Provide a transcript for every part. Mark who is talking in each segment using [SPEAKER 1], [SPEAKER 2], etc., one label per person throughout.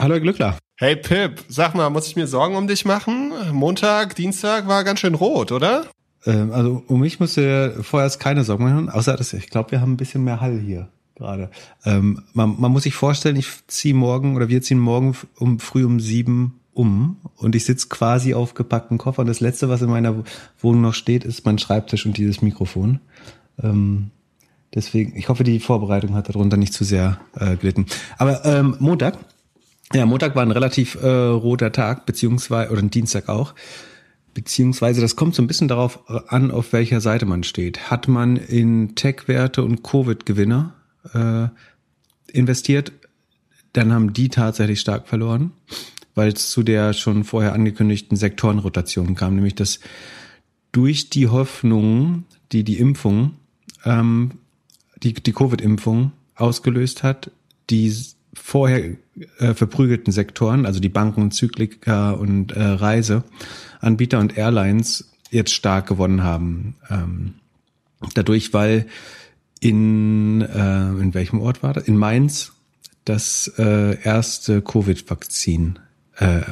[SPEAKER 1] Hallo Glückler.
[SPEAKER 2] Hey Pip, sag mal, muss ich mir Sorgen um dich machen? Montag, Dienstag war ganz schön rot, oder?
[SPEAKER 1] Ähm, also um mich musst du vorerst keine Sorgen machen, außer dass ich glaube, wir haben ein bisschen mehr Hall hier gerade. Ähm, man, man muss sich vorstellen, ich ziehe morgen oder wir ziehen morgen um früh um sieben um und ich sitze quasi auf gepackten Koffer und das letzte, was in meiner Wohnung noch steht, ist mein Schreibtisch und dieses Mikrofon. Ähm, deswegen, ich hoffe, die Vorbereitung hat darunter nicht zu sehr äh, gelitten. Aber ähm, Montag, ja, Montag war ein relativ äh, roter Tag, beziehungsweise, oder ein Dienstag auch. Beziehungsweise, das kommt so ein bisschen darauf an, auf welcher Seite man steht. Hat man in Tech-Werte und Covid-Gewinner äh, investiert, dann haben die tatsächlich stark verloren, weil es zu der schon vorher angekündigten Sektorenrotation kam, nämlich dass durch die Hoffnung, die die Impfung, ähm, die, die Covid-Impfung ausgelöst hat, die vorher äh, verprügelten Sektoren, also die Banken, Zyklika und äh, Reiseanbieter und Airlines jetzt stark gewonnen haben. Ähm, dadurch, weil in, äh, in welchem Ort war das? In Mainz das äh, erste Covid-Vakzin äh,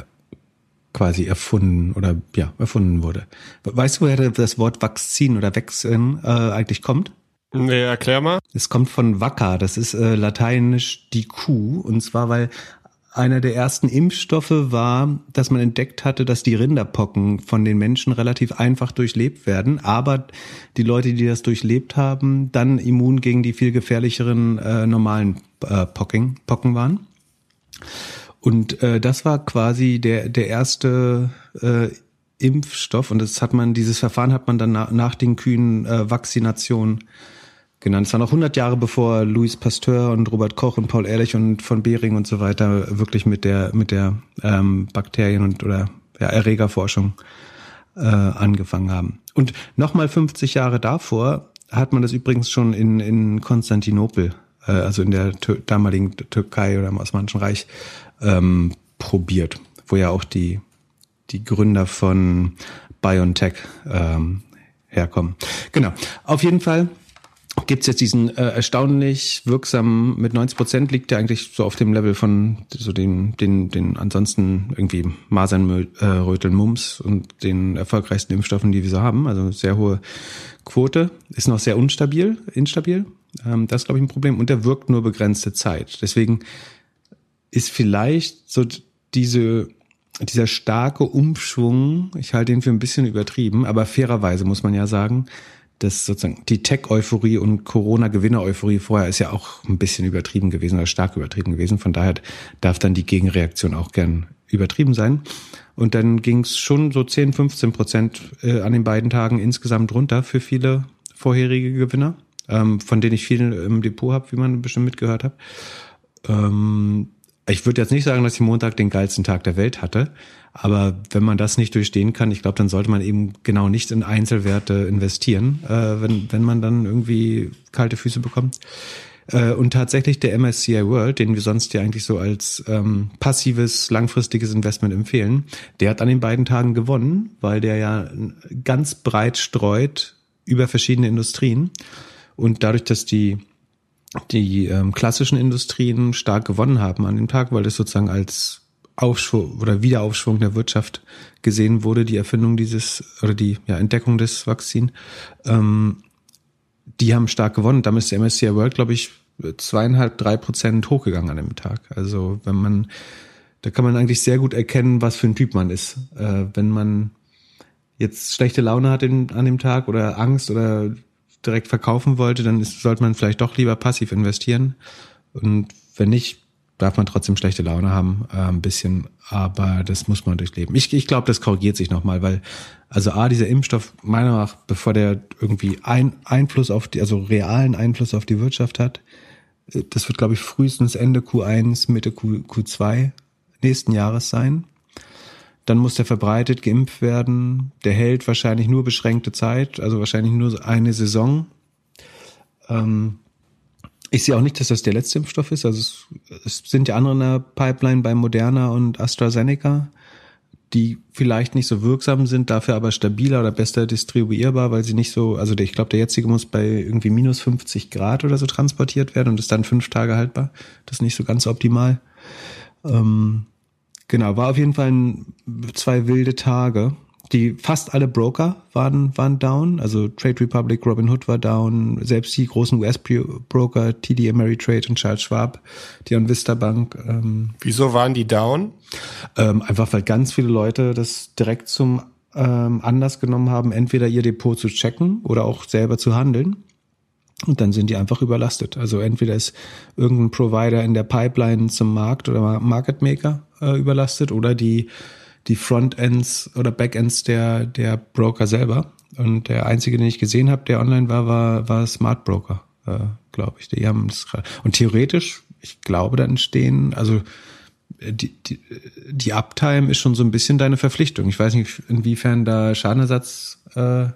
[SPEAKER 1] quasi erfunden oder ja, erfunden wurde. Weißt du, woher das Wort Vakzin oder Wechseln äh, eigentlich kommt?
[SPEAKER 2] Nee, erklär mal.
[SPEAKER 1] Es kommt von Vacca, das ist äh, lateinisch die Kuh. Und zwar, weil einer der ersten Impfstoffe war, dass man entdeckt hatte, dass die Rinderpocken von den Menschen relativ einfach durchlebt werden, aber die Leute, die das durchlebt haben, dann immun gegen die viel gefährlicheren äh, normalen äh, Pocken, Pocken waren. Und äh, das war quasi der, der erste äh, Impfstoff und das hat man, dieses Verfahren hat man dann nach, nach den kühnen äh, Vaccinationen genannt. Es war noch 100 Jahre bevor Louis Pasteur und Robert Koch und Paul Ehrlich und von Behring und so weiter wirklich mit der mit der ähm, Bakterien und oder ja, Erregerforschung äh, angefangen haben. Und nochmal 50 Jahre davor hat man das übrigens schon in in Konstantinopel, äh, also in der Tür damaligen Türkei oder im Osmanischen Reich ähm, probiert, wo ja auch die die Gründer von BioNTech ähm, herkommen. Genau. Auf jeden Fall gibt's jetzt diesen äh, erstaunlich wirksamen, mit 90 Prozent liegt der eigentlich so auf dem Level von so den, den, den ansonsten irgendwie Masern, äh, Röteln, Mumps und den erfolgreichsten Impfstoffen, die wir so haben. Also sehr hohe Quote, ist noch sehr unstabil, instabil. Ähm, das ist, glaube ich, ein Problem. Und der wirkt nur begrenzte Zeit. Deswegen ist vielleicht so diese dieser starke Umschwung, ich halte ihn für ein bisschen übertrieben, aber fairerweise muss man ja sagen, dass sozusagen die Tech-Euphorie und Corona-Gewinner-Euphorie vorher ist ja auch ein bisschen übertrieben gewesen oder stark übertrieben gewesen. Von daher darf dann die Gegenreaktion auch gern übertrieben sein. Und dann ging es schon so 10, 15 Prozent äh, an den beiden Tagen insgesamt runter für viele vorherige Gewinner, ähm, von denen ich viel im Depot habe, wie man bestimmt mitgehört hat. Ich würde jetzt nicht sagen, dass ich Montag den geilsten Tag der Welt hatte, aber wenn man das nicht durchstehen kann, ich glaube, dann sollte man eben genau nicht in Einzelwerte investieren, äh, wenn, wenn man dann irgendwie kalte Füße bekommt. Äh, und tatsächlich der MSCI World, den wir sonst ja eigentlich so als ähm, passives, langfristiges Investment empfehlen, der hat an den beiden Tagen gewonnen, weil der ja ganz breit streut über verschiedene Industrien. Und dadurch, dass die die ähm, klassischen Industrien stark gewonnen haben an dem Tag, weil das sozusagen als Aufschwung oder Wiederaufschwung der Wirtschaft gesehen wurde, die Erfindung dieses oder die ja, Entdeckung des Vakzin. Ähm, die haben stark gewonnen. Damit ist der MSCI World, glaube ich, zweieinhalb, drei Prozent hochgegangen an dem Tag. Also wenn man, da kann man eigentlich sehr gut erkennen, was für ein Typ man ist. Äh, wenn man jetzt schlechte Laune hat in, an dem Tag oder Angst oder direkt verkaufen wollte, dann ist, sollte man vielleicht doch lieber passiv investieren. Und wenn nicht, darf man trotzdem schlechte Laune haben, äh, ein bisschen, aber das muss man durchleben. Ich, ich glaube, das korrigiert sich nochmal, weil, also A, dieser Impfstoff, meiner Meinung nach, bevor der irgendwie ein Einfluss auf die, also realen Einfluss auf die Wirtschaft hat, äh, das wird, glaube ich, frühestens Ende Q1, Mitte Q, Q2 nächsten Jahres sein. Dann muss der verbreitet geimpft werden. Der hält wahrscheinlich nur beschränkte Zeit, also wahrscheinlich nur eine Saison. Ähm, ich sehe auch nicht, dass das der letzte Impfstoff ist. Also es, es sind ja andere in der Pipeline bei Moderna und AstraZeneca, die vielleicht nicht so wirksam sind, dafür aber stabiler oder besser distribuierbar, weil sie nicht so, also der, ich glaube, der jetzige muss bei irgendwie minus 50 Grad oder so transportiert werden und ist dann fünf Tage haltbar. Das ist nicht so ganz optimal. Ähm, genau, war auf jeden Fall ein, zwei wilde Tage. Die fast alle Broker waren waren down, also Trade Republic, Robinhood war down, selbst die großen US-Broker, TD Ameritrade und Charles Schwab, die und Vista Bank. Ähm,
[SPEAKER 2] Wieso waren die down?
[SPEAKER 1] Ähm, einfach weil ganz viele Leute das direkt zum ähm, Anlass genommen haben, entweder ihr Depot zu checken oder auch selber zu handeln. Und dann sind die einfach überlastet. Also entweder ist irgendein Provider in der Pipeline zum Markt oder Market Maker äh, überlastet oder die, die Frontends oder Backends der, der Broker selber. Und der einzige, den ich gesehen habe, der online war, war, war Smart Broker, äh, glaube ich. Die haben das und theoretisch, ich glaube, da entstehen, also die, die, die Uptime ist schon so ein bisschen deine Verpflichtung. Ich weiß nicht, inwiefern da Schadenersatz äh,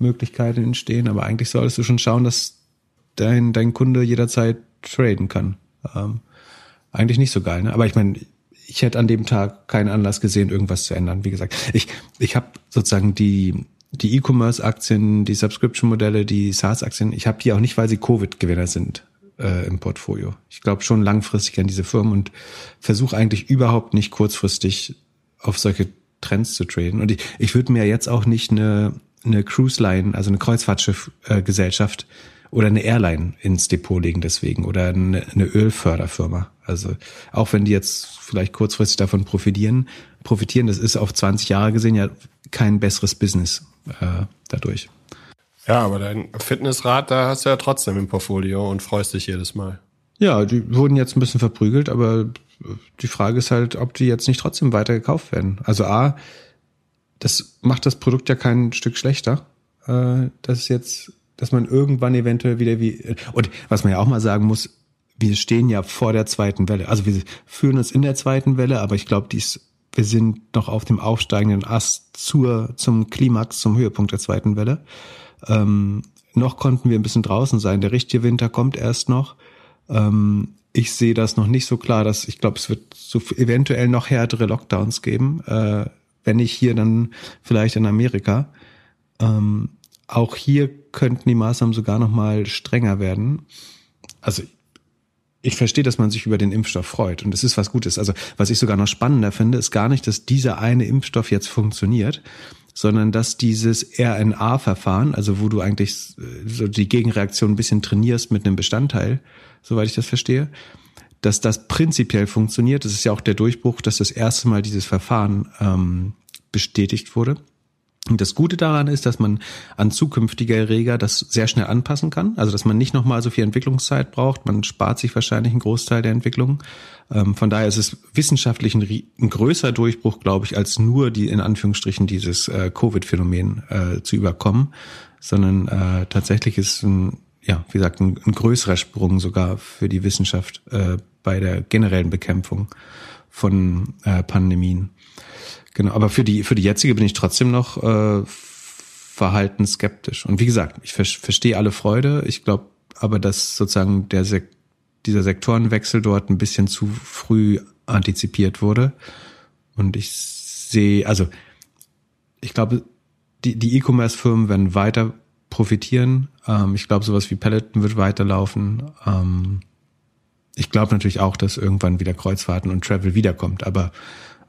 [SPEAKER 1] entstehen, aber eigentlich solltest du schon schauen, dass dein, dein Kunde jederzeit traden kann. Ähm, eigentlich nicht so geil, ne? Aber ich meine, ich hätte an dem Tag keinen Anlass gesehen, irgendwas zu ändern. Wie gesagt, ich, ich habe sozusagen die, die E-Commerce-Aktien, die Subscription-Modelle, die SaaS-Aktien, ich habe die auch nicht, weil sie Covid-Gewinner sind äh, im Portfolio. Ich glaube schon langfristig an diese Firmen und versuche eigentlich überhaupt nicht kurzfristig auf solche Trends zu traden. Und ich, ich würde mir jetzt auch nicht eine, eine Cruise Line, also eine Kreuzfahrtschiff-Gesellschaft äh, oder eine Airline ins Depot legen deswegen oder eine, eine Ölförderfirma. Also auch wenn die jetzt vielleicht kurzfristig davon profitieren, profitieren, das ist auf 20 Jahre gesehen ja kein besseres Business äh, dadurch.
[SPEAKER 2] Ja, aber dein Fitnessrad, da hast du ja trotzdem im Portfolio und freust dich jedes Mal.
[SPEAKER 1] Ja, die wurden jetzt ein bisschen verprügelt, aber die Frage ist halt, ob die jetzt nicht trotzdem weiter gekauft werden. Also A, das macht das Produkt ja kein Stück schlechter. Äh, das ist jetzt dass man irgendwann eventuell wieder wie, und was man ja auch mal sagen muss, wir stehen ja vor der zweiten Welle. Also wir fühlen uns in der zweiten Welle, aber ich glaube, dies, wir sind noch auf dem aufsteigenden Ast zur, zum Klimax, zum Höhepunkt der zweiten Welle. Ähm, noch konnten wir ein bisschen draußen sein. Der richtige Winter kommt erst noch. Ähm, ich sehe das noch nicht so klar, dass ich glaube, es wird so eventuell noch härtere Lockdowns geben. Äh, wenn nicht hier, dann vielleicht in Amerika. Ähm, auch hier könnten die Maßnahmen sogar noch mal strenger werden. Also ich verstehe, dass man sich über den Impfstoff freut und es ist was Gutes. Also was ich sogar noch spannender finde, ist gar nicht, dass dieser eine Impfstoff jetzt funktioniert, sondern dass dieses RNA-Verfahren, also wo du eigentlich äh, so die Gegenreaktion ein bisschen trainierst mit einem Bestandteil, soweit ich das verstehe, dass das prinzipiell funktioniert. Das ist ja auch der Durchbruch, dass das erste Mal dieses Verfahren ähm, bestätigt wurde. Und das Gute daran ist, dass man an zukünftige Erreger das sehr schnell anpassen kann. Also dass man nicht nochmal so viel Entwicklungszeit braucht. Man spart sich wahrscheinlich einen Großteil der Entwicklung. Ähm, von daher ist es wissenschaftlich ein, ein, größerer Durchbruch, glaube ich, als nur die in Anführungsstrichen dieses äh, Covid-Phänomen äh, zu überkommen, sondern äh, tatsächlich ist ein, ja, wie gesagt, ein, ein größerer Sprung sogar für die Wissenschaft äh, bei der generellen Bekämpfung von äh, Pandemien. Genau, aber für die, für die jetzige bin ich trotzdem noch äh, verhalten skeptisch. Und wie gesagt, ich ver verstehe alle Freude. Ich glaube aber, dass sozusagen der Sek dieser Sektorenwechsel dort ein bisschen zu früh antizipiert wurde. Und ich sehe, also ich glaube, die, die E-Commerce-Firmen werden weiter profitieren. Ähm, ich glaube, sowas wie Peloton wird weiterlaufen. Ähm, ich glaube natürlich auch, dass irgendwann wieder Kreuzfahrten und Travel wiederkommt. Aber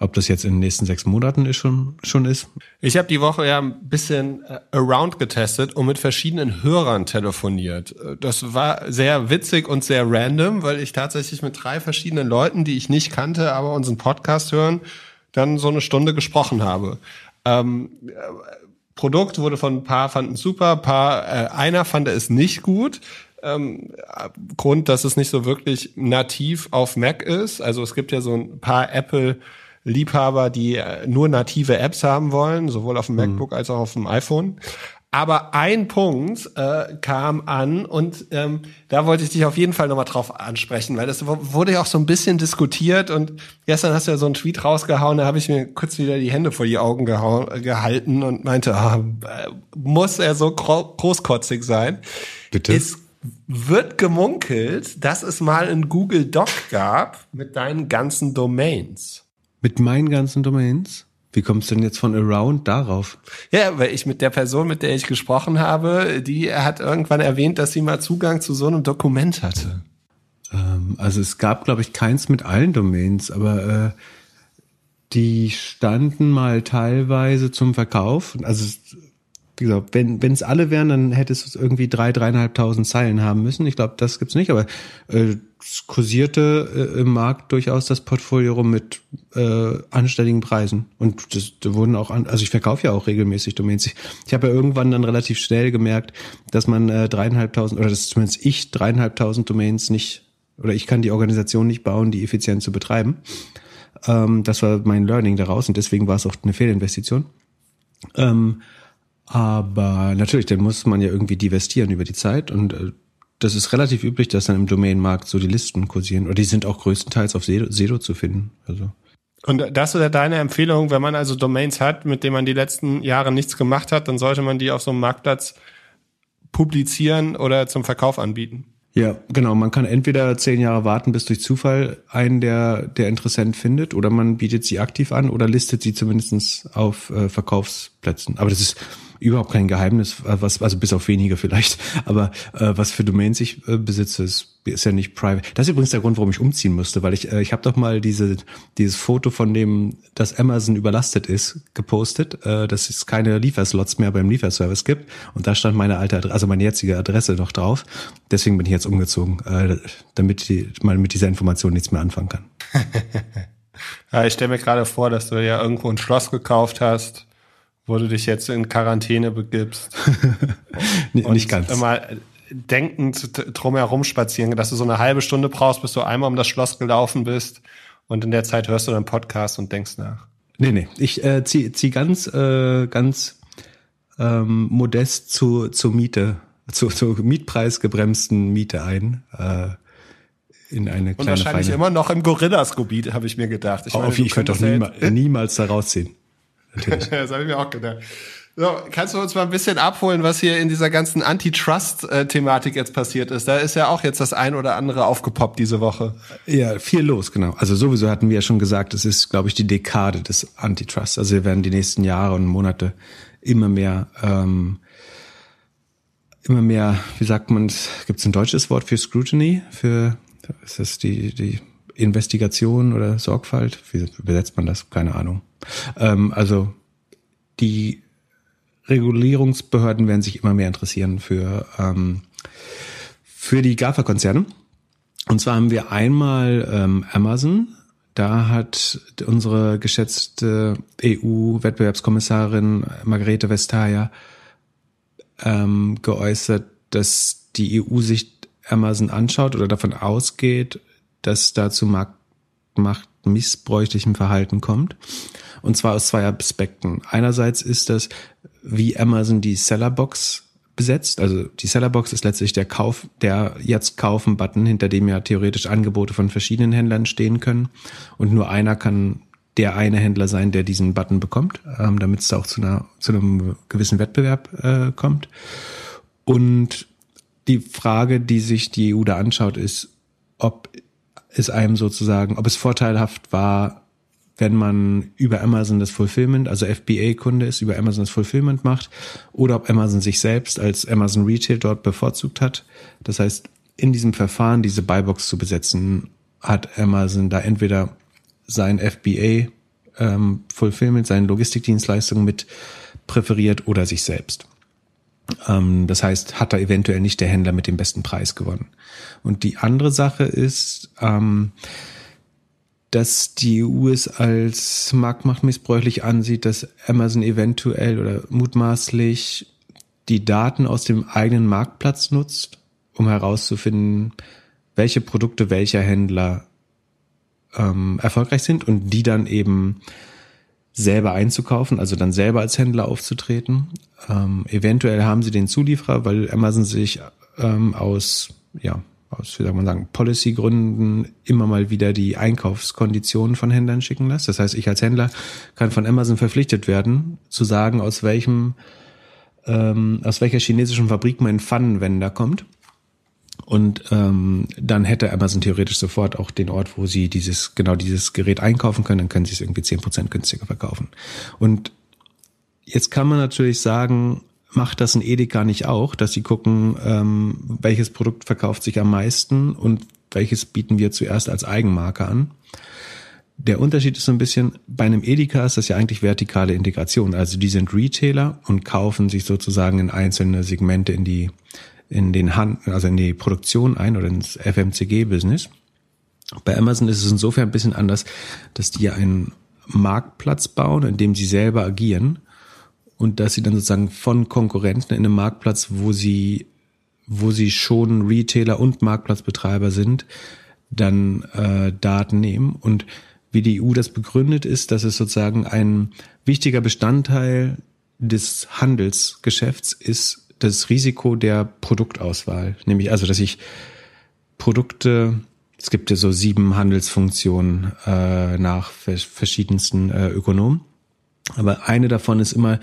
[SPEAKER 1] ob das jetzt in den nächsten sechs Monaten ist schon, schon ist?
[SPEAKER 2] Ich habe die Woche ja ein bisschen äh, around getestet und mit verschiedenen Hörern telefoniert. Das war sehr witzig und sehr random, weil ich tatsächlich mit drei verschiedenen Leuten, die ich nicht kannte, aber unseren Podcast hören, dann so eine Stunde gesprochen habe. Ähm, Produkt wurde von ein paar fanden super, paar äh, einer fand es nicht gut. Ähm, Grund, dass es nicht so wirklich nativ auf Mac ist. Also es gibt ja so ein paar Apple Liebhaber, die äh, nur native Apps haben wollen, sowohl auf dem mhm. MacBook als auch auf dem iPhone. Aber ein Punkt äh, kam an und ähm, da wollte ich dich auf jeden Fall nochmal drauf ansprechen, weil das wurde ja auch so ein bisschen diskutiert und gestern hast du ja so einen Tweet rausgehauen, da habe ich mir kurz wieder die Hände vor die Augen gehalten und meinte, ah, muss er so großkotzig sein?
[SPEAKER 1] Bitte?
[SPEAKER 2] Es wird gemunkelt, dass es mal einen Google Doc gab mit deinen ganzen Domains.
[SPEAKER 1] Mit meinen ganzen Domains? Wie kommst du denn jetzt von Around darauf?
[SPEAKER 2] Ja, weil ich mit der Person, mit der ich gesprochen habe, die hat irgendwann erwähnt, dass sie mal Zugang zu so einem Dokument hatte.
[SPEAKER 1] Ähm, also es gab, glaube ich, keins mit allen Domains, aber äh, die standen mal teilweise zum Verkauf. Also wie gesagt, wenn wenn es alle wären, dann hätte es irgendwie drei, dreieinhalbtausend Zeilen haben müssen. Ich glaube, das gibt's nicht, aber äh, es kursierte äh, im Markt durchaus das Portfolio rum mit äh, anständigen Preisen. Und das, da wurden auch an, also ich verkaufe ja auch regelmäßig Domains. Ich, ich habe ja irgendwann dann relativ schnell gemerkt, dass man äh, dreieinhalbtausend oder dass zumindest ich dreieinhalbtausend Domains nicht oder ich kann die Organisation nicht bauen, die effizient zu betreiben. Ähm, das war mein Learning daraus und deswegen war es auch eine Fehlinvestition. Ähm, aber natürlich, dann muss man ja irgendwie divestieren über die Zeit und äh, das ist relativ üblich, dass dann im Domainmarkt so die Listen kursieren. Oder die sind auch größtenteils auf Sedo, Sedo zu finden. Also.
[SPEAKER 2] Und das wäre deine Empfehlung, wenn man also Domains hat, mit denen man die letzten Jahre nichts gemacht hat, dann sollte man die auf so einem Marktplatz publizieren oder zum Verkauf anbieten?
[SPEAKER 1] Ja, genau. Man kann entweder zehn Jahre warten, bis durch Zufall einen der, der Interessent findet, oder man bietet sie aktiv an oder listet sie zumindestens auf äh, Verkaufsplätzen. Aber das ist überhaupt kein Geheimnis, was, also bis auf wenige vielleicht, aber äh, was für Domains ich äh, besitze, ist, ist ja nicht private. Das ist übrigens der Grund, warum ich umziehen musste, weil ich, äh, ich habe doch mal diese, dieses Foto von dem, dass Amazon überlastet ist, gepostet, äh, dass es keine Lieferslots mehr beim Lieferservice gibt und da stand meine alte Adresse, also meine jetzige Adresse noch drauf. Deswegen bin ich jetzt umgezogen, äh, damit die, man mit dieser Information nichts mehr anfangen kann.
[SPEAKER 2] ich stelle mir gerade vor, dass du ja irgendwo ein Schloss gekauft hast wo du dich jetzt in Quarantäne begibst.
[SPEAKER 1] Nicht ganz.
[SPEAKER 2] Mal denkend drumherum spazieren, dass du so eine halbe Stunde brauchst, bis du einmal um das Schloss gelaufen bist und in der Zeit hörst du deinen Podcast und denkst nach.
[SPEAKER 1] Nee, nee, ich äh, zieh, zieh ganz, äh, ganz ähm, modest zu, zur Miete, zu, zur mietpreisgebremsten Miete ein. Äh, in eine kleine Und
[SPEAKER 2] wahrscheinlich
[SPEAKER 1] feine.
[SPEAKER 2] immer noch im Gorillas-Gebiet, habe ich mir gedacht.
[SPEAKER 1] Ich, meine, ich könnte doch niemals, niemals da rausziehen.
[SPEAKER 2] Natürlich. das habe ich mir auch gedacht. So, kannst du uns mal ein bisschen abholen, was hier in dieser ganzen Antitrust-Thematik jetzt passiert ist? Da ist ja auch jetzt das ein oder andere aufgepoppt diese Woche.
[SPEAKER 1] Ja, viel los, genau. Also sowieso hatten wir ja schon gesagt, es ist, glaube ich, die Dekade des Antitrust. Also wir werden die nächsten Jahre und Monate immer mehr, ähm, immer mehr, wie sagt man, gibt es ein deutsches Wort für Scrutiny? Für ist das die, die Investigation oder Sorgfalt? Wie übersetzt man das? Keine Ahnung. Ähm, also die Regulierungsbehörden werden sich immer mehr interessieren für, ähm, für die GAFA-Konzerne. Und zwar haben wir einmal ähm, Amazon. Da hat unsere geschätzte EU-Wettbewerbskommissarin Margarete Vestager ähm, geäußert, dass die EU sich Amazon anschaut oder davon ausgeht, dass da zu marktmissbräuchlichem Verhalten kommt. Und zwar aus zwei Aspekten. Einerseits ist das, wie Amazon die Sellerbox besetzt. Also die Sellerbox ist letztlich der Kauf, der jetzt kaufen Button, hinter dem ja theoretisch Angebote von verschiedenen Händlern stehen können. Und nur einer kann der eine Händler sein, der diesen Button bekommt, ähm, damit es auch zu, einer, zu einem gewissen Wettbewerb äh, kommt. Und die Frage, die sich die EU da anschaut, ist, ob es einem sozusagen, ob es vorteilhaft war, wenn man über Amazon das Fulfillment, also FBA-Kunde ist, über Amazon das Fulfillment macht, oder ob Amazon sich selbst als Amazon Retail dort bevorzugt hat. Das heißt, in diesem Verfahren diese Buybox zu besetzen, hat Amazon da entweder sein FBA ähm, Fulfillment, seine Logistikdienstleistungen mit präferiert oder sich selbst. Ähm, das heißt, hat da eventuell nicht der Händler mit dem besten Preis gewonnen. Und die andere Sache ist, ähm, dass die EU es als marktmachtmissbräuchlich ansieht, dass Amazon eventuell oder mutmaßlich die Daten aus dem eigenen Marktplatz nutzt, um herauszufinden, welche Produkte welcher Händler ähm, erfolgreich sind und die dann eben selber einzukaufen, also dann selber als Händler aufzutreten. Ähm, eventuell haben sie den Zulieferer, weil Amazon sich ähm, aus ja, aus, wie soll man sagen, Policy-Gründen immer mal wieder die Einkaufskonditionen von Händlern schicken lässt. Das heißt, ich als Händler kann von Amazon verpflichtet werden, zu sagen, aus welchem, ähm, aus welcher chinesischen Fabrik mein Pfannenwender kommt. Und ähm, dann hätte Amazon theoretisch sofort auch den Ort, wo sie dieses, genau dieses Gerät einkaufen können, dann können sie es irgendwie zehn Prozent günstiger verkaufen. Und jetzt kann man natürlich sagen, macht das ein Edeka nicht auch, dass sie gucken, ähm, welches Produkt verkauft sich am meisten und welches bieten wir zuerst als Eigenmarke an. Der Unterschied ist so ein bisschen, bei einem Edeka ist das ja eigentlich vertikale Integration. Also die sind Retailer und kaufen sich sozusagen in einzelne Segmente in die, in den Hand, also in die Produktion ein oder ins FMCG-Business. Bei Amazon ist es insofern ein bisschen anders, dass die einen Marktplatz bauen, in dem sie selber agieren und dass sie dann sozusagen von Konkurrenten in einem Marktplatz, wo sie, wo sie schon Retailer und Marktplatzbetreiber sind, dann äh, Daten nehmen und wie die EU das begründet ist, dass es sozusagen ein wichtiger Bestandteil des Handelsgeschäfts ist das Risiko der Produktauswahl. Nämlich also, dass ich Produkte, es gibt ja so sieben Handelsfunktionen äh, nach verschiedensten äh, Ökonomen. Aber eine davon ist immer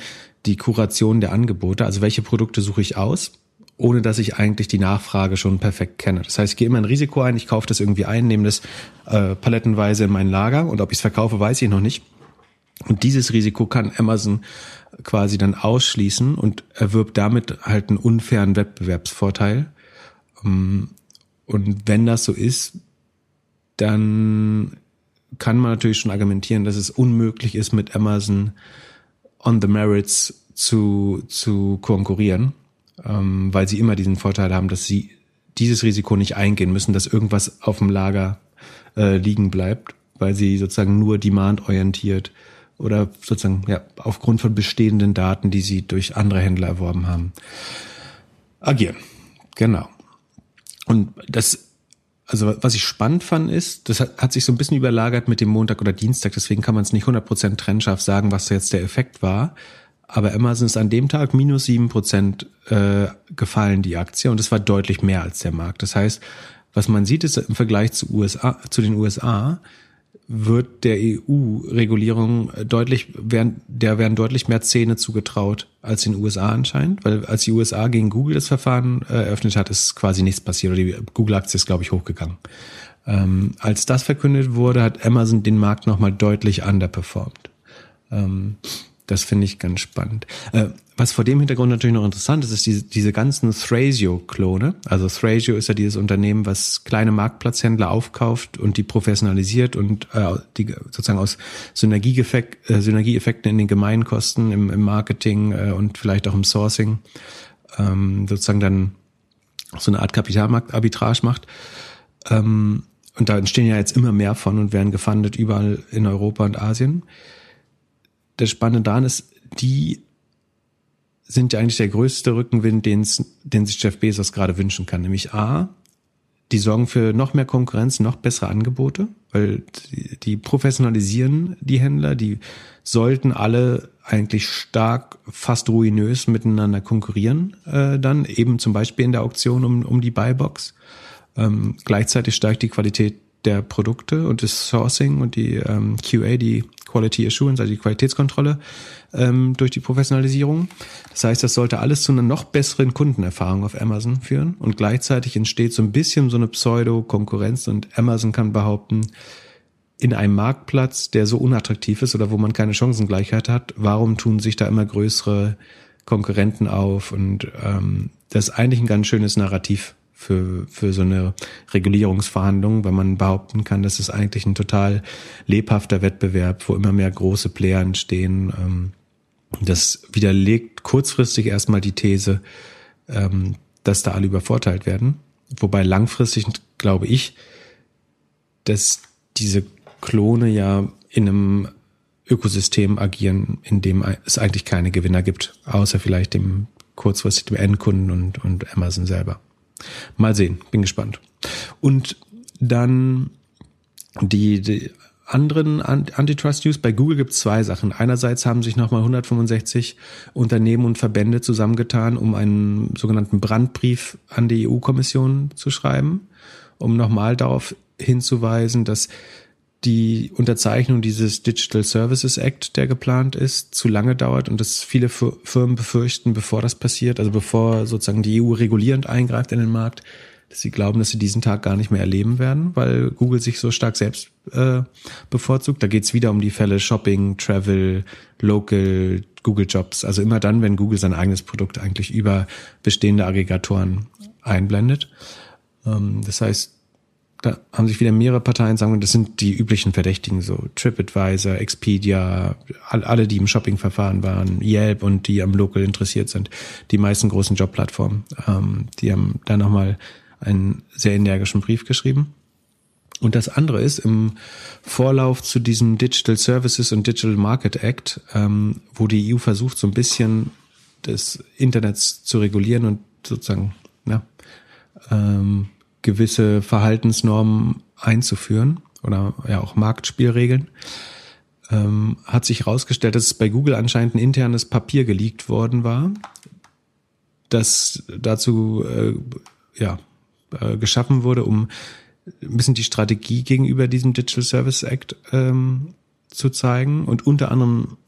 [SPEAKER 1] die Kuration der Angebote. Also welche Produkte suche ich aus? ohne dass ich eigentlich die Nachfrage schon perfekt kenne. Das heißt, ich gehe immer ein Risiko ein, ich kaufe das irgendwie ein, nehme das äh, palettenweise in mein Lager und ob ich es verkaufe, weiß ich noch nicht. Und dieses Risiko kann Amazon quasi dann ausschließen und erwirbt damit halt einen unfairen Wettbewerbsvorteil. Ähm, und wenn das so ist, dann kann man natürlich schon argumentieren, dass es unmöglich ist, mit Amazon on the merits zu, zu konkurrieren ähm, weil sie immer diesen Vorteil haben, dass sie dieses Risiko nicht eingehen müssen, dass irgendwas auf dem Lager äh, liegen bleibt, weil sie sozusagen nur demandorientiert oder sozusagen ja aufgrund von bestehenden Daten, die sie durch andere Händler erworben haben, agieren. Genau. Und das also was ich spannend fand ist, das hat, hat sich so ein bisschen überlagert mit dem Montag oder Dienstag, deswegen kann man es nicht 100% trennscharf sagen, was jetzt der Effekt war. Aber Amazon ist an dem Tag minus sieben Prozent äh, gefallen, die Aktie. Und das war deutlich mehr als der Markt. Das heißt, was man sieht, ist im Vergleich zu, USA, zu den USA wird der EU-Regulierung deutlich, werden, der werden deutlich mehr Zähne zugetraut als den USA anscheinend, weil als die USA gegen Google das Verfahren äh, eröffnet hat, ist quasi nichts passiert oder die Google-Aktie ist, glaube ich, hochgegangen. Ähm, als das verkündet wurde, hat Amazon den Markt nochmal deutlich underperformed. Ähm, das finde ich ganz spannend. Äh, was vor dem Hintergrund natürlich noch interessant ist, ist diese, diese ganzen Thrasio-Klone. Also Thrasio ist ja dieses Unternehmen, was kleine Marktplatzhändler aufkauft und die professionalisiert und äh, die sozusagen aus Synergieeffekt, äh, Synergieeffekten in den Gemeinkosten, im, im Marketing äh, und vielleicht auch im Sourcing ähm, sozusagen dann so eine Art Kapitalmarktarbitrage macht. Ähm, und da entstehen ja jetzt immer mehr von und werden gefundet überall in Europa und Asien das Spannende daran ist, die sind ja eigentlich der größte Rückenwind, den sich Jeff Bezos gerade wünschen kann. Nämlich A, die sorgen für noch mehr Konkurrenz, noch bessere Angebote, weil die, die professionalisieren die Händler, die sollten alle eigentlich stark, fast ruinös miteinander konkurrieren, äh, dann eben zum Beispiel in der Auktion um, um die Buybox. Ähm, gleichzeitig steigt die Qualität der Produkte und das Sourcing und die ähm, QA, die Quality Assurance, also die Qualitätskontrolle ähm, durch die Professionalisierung. Das heißt, das sollte alles zu einer noch besseren Kundenerfahrung auf Amazon führen und gleichzeitig entsteht so ein bisschen so eine Pseudo-Konkurrenz und Amazon kann behaupten, in einem Marktplatz, der so unattraktiv ist oder wo man keine Chancengleichheit hat, warum tun sich da immer größere Konkurrenten auf? Und ähm, das ist eigentlich ein ganz schönes Narrativ für, für so eine Regulierungsverhandlung, weil man behaupten kann, dass es eigentlich ein total lebhafter Wettbewerb, wo immer mehr große Player entstehen. Ähm, das widerlegt kurzfristig erstmal die These, ähm, dass da alle übervorteilt werden. Wobei langfristig glaube ich, dass diese Klone ja in einem Ökosystem agieren, in dem es eigentlich keine Gewinner gibt, außer vielleicht dem kurzfristig dem Endkunden und, und Amazon selber. Mal sehen, bin gespannt. Und dann die, die anderen Antitrust News. Bei Google gibt es zwei Sachen. Einerseits haben sich nochmal 165 Unternehmen und Verbände zusammengetan, um einen sogenannten Brandbrief an die EU-Kommission zu schreiben, um nochmal darauf hinzuweisen, dass die Unterzeichnung dieses Digital Services Act, der geplant ist, zu lange dauert und dass viele Firmen befürchten, bevor das passiert, also bevor sozusagen die EU regulierend eingreift in den Markt, dass sie glauben, dass sie diesen Tag gar nicht mehr erleben werden, weil Google sich so stark selbst äh, bevorzugt. Da geht's wieder um die Fälle Shopping, Travel, Local, Google Jobs. Also immer dann, wenn Google sein eigenes Produkt eigentlich über bestehende Aggregatoren einblendet. Ähm, das heißt, da haben sich wieder mehrere Parteien sagen, das sind die üblichen Verdächtigen, so TripAdvisor, Expedia, alle, die im Shoppingverfahren waren, Yelp und die am Local interessiert sind, die meisten großen Jobplattformen, ähm, die haben da nochmal einen sehr energischen Brief geschrieben. Und das andere ist im Vorlauf zu diesem Digital Services und Digital Market Act, ähm, wo die EU versucht, so ein bisschen des Internets zu regulieren und sozusagen ja, ähm, gewisse Verhaltensnormen einzuführen oder ja auch Marktspielregeln, ähm, hat sich herausgestellt, dass es bei Google anscheinend ein internes Papier geleakt worden war, das dazu äh, ja äh, geschaffen wurde, um ein bisschen die Strategie gegenüber diesem Digital Service Act ähm, zu zeigen. Und unter anderem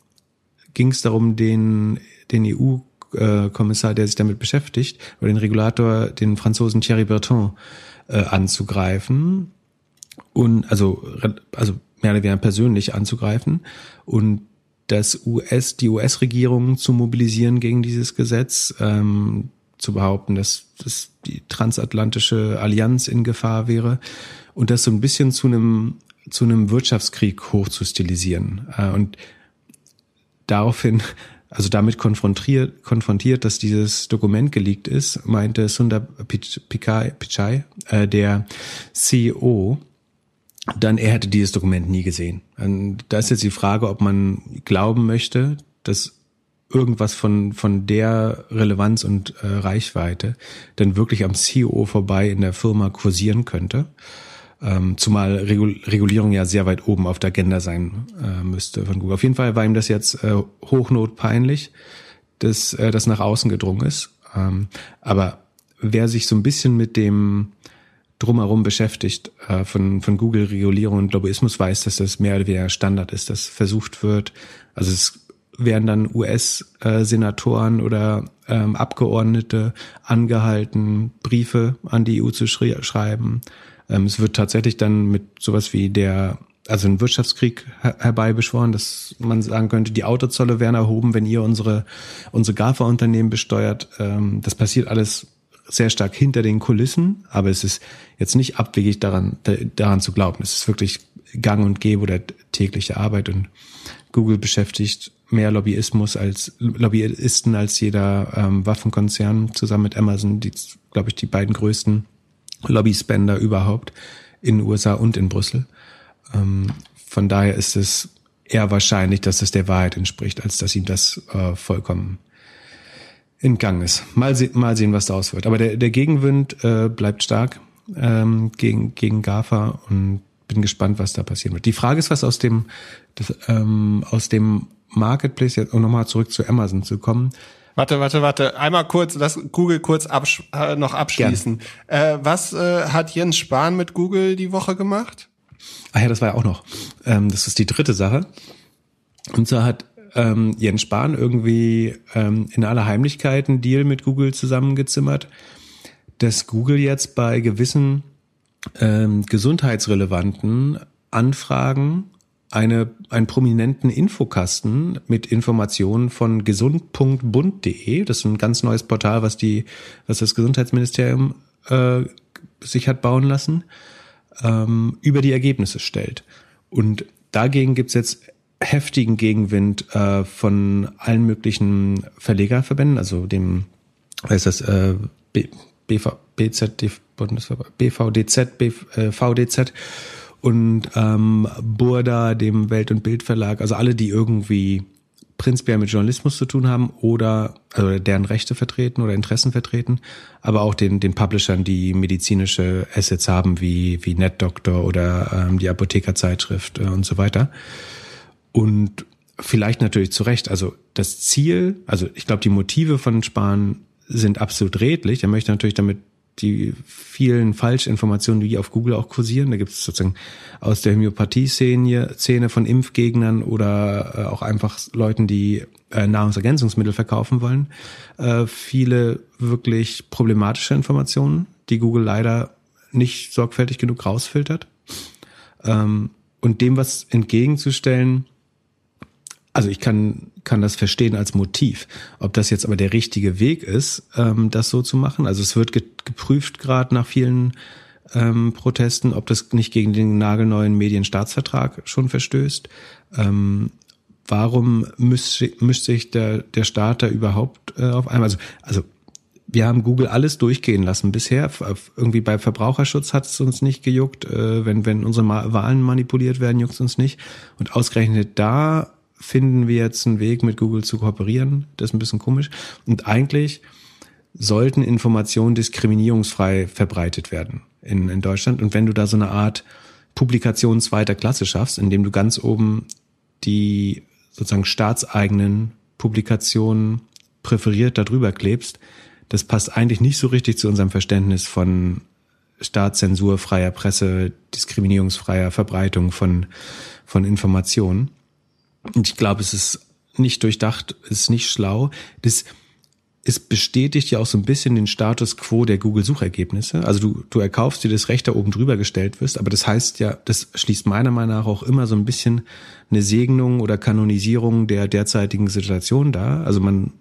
[SPEAKER 1] ging es darum, den, den EU-Kommissar, der sich damit beschäftigt, oder den Regulator, den Franzosen Thierry Berton, äh, anzugreifen. Und also, also mehr oder weniger persönlich anzugreifen und das US, die US-Regierung zu mobilisieren gegen dieses Gesetz, ähm, zu behaupten, dass, dass die transatlantische Allianz in Gefahr wäre und das so ein bisschen zu einem zu einem Wirtschaftskrieg hochzustilisieren äh, und daraufhin also damit konfrontiert, konfrontiert, dass dieses Dokument geleakt ist, meinte Sundar Pichai, äh, der CEO, dann er hätte dieses Dokument nie gesehen. Und da ist jetzt die Frage, ob man glauben möchte, dass irgendwas von, von der Relevanz und äh, Reichweite dann wirklich am CEO vorbei in der Firma kursieren könnte. Ähm, zumal Regulierung ja sehr weit oben auf der Agenda sein äh, müsste von Google. Auf jeden Fall war ihm das jetzt äh, hochnot peinlich, dass äh, das nach außen gedrungen ist. Ähm, aber wer sich so ein bisschen mit dem drumherum beschäftigt äh, von, von Google-Regulierung und Lobbyismus weiß, dass das mehr oder weniger Standard ist, dass versucht wird, also es werden dann US-Senatoren oder ähm, Abgeordnete angehalten, Briefe an die EU zu schreiben. Ähm, es wird tatsächlich dann mit sowas wie der, also ein Wirtschaftskrieg her herbeibeschworen, dass man sagen könnte, die Autozolle werden erhoben, wenn ihr unsere, unsere GAFA-Unternehmen besteuert. Ähm, das passiert alles sehr stark hinter den Kulissen, aber es ist jetzt nicht abwegig daran, daran zu glauben. Es ist wirklich gang und gäbe oder tägliche Arbeit und Google beschäftigt mehr Lobbyismus als Lobbyisten als jeder ähm, Waffenkonzern zusammen mit Amazon, die glaube ich die beiden größten Lobbyspender überhaupt in den USA und in Brüssel. Ähm, von daher ist es eher wahrscheinlich, dass es der Wahrheit entspricht, als dass ihm das äh, vollkommen entgangen ist. Mal, se mal sehen, was daraus wird. Aber der, der Gegenwind äh, bleibt stark ähm, gegen, gegen GAFA und bin gespannt, was da passieren wird. Die Frage ist, was aus dem, das, ähm, aus dem Marketplace, jetzt um nochmal zurück zu Amazon zu kommen.
[SPEAKER 2] Warte, warte, warte. Einmal kurz, lass Google kurz absch äh, noch abschließen. Äh, was äh, hat Jens Spahn mit Google die Woche gemacht?
[SPEAKER 1] Ach ja, das war ja auch noch. Ähm, das ist die dritte Sache. Und zwar hat ähm, Jens Spahn irgendwie ähm, in aller Heimlichkeit einen Deal mit Google zusammengezimmert, dass Google jetzt bei gewissen ähm, gesundheitsrelevanten Anfragen eine, einen prominenten Infokasten mit Informationen von gesund.bund.de. Das ist ein ganz neues Portal, was die, was das Gesundheitsministerium äh, sich hat bauen lassen, ähm, über die Ergebnisse stellt. Und dagegen gibt's jetzt heftigen Gegenwind äh, von allen möglichen Verlegerverbänden, also dem, was das, äh, B, BV, BZ, BVDZ, BVDZ und ähm, Burda, dem Welt- und Bildverlag, also alle, die irgendwie prinzipiell mit Journalismus zu tun haben oder also deren Rechte vertreten oder Interessen vertreten, aber auch den, den Publishern, die medizinische Assets haben, wie, wie NetDoctor oder ähm, die Apothekerzeitschrift äh, und so weiter. Und vielleicht natürlich zu Recht, also das Ziel, also ich glaube, die Motive von Spahn sind absolut redlich. Er möchte natürlich damit die vielen Falschinformationen, die auf Google auch kursieren. Da gibt es sozusagen aus der Homöopathie-Szene Szene von Impfgegnern oder äh, auch einfach Leuten, die äh, Nahrungsergänzungsmittel verkaufen wollen, äh, viele wirklich problematische Informationen, die Google leider nicht sorgfältig genug rausfiltert. Ähm, und dem was entgegenzustellen, also ich kann, kann das verstehen als Motiv. Ob das jetzt aber der richtige Weg ist, ähm, das so zu machen. Also es wird geprüft gerade nach vielen ähm, Protesten, ob das nicht gegen den nagelneuen Medienstaatsvertrag schon verstößt. Ähm, warum mischt, mischt sich der, der Staat da überhaupt äh, auf einmal? Also, also wir haben Google alles durchgehen lassen bisher. Irgendwie bei Verbraucherschutz hat es uns nicht gejuckt. Äh, wenn, wenn unsere Wahlen manipuliert werden, juckt es uns nicht. Und ausgerechnet da finden wir jetzt einen Weg, mit Google zu kooperieren. Das ist ein bisschen komisch. Und eigentlich sollten Informationen diskriminierungsfrei verbreitet werden in, in Deutschland. Und wenn du da so eine Art Publikation zweiter Klasse schaffst, indem du ganz oben die sozusagen staatseigenen Publikationen präferiert darüber klebst, das passt eigentlich nicht so richtig zu unserem Verständnis von Staatszensur, freier Presse, diskriminierungsfreier Verbreitung von, von Informationen. Und ich glaube, es ist nicht durchdacht, es ist nicht schlau. Das, es bestätigt ja auch so ein bisschen den Status quo der Google-Suchergebnisse. Also du, du erkaufst dir das Recht, da oben drüber gestellt wirst, aber das heißt ja, das schließt meiner Meinung nach auch immer so ein bisschen eine Segnung oder Kanonisierung der derzeitigen Situation da. Also man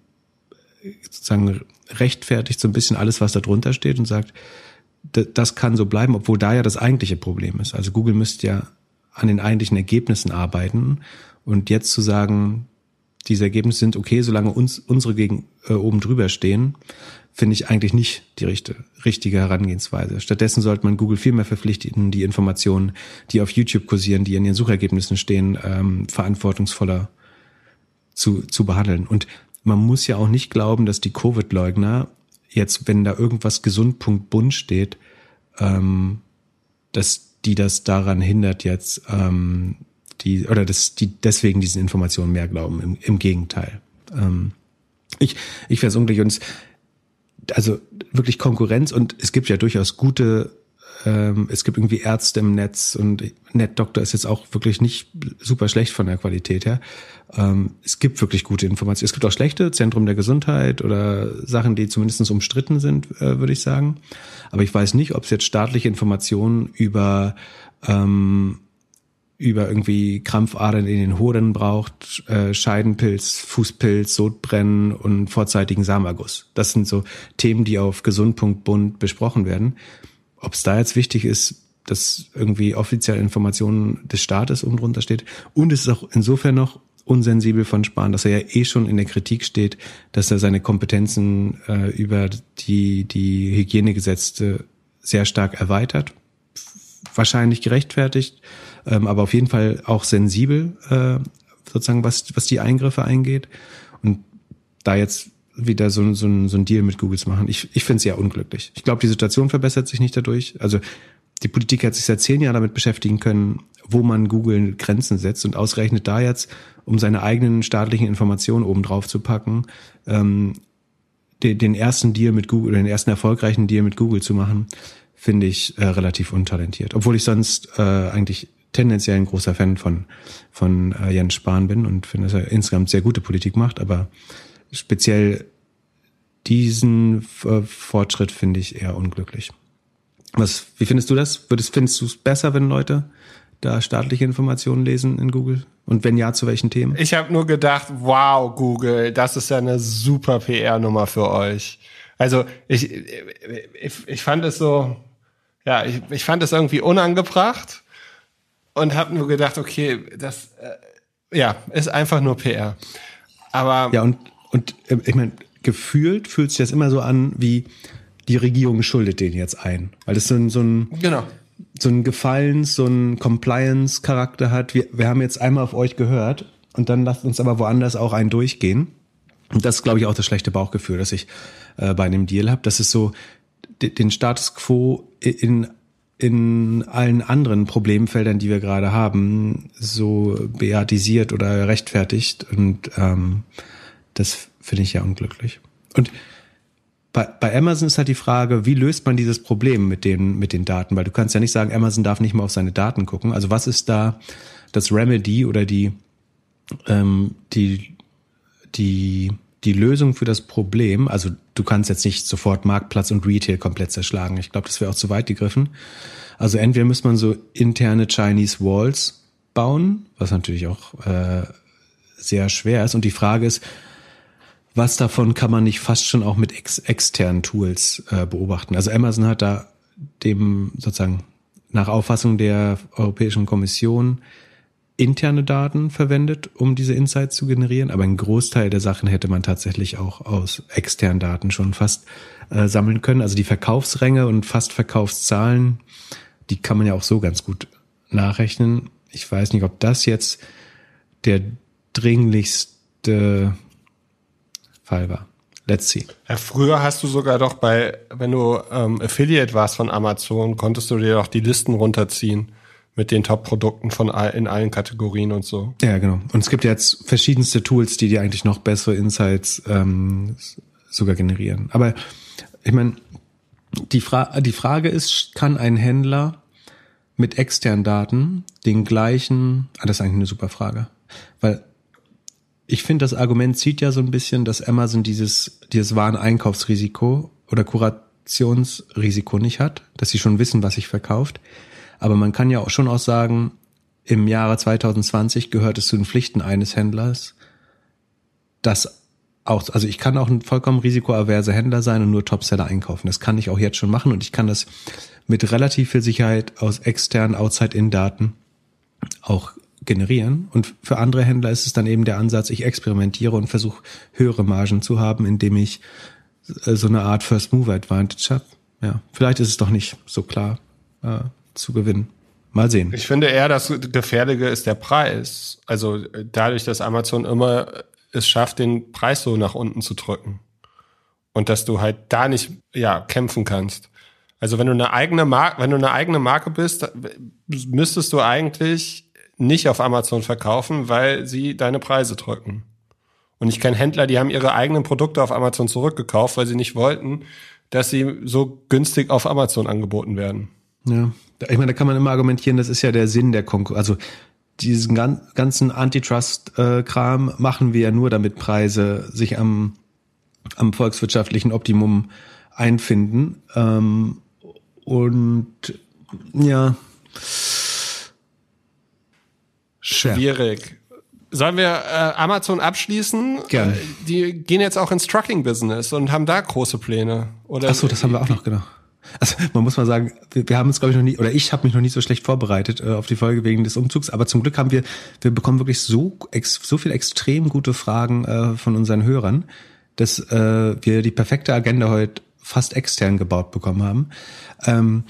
[SPEAKER 1] sozusagen rechtfertigt so ein bisschen alles, was da drunter steht und sagt, das kann so bleiben, obwohl da ja das eigentliche Problem ist. Also Google müsste ja an den eigentlichen Ergebnissen arbeiten und jetzt zu sagen, diese Ergebnisse sind okay, solange uns unsere gegen äh, oben drüber stehen, finde ich eigentlich nicht die richtige, richtige Herangehensweise. Stattdessen sollte man Google viel mehr verpflichten, die Informationen, die auf YouTube kursieren, die in ihren Suchergebnissen stehen, ähm, verantwortungsvoller zu, zu behandeln. Und man muss ja auch nicht glauben, dass die Covid-Leugner jetzt, wenn da irgendwas gesund.bund steht, ähm, dass die das daran hindert jetzt, ähm, die, oder dass die deswegen diesen Informationen mehr glauben. Im, im Gegenteil. Ähm, ich, ich wäre es unglücklich und es, also wirklich Konkurrenz und es gibt ja durchaus gute ähm, es gibt irgendwie Ärzte im Netz und NetDoktor ist jetzt auch wirklich nicht super schlecht von der Qualität her. Ähm, es gibt wirklich gute Informationen. Es gibt auch schlechte, Zentrum der Gesundheit oder Sachen, die zumindest umstritten sind, äh, würde ich sagen. Aber ich weiß nicht, ob es jetzt staatliche Informationen über ähm, über irgendwie Krampfadern in den Hoden braucht, äh, Scheidenpilz, Fußpilz, Sodbrennen und vorzeitigen Samenerguss. Das sind so Themen, die auf gesund.bund besprochen werden ob es da jetzt wichtig ist, dass irgendwie offizielle Informationen des Staates oben drunter steht. Und es ist auch insofern noch unsensibel von Spahn, dass er ja eh schon in der Kritik steht, dass er seine Kompetenzen äh, über die, die Hygienegesetze sehr stark erweitert. Wahrscheinlich gerechtfertigt, ähm, aber auf jeden Fall auch sensibel, äh, sozusagen, was, was die Eingriffe eingeht. Und da jetzt wieder so, so, so ein Deal mit Google zu machen. Ich, ich finde es ja unglücklich. Ich glaube, die Situation verbessert sich nicht dadurch. Also die Politik hat sich seit zehn Jahren damit beschäftigen können, wo man Google Grenzen setzt und ausrechnet da jetzt, um seine eigenen staatlichen Informationen oben drauf zu packen, ähm, den, den ersten Deal mit Google, den ersten erfolgreichen Deal mit Google zu machen, finde ich äh, relativ untalentiert. Obwohl ich sonst äh, eigentlich tendenziell ein großer Fan von, von äh, Jens Spahn bin und finde, dass er insgesamt sehr gute Politik macht, aber speziell diesen äh, Fortschritt finde ich eher unglücklich. Was, wie findest du das? Würdest, findest du es besser, wenn Leute da staatliche Informationen lesen in Google? Und wenn ja, zu welchen Themen?
[SPEAKER 2] Ich habe nur gedacht, wow, Google, das ist ja eine super PR-Nummer für euch. Also ich, ich, ich fand es so, ja, ich, ich fand es irgendwie unangebracht und habe nur gedacht, okay, das äh, ja ist einfach nur PR. Aber
[SPEAKER 1] ja und und äh, ich meine, gefühlt fühlt sich das immer so an, wie die Regierung schuldet den jetzt ein. Weil das so ein, so ein,
[SPEAKER 2] genau.
[SPEAKER 1] so ein Gefallens-, so ein Compliance-Charakter hat. Wir, wir haben jetzt einmal auf euch gehört und dann lasst uns aber woanders auch einen durchgehen. Und das ist, glaube ich, auch das schlechte Bauchgefühl, das ich äh, bei einem Deal habe. Das ist so den Status quo in in allen anderen Problemfeldern, die wir gerade haben, so beatisiert oder rechtfertigt. Und ähm, das finde ich ja unglücklich. Und bei, bei Amazon ist halt die Frage, wie löst man dieses Problem mit den, mit den Daten? Weil du kannst ja nicht sagen, Amazon darf nicht mal auf seine Daten gucken. Also was ist da das Remedy oder die, ähm, die, die, die Lösung für das Problem? Also du kannst jetzt nicht sofort Marktplatz und Retail komplett zerschlagen. Ich glaube, das wäre auch zu weit gegriffen. Also entweder muss man so interne Chinese Walls bauen, was natürlich auch äh, sehr schwer ist. Und die Frage ist, was davon kann man nicht fast schon auch mit ex externen Tools äh, beobachten? Also Amazon hat da dem sozusagen nach Auffassung der Europäischen Kommission interne Daten verwendet, um diese Insights zu generieren, aber ein Großteil der Sachen hätte man tatsächlich auch aus externen Daten schon fast äh, sammeln können. Also die Verkaufsränge und fast Verkaufszahlen, die kann man ja auch so ganz gut nachrechnen. Ich weiß nicht, ob das jetzt der dringlichste Fall war. Let's see.
[SPEAKER 2] Ja, früher hast du sogar doch bei, wenn du ähm, Affiliate warst von Amazon, konntest du dir doch die Listen runterziehen mit den Top-Produkten von all, in allen Kategorien und so.
[SPEAKER 1] Ja, genau. Und es gibt jetzt verschiedenste Tools, die dir eigentlich noch bessere Insights ähm, sogar generieren. Aber ich meine, die, Fra die Frage ist, kann ein Händler mit externen Daten den gleichen, ah, das ist eigentlich eine super Frage, weil ich finde, das Argument zieht ja so ein bisschen, dass Amazon dieses, dieses Wareneinkaufsrisiko oder Kurationsrisiko nicht hat, dass sie schon wissen, was sich verkauft. Aber man kann ja auch schon auch sagen, im Jahre 2020 gehört es zu den Pflichten eines Händlers, dass auch, also ich kann auch ein vollkommen risikoaverse Händler sein und nur Topseller einkaufen. Das kann ich auch jetzt schon machen und ich kann das mit relativ viel Sicherheit aus externen Outside-In-Daten auch generieren. Und für andere Händler ist es dann eben der Ansatz, ich experimentiere und versuche höhere Margen zu haben, indem ich äh, so eine Art First Mover Advantage habe. Ja, vielleicht ist es doch nicht so klar äh, zu gewinnen. Mal sehen.
[SPEAKER 2] Ich finde eher, das Gefährliche ist der Preis. Also äh, dadurch, dass Amazon immer es schafft, den Preis so nach unten zu drücken. Und dass du halt da nicht, ja, kämpfen kannst. Also wenn du eine eigene Marke, wenn du eine eigene Marke bist, müsstest du eigentlich nicht auf Amazon verkaufen, weil sie deine Preise drücken. Und ich kenne Händler, die haben ihre eigenen Produkte auf Amazon zurückgekauft, weil sie nicht wollten, dass sie so günstig auf Amazon angeboten werden.
[SPEAKER 1] Ja, ich meine, da kann man immer argumentieren, das ist ja der Sinn der Konkurrenz. Also diesen ganzen Antitrust-Kram machen wir ja nur, damit Preise sich am, am volkswirtschaftlichen Optimum einfinden. Ähm, und ja,
[SPEAKER 2] Schwierig. Sollen wir äh, Amazon abschließen?
[SPEAKER 1] Gerne. Äh,
[SPEAKER 2] die gehen jetzt auch ins Trucking-Business und haben da große Pläne.
[SPEAKER 1] Oder Ach so, das haben wir auch noch, genau. Also man muss mal sagen, wir, wir haben uns glaube ich noch nie oder ich habe mich noch nie so schlecht vorbereitet äh, auf die Folge wegen des Umzugs, aber zum Glück haben wir wir bekommen wirklich so ex, so viel extrem gute Fragen äh, von unseren Hörern, dass äh, wir die perfekte Agenda heute fast extern gebaut bekommen haben. Ähm,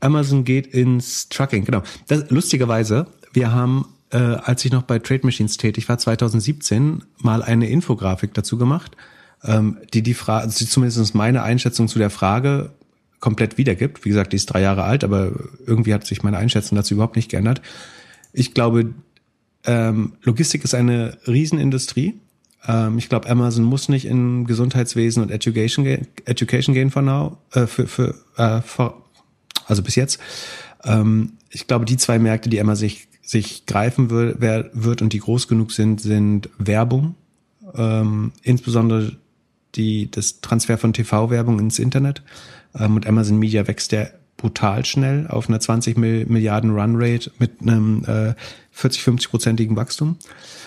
[SPEAKER 1] Amazon geht ins Trucking, genau. Das, lustigerweise, wir haben äh, als ich noch bei Trade Machines tätig war, 2017, mal eine Infografik dazu gemacht, ähm, die die Frage, also zumindest meine Einschätzung zu der Frage komplett wiedergibt. Wie gesagt, die ist drei Jahre alt, aber irgendwie hat sich meine Einschätzung dazu überhaupt nicht geändert. Ich glaube, ähm, Logistik ist eine Riesenindustrie. Ähm, ich glaube, Amazon muss nicht in Gesundheitswesen und Education, Education gehen for now, äh, für, für, äh, for, also bis jetzt. Ähm, ich glaube, die zwei Märkte, die Amazon sich sich greifen wird, wird und die groß genug sind, sind Werbung, ähm, insbesondere die, das Transfer von TV-Werbung ins Internet. Ähm, und Amazon Media wächst ja brutal schnell auf einer 20 Milliarden Runrate mit einem äh, 40, 50-prozentigen Wachstum.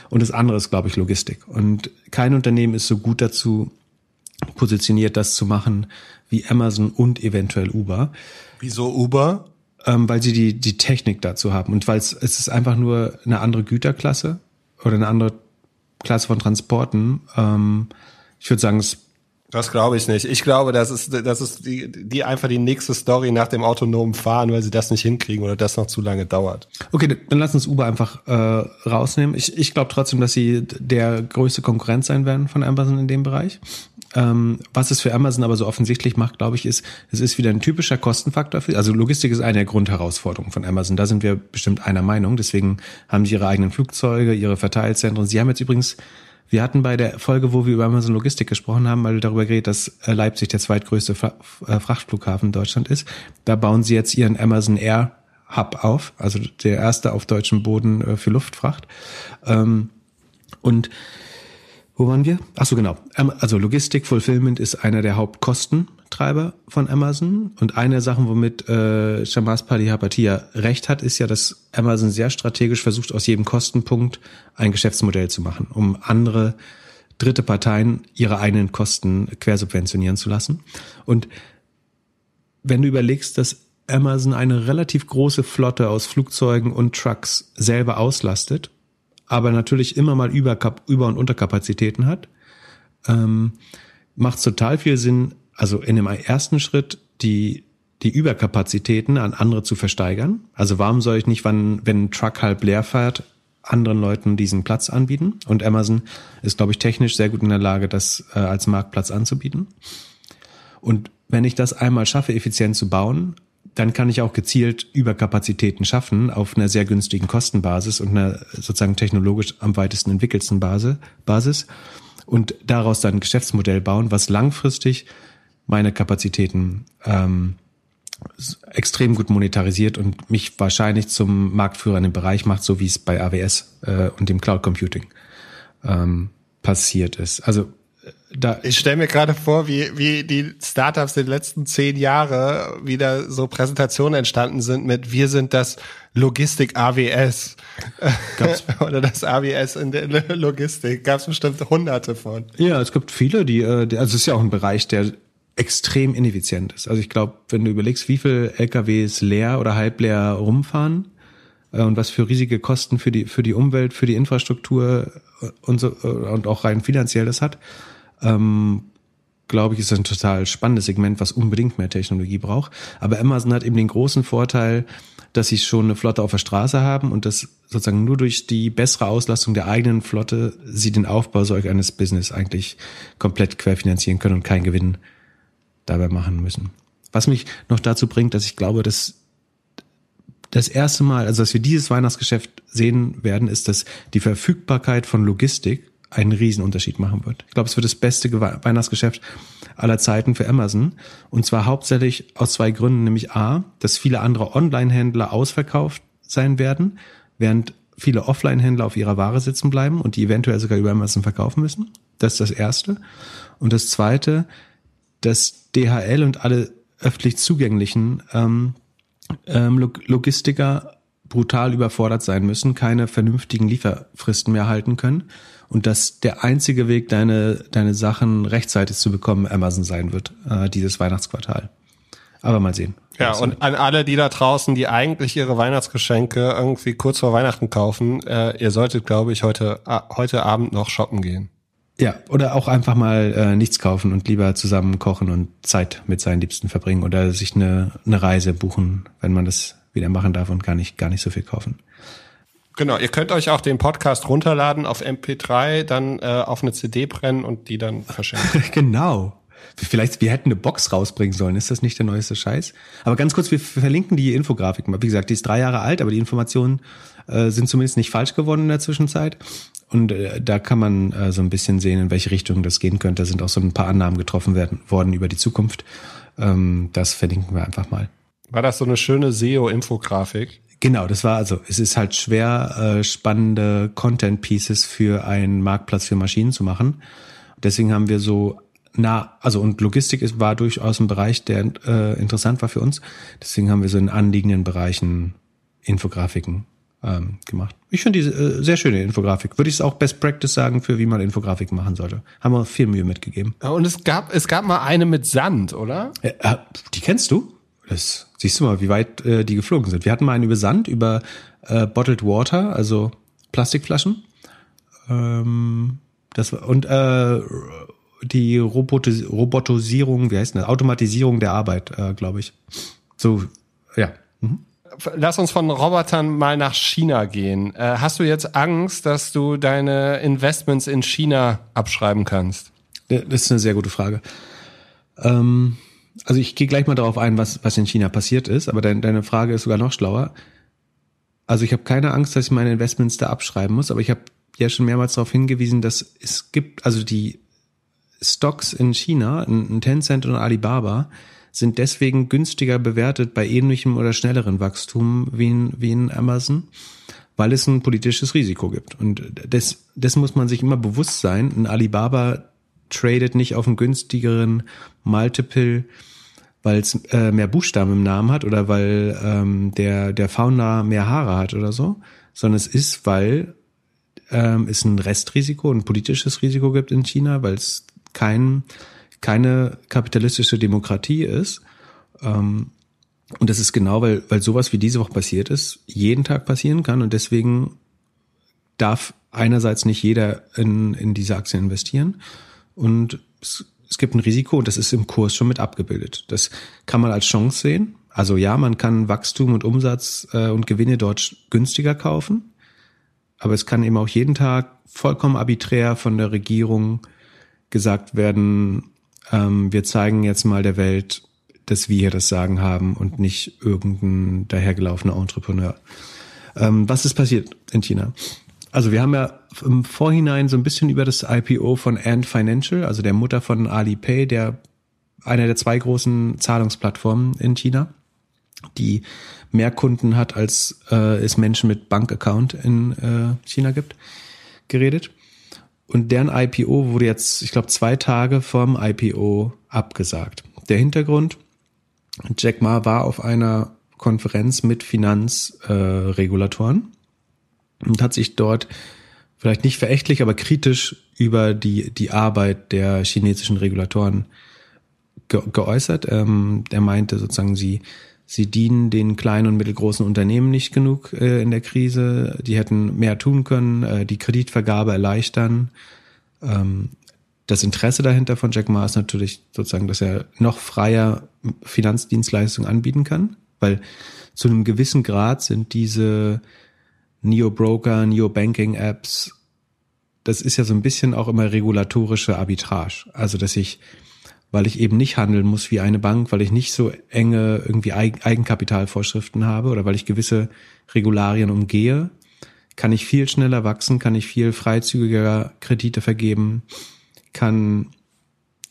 [SPEAKER 1] Und das andere ist, glaube ich, Logistik. Und kein Unternehmen ist so gut dazu positioniert, das zu machen wie Amazon und eventuell Uber.
[SPEAKER 2] Wieso Uber?
[SPEAKER 1] ähm, weil sie die, die Technik dazu haben und weil es, es ist einfach nur eine andere Güterklasse oder eine andere Klasse von Transporten. Ähm, ich würde sagen, es
[SPEAKER 2] das glaube ich nicht. Ich glaube, das ist, das ist die, die einfach die nächste Story nach dem autonomen Fahren, weil sie das nicht hinkriegen oder das noch zu lange dauert.
[SPEAKER 1] Okay, dann lass uns Uber einfach äh, rausnehmen. Ich, ich glaube trotzdem, dass sie der größte Konkurrent sein werden von Amazon in dem Bereich. Ähm, was es für Amazon aber so offensichtlich macht, glaube ich, ist, es ist wieder ein typischer Kostenfaktor. Für, also Logistik ist eine der Grundherausforderungen von Amazon. Da sind wir bestimmt einer Meinung. Deswegen haben sie ihre eigenen Flugzeuge, ihre Verteilzentren. Sie haben jetzt übrigens wir hatten bei der Folge, wo wir über Amazon Logistik gesprochen haben, mal darüber geredet, dass äh, Leipzig der zweitgrößte äh, Frachtflughafen in Deutschland ist. Da bauen sie jetzt ihren Amazon Air Hub auf, also der erste auf deutschem Boden äh, für Luftfracht. Ähm, und wo waren wir? Ach so, genau. Also Logistik, Fulfillment ist einer der Hauptkostentreiber von Amazon. Und eine der Sachen, womit äh, Shamas Palihapatia recht hat, ist ja, dass Amazon sehr strategisch versucht, aus jedem Kostenpunkt ein Geschäftsmodell zu machen, um andere dritte Parteien ihre eigenen Kosten quersubventionieren zu lassen. Und wenn du überlegst, dass Amazon eine relativ große Flotte aus Flugzeugen und Trucks selber auslastet, aber natürlich immer mal Über-, Über und Unterkapazitäten hat, ähm, macht total viel Sinn, also in dem ersten Schritt die die Überkapazitäten an andere zu versteigern. Also warum soll ich nicht, wann, wenn ein Truck halb leer fährt, anderen Leuten diesen Platz anbieten? Und Amazon ist, glaube ich, technisch sehr gut in der Lage, das äh, als Marktplatz anzubieten. Und wenn ich das einmal schaffe, effizient zu bauen, dann kann ich auch gezielt Überkapazitäten schaffen auf einer sehr günstigen Kostenbasis und einer sozusagen technologisch am weitesten entwickelten Basis und daraus dann ein Geschäftsmodell bauen, was langfristig meine Kapazitäten ähm, extrem gut monetarisiert und mich wahrscheinlich zum Marktführer in dem Bereich macht, so wie es bei AWS äh, und dem Cloud Computing ähm, passiert ist. Also
[SPEAKER 2] da ich stelle mir gerade vor, wie, wie die Startups in den letzten zehn Jahre wieder so Präsentationen entstanden sind mit wir sind das Logistik AWS oder das AWS in der Logistik. Gab es bestimmt hunderte von.
[SPEAKER 1] Ja, es gibt viele, die, äh, also es ist ja auch ein Bereich, der extrem ineffizient ist. Also ich glaube, wenn du überlegst, wie viel LKWs leer oder halb leer rumfahren äh, und was für riesige Kosten für die für die Umwelt, für die Infrastruktur und so und auch rein finanziell das hat, ähm, glaube ich, ist ein total spannendes Segment, was unbedingt mehr Technologie braucht. Aber Amazon hat eben den großen Vorteil, dass sie schon eine Flotte auf der Straße haben und dass sozusagen nur durch die bessere Auslastung der eigenen Flotte sie den Aufbau solch eines Business eigentlich komplett querfinanzieren können und keinen Gewinn dabei machen müssen. Was mich noch dazu bringt, dass ich glaube, dass das erste Mal, also dass wir dieses Weihnachtsgeschäft sehen werden, ist, dass die Verfügbarkeit von Logistik einen Riesenunterschied machen wird. Ich glaube, es wird das beste Weihnachtsgeschäft aller Zeiten für Amazon. Und zwar hauptsächlich aus zwei Gründen, nämlich A, dass viele andere Online-Händler ausverkauft sein werden, während viele Offline-Händler auf ihrer Ware sitzen bleiben und die eventuell sogar über Amazon verkaufen müssen. Das ist das Erste. Und das Zweite, dass DHL und alle öffentlich zugänglichen ähm, ähm, Logistiker brutal überfordert sein müssen, keine vernünftigen Lieferfristen mehr halten können und dass der einzige Weg, deine, deine Sachen rechtzeitig zu bekommen, Amazon sein wird, äh, dieses Weihnachtsquartal. Aber mal sehen.
[SPEAKER 2] Ja, und an alle, die da draußen, die eigentlich ihre Weihnachtsgeschenke irgendwie kurz vor Weihnachten kaufen, äh, ihr solltet, glaube ich, heute, äh, heute Abend noch shoppen gehen.
[SPEAKER 1] Ja, oder auch einfach mal äh, nichts kaufen und lieber zusammen kochen und Zeit mit seinen Liebsten verbringen oder sich eine, eine Reise buchen, wenn man das wieder machen darf und gar nicht, gar nicht so viel kaufen.
[SPEAKER 2] Genau, ihr könnt euch auch den Podcast runterladen auf MP3, dann äh, auf eine CD brennen und die dann verschenken.
[SPEAKER 1] genau. Vielleicht, wir hätten eine Box rausbringen sollen. Ist das nicht der neueste Scheiß? Aber ganz kurz, wir verlinken die Infografik mal. Wie gesagt, die ist drei Jahre alt, aber die Informationen äh, sind zumindest nicht falsch geworden in der Zwischenzeit. Und äh, da kann man äh, so ein bisschen sehen, in welche Richtung das gehen könnte. Da sind auch so ein paar Annahmen getroffen werden, worden über die Zukunft. Ähm, das verlinken wir einfach mal.
[SPEAKER 2] War das so eine schöne SEO-Infografik?
[SPEAKER 1] Genau, das war also, es ist halt schwer, äh, spannende Content Pieces für einen Marktplatz für Maschinen zu machen. Deswegen haben wir so nah, also und Logistik ist, war durchaus ein Bereich, der äh, interessant war für uns. Deswegen haben wir so in anliegenden Bereichen Infografiken ähm, gemacht. Ich finde die äh, sehr schöne Infografik. Würde ich es auch Best Practice sagen, für wie man Infografik machen sollte. Haben wir viel Mühe mitgegeben.
[SPEAKER 2] Und es gab, es gab mal eine mit Sand, oder?
[SPEAKER 1] Äh, äh die kennst du? Das siehst du mal, wie weit äh, die geflogen sind. Wir hatten mal einen über Sand, über äh, Bottled Water, also Plastikflaschen. Ähm, das war, und äh, die Robotis Robotisierung, wie heißt das? Automatisierung der Arbeit, glaube ich. So, ja. Mhm.
[SPEAKER 2] Lass uns von Robotern mal nach China gehen. Äh, hast du jetzt Angst, dass du deine Investments in China abschreiben kannst?
[SPEAKER 1] Das ist eine sehr gute Frage. Ähm, also ich gehe gleich mal darauf ein, was, was in China passiert ist, aber dein, deine Frage ist sogar noch schlauer. Also ich habe keine Angst, dass ich meine Investments da abschreiben muss, aber ich habe ja schon mehrmals darauf hingewiesen, dass es gibt, also die Stocks in China, ein Tencent und Alibaba, sind deswegen günstiger bewertet bei ähnlichem oder schnellerem Wachstum wie in, wie in Amazon, weil es ein politisches Risiko gibt. Und das, das muss man sich immer bewusst sein. Ein Alibaba tradet nicht auf einen günstigeren Multiple, weil es äh, mehr Buchstaben im Namen hat oder weil ähm, der, der Founder mehr Haare hat oder so, sondern es ist, weil ähm, es ein Restrisiko, ein politisches Risiko gibt in China, weil es kein, keine kapitalistische Demokratie ist. Ähm, Und das ist genau, weil, weil sowas wie diese Woche passiert ist, jeden Tag passieren kann und deswegen darf einerseits nicht jeder in, in diese Aktien investieren und es, es gibt ein Risiko und das ist im Kurs schon mit abgebildet. Das kann man als Chance sehen. Also ja, man kann Wachstum und Umsatz äh, und Gewinne dort günstiger kaufen, aber es kann eben auch jeden Tag vollkommen arbiträr von der Regierung gesagt werden, ähm, wir zeigen jetzt mal der Welt, dass wir hier das Sagen haben und nicht irgendein dahergelaufener Entrepreneur. Ähm, was ist passiert in China? Also wir haben ja im Vorhinein so ein bisschen über das IPO von Ant Financial, also der Mutter von Alipay, der einer der zwei großen Zahlungsplattformen in China, die mehr Kunden hat, als äh, es Menschen mit Bankaccount in äh, China gibt, geredet. Und deren IPO wurde jetzt, ich glaube, zwei Tage vorm IPO abgesagt. Der Hintergrund, Jack Ma war auf einer Konferenz mit Finanzregulatoren äh, und hat sich dort vielleicht nicht verächtlich, aber kritisch über die, die Arbeit der chinesischen Regulatoren ge geäußert. Ähm, er meinte sozusagen, sie, sie dienen den kleinen und mittelgroßen Unternehmen nicht genug äh, in der Krise. Die hätten mehr tun können, äh, die Kreditvergabe erleichtern. Ähm, das Interesse dahinter von Jack Ma ist natürlich sozusagen, dass er noch freier Finanzdienstleistungen anbieten kann, weil zu einem gewissen Grad sind diese Neo-Broker, Neo-Banking-Apps, das ist ja so ein bisschen auch immer regulatorische Arbitrage. Also, dass ich, weil ich eben nicht handeln muss wie eine Bank, weil ich nicht so enge irgendwie Eigenkapitalvorschriften habe oder weil ich gewisse Regularien umgehe, kann ich viel schneller wachsen, kann ich viel freizügiger Kredite vergeben, kann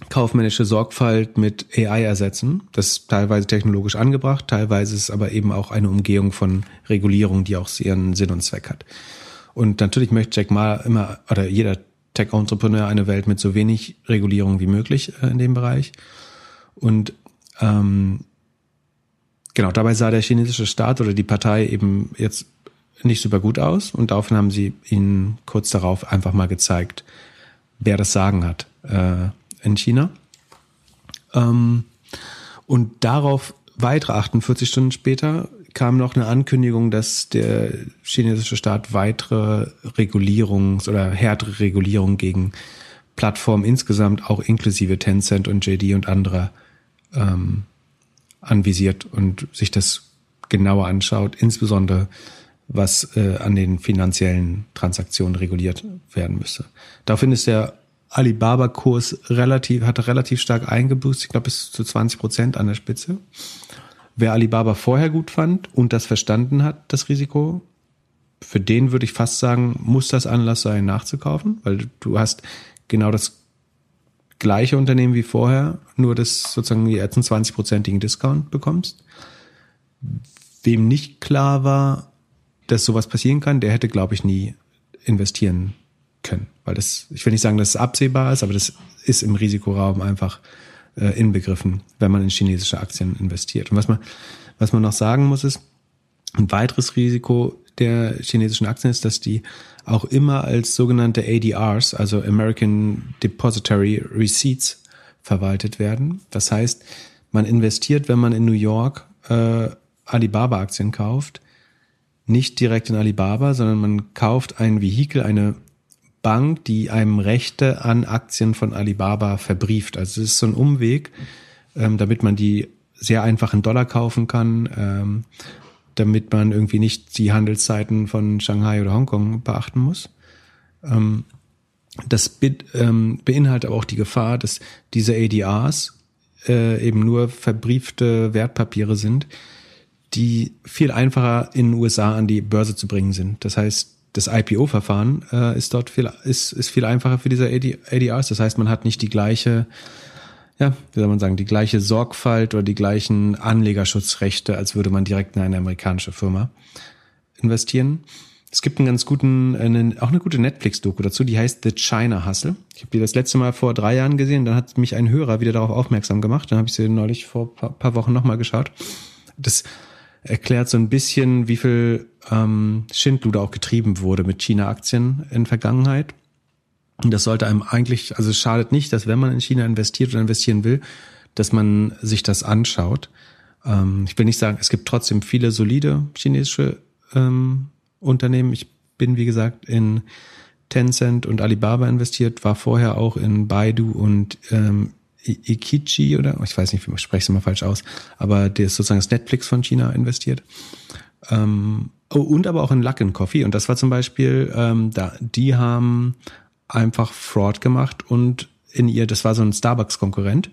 [SPEAKER 1] kaufmännische Sorgfalt mit AI ersetzen. Das ist teilweise technologisch angebracht, teilweise ist aber eben auch eine Umgehung von Regulierung, die auch ihren Sinn und Zweck hat. Und natürlich möchte Jack Ma immer, oder jeder Tech-Entrepreneur eine Welt mit so wenig Regulierung wie möglich äh, in dem Bereich. Und ähm, genau, dabei sah der chinesische Staat oder die Partei eben jetzt nicht super gut aus und daraufhin haben sie ihnen kurz darauf einfach mal gezeigt, wer das Sagen hat äh, in China. Ähm, und darauf weitere 48 Stunden später kam noch eine Ankündigung, dass der chinesische Staat weitere Regulierungs- oder härtere Regulierung gegen Plattformen insgesamt, auch inklusive Tencent und JD und andere, ähm, anvisiert und sich das genauer anschaut, insbesondere was äh, an den finanziellen Transaktionen reguliert werden müsste. Daraufhin ist der Alibaba-Kurs relativ, hatte relativ stark eingeboost, ich glaube bis zu 20 Prozent an der Spitze. Wer Alibaba vorher gut fand und das verstanden hat, das Risiko, für den würde ich fast sagen, muss das Anlass sein, nachzukaufen, weil du hast genau das gleiche Unternehmen wie vorher, nur dass sozusagen jetzt einen 20-prozentigen Discount bekommst. Wem nicht klar war, dass sowas passieren kann, der hätte, glaube ich, nie investieren können. Weil das, ich will nicht sagen, dass es absehbar ist, aber das ist im Risikoraum einfach äh, inbegriffen, wenn man in chinesische Aktien investiert. Und was man, was man noch sagen muss, ist, ein weiteres Risiko der chinesischen Aktien ist, dass die auch immer als sogenannte ADRs, also American Depository Receipts, verwaltet werden. Das heißt, man investiert, wenn man in New York äh, Alibaba-Aktien kauft, nicht direkt in Alibaba, sondern man kauft ein Vehikel, eine Bank, die einem Rechte an Aktien von Alibaba verbrieft. Also es ist so ein Umweg, ähm, damit man die sehr einfach in Dollar kaufen kann, ähm, damit man irgendwie nicht die Handelszeiten von Shanghai oder Hongkong beachten muss. Ähm, das be ähm, beinhaltet aber auch die Gefahr, dass diese ADRs äh, eben nur verbriefte Wertpapiere sind, die viel einfacher in den USA an die Börse zu bringen sind. Das heißt, das IPO-Verfahren äh, ist dort viel, ist, ist viel einfacher für diese AD, ADRs. Das heißt, man hat nicht die gleiche, ja, wie soll man sagen, die gleiche Sorgfalt oder die gleichen Anlegerschutzrechte, als würde man direkt in eine amerikanische Firma investieren. Es gibt einen ganz guten, eine, auch eine gute Netflix-Doku dazu, die heißt The China Hustle. Ich habe die das letzte Mal vor drei Jahren gesehen, dann hat mich ein Hörer wieder darauf aufmerksam gemacht. Dann habe ich sie neulich vor paar, paar Wochen nochmal geschaut. Das erklärt so ein bisschen, wie viel ähm, Schindluder auch getrieben wurde mit China-Aktien in Vergangenheit. Und das sollte einem eigentlich, also es schadet nicht, dass wenn man in China investiert oder investieren will, dass man sich das anschaut. Ähm, ich will nicht sagen, es gibt trotzdem viele solide chinesische ähm, Unternehmen. Ich bin, wie gesagt, in Tencent und Alibaba investiert, war vorher auch in Baidu und ähm, Ikichi oder ich weiß nicht, wie man spreche es immer falsch aus, aber der ist sozusagen das Netflix von China investiert. Ähm, und aber auch in Luckin Coffee. Und das war zum Beispiel, ähm, da, die haben einfach Fraud gemacht und in ihr, das war so ein Starbucks-Konkurrent,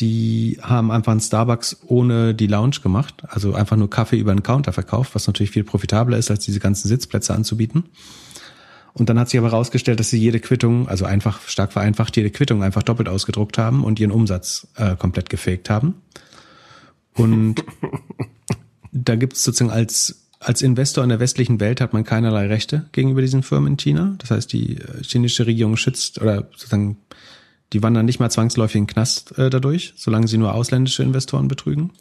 [SPEAKER 1] die haben einfach einen Starbucks ohne die Lounge gemacht, also einfach nur Kaffee über den Counter verkauft, was natürlich viel profitabler ist, als diese ganzen Sitzplätze anzubieten. Und dann hat sich aber herausgestellt, dass sie jede Quittung, also einfach stark vereinfacht, jede Quittung einfach doppelt ausgedruckt haben und ihren Umsatz äh, komplett gefaked haben. Und da gibt es sozusagen als als Investor in der westlichen Welt hat man keinerlei Rechte gegenüber diesen Firmen in China. Das heißt, die äh, chinesische Regierung schützt oder sozusagen die wandern nicht mal zwangsläufig in den Knast äh, dadurch, solange sie nur ausländische Investoren betrügen.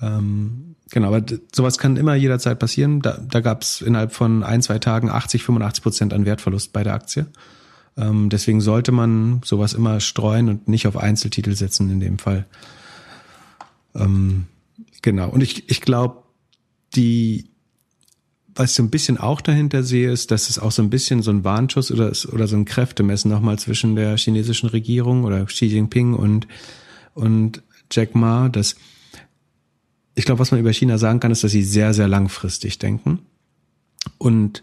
[SPEAKER 1] Ähm, genau, aber sowas kann immer jederzeit passieren. Da, da gab es innerhalb von ein, zwei Tagen 80, 85 Prozent an Wertverlust bei der Aktie. Ähm, deswegen sollte man sowas immer streuen und nicht auf Einzeltitel setzen in dem Fall. Ähm, genau. Und ich, ich glaube, die was ich so ein bisschen auch dahinter sehe, ist, dass es auch so ein bisschen so ein Warnschuss oder, oder so ein Kräftemessen nochmal zwischen der chinesischen Regierung oder Xi Jinping und, und Jack Ma, dass ich glaube, was man über China sagen kann, ist, dass sie sehr, sehr langfristig denken. Und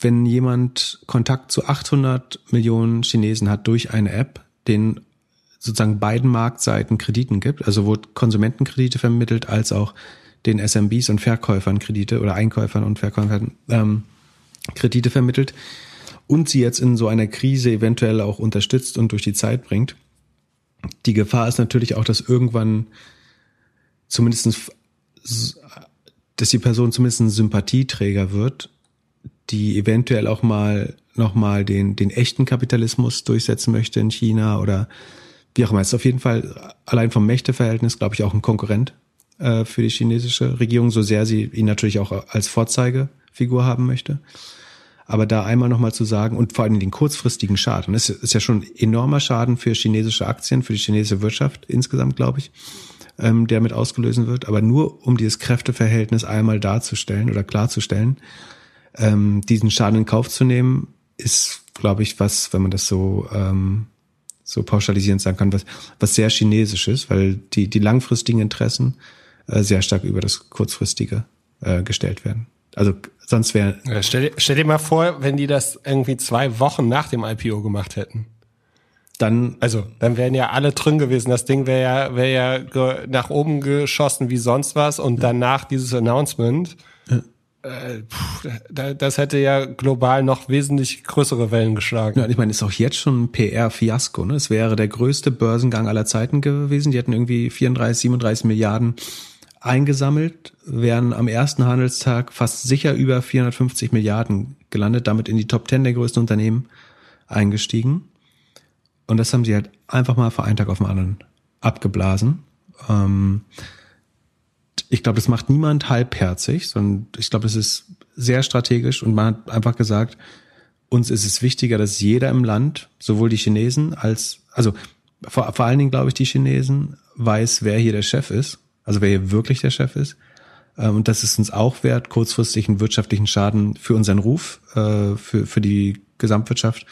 [SPEAKER 1] wenn jemand Kontakt zu 800 Millionen Chinesen hat durch eine App, den sozusagen beiden Marktseiten Krediten gibt, also wo Konsumentenkredite vermittelt als auch den SMBs und Verkäufern Kredite oder Einkäufern und Verkäufern ähm, Kredite vermittelt und sie jetzt in so einer Krise eventuell auch unterstützt und durch die Zeit bringt. Die Gefahr ist natürlich auch, dass irgendwann zumindestens, dass die Person zumindest ein Sympathieträger wird, die eventuell auch mal nochmal den, den echten Kapitalismus durchsetzen möchte in China oder wie auch immer. Es ist auf jeden Fall allein vom Mächteverhältnis, glaube ich, auch ein Konkurrent äh, für die chinesische Regierung, so sehr sie ihn natürlich auch als Vorzeigefigur haben möchte. Aber da einmal nochmal zu sagen und vor allem den kurzfristigen Schaden, das ist ja schon enormer Schaden für chinesische Aktien, für die chinesische Wirtschaft insgesamt, glaube ich, ähm, der mit ausgelösen wird. Aber nur um dieses Kräfteverhältnis einmal darzustellen oder klarzustellen, ähm, diesen Schaden in Kauf zu nehmen, ist, glaube ich, was, wenn man das so ähm, so pauschalisierend sagen kann, was, was sehr chinesisch ist, weil die, die langfristigen Interessen äh, sehr stark über das kurzfristige äh, gestellt werden. Also sonst wäre.
[SPEAKER 2] Ja, stell, stell dir mal vor, wenn die das irgendwie zwei Wochen nach dem IPO gemacht hätten. Dann, also, dann wären ja alle drin gewesen. Das Ding wäre ja, wäre ja nach oben geschossen wie sonst was und danach dieses Announcement. Ja. Äh, pff, das hätte ja global noch wesentlich größere Wellen geschlagen.
[SPEAKER 1] Ja, ich meine, ist auch jetzt schon ein PR-Fiasko. Ne? Es wäre der größte Börsengang aller Zeiten gewesen. Die hätten irgendwie 34, 37 Milliarden eingesammelt, wären am ersten Handelstag fast sicher über 450 Milliarden gelandet, damit in die Top 10 der größten Unternehmen eingestiegen. Und das haben sie halt einfach mal vor einen Tag auf den anderen abgeblasen. Ähm, ich glaube, das macht niemand halbherzig, sondern ich glaube, das ist sehr strategisch und man hat einfach gesagt, uns ist es wichtiger, dass jeder im Land, sowohl die Chinesen als, also vor, vor allen Dingen glaube ich die Chinesen, weiß, wer hier der Chef ist also wer hier wirklich der Chef ist. Ähm, und das ist uns auch wert, kurzfristig einen wirtschaftlichen Schaden für unseren Ruf, äh, für, für die Gesamtwirtschaft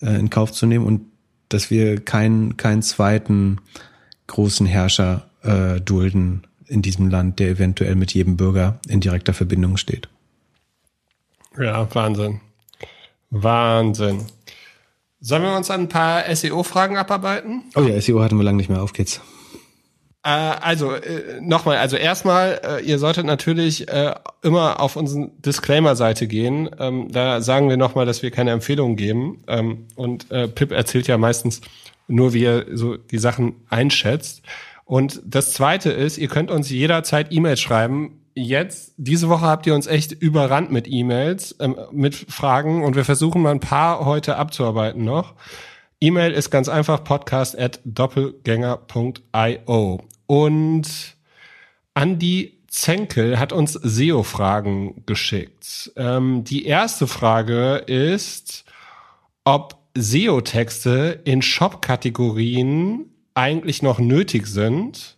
[SPEAKER 1] äh, in Kauf zu nehmen und dass wir keinen, keinen zweiten großen Herrscher äh, dulden in diesem Land, der eventuell mit jedem Bürger in direkter Verbindung steht.
[SPEAKER 2] Ja, Wahnsinn. Wahnsinn. Sollen wir uns an ein paar SEO-Fragen abarbeiten?
[SPEAKER 1] Oh ja, SEO hatten wir lange nicht mehr. Auf geht's.
[SPEAKER 2] Äh, also äh, nochmal, also erstmal, äh, ihr solltet natürlich äh, immer auf unsere Disclaimer-Seite gehen. Ähm, da sagen wir nochmal, dass wir keine Empfehlungen geben. Ähm, und äh, Pip erzählt ja meistens nur, wie er so die Sachen einschätzt. Und das Zweite ist, ihr könnt uns jederzeit E-Mails schreiben. Jetzt, diese Woche habt ihr uns echt überrannt mit E-Mails, ähm, mit Fragen und wir versuchen mal ein paar heute abzuarbeiten noch. E-Mail ist ganz einfach podcast at doppelgänger.io. Und Andi Zenkel hat uns SEO-Fragen geschickt. Ähm, die erste Frage ist, ob SEO-Texte in Shop-Kategorien eigentlich noch nötig sind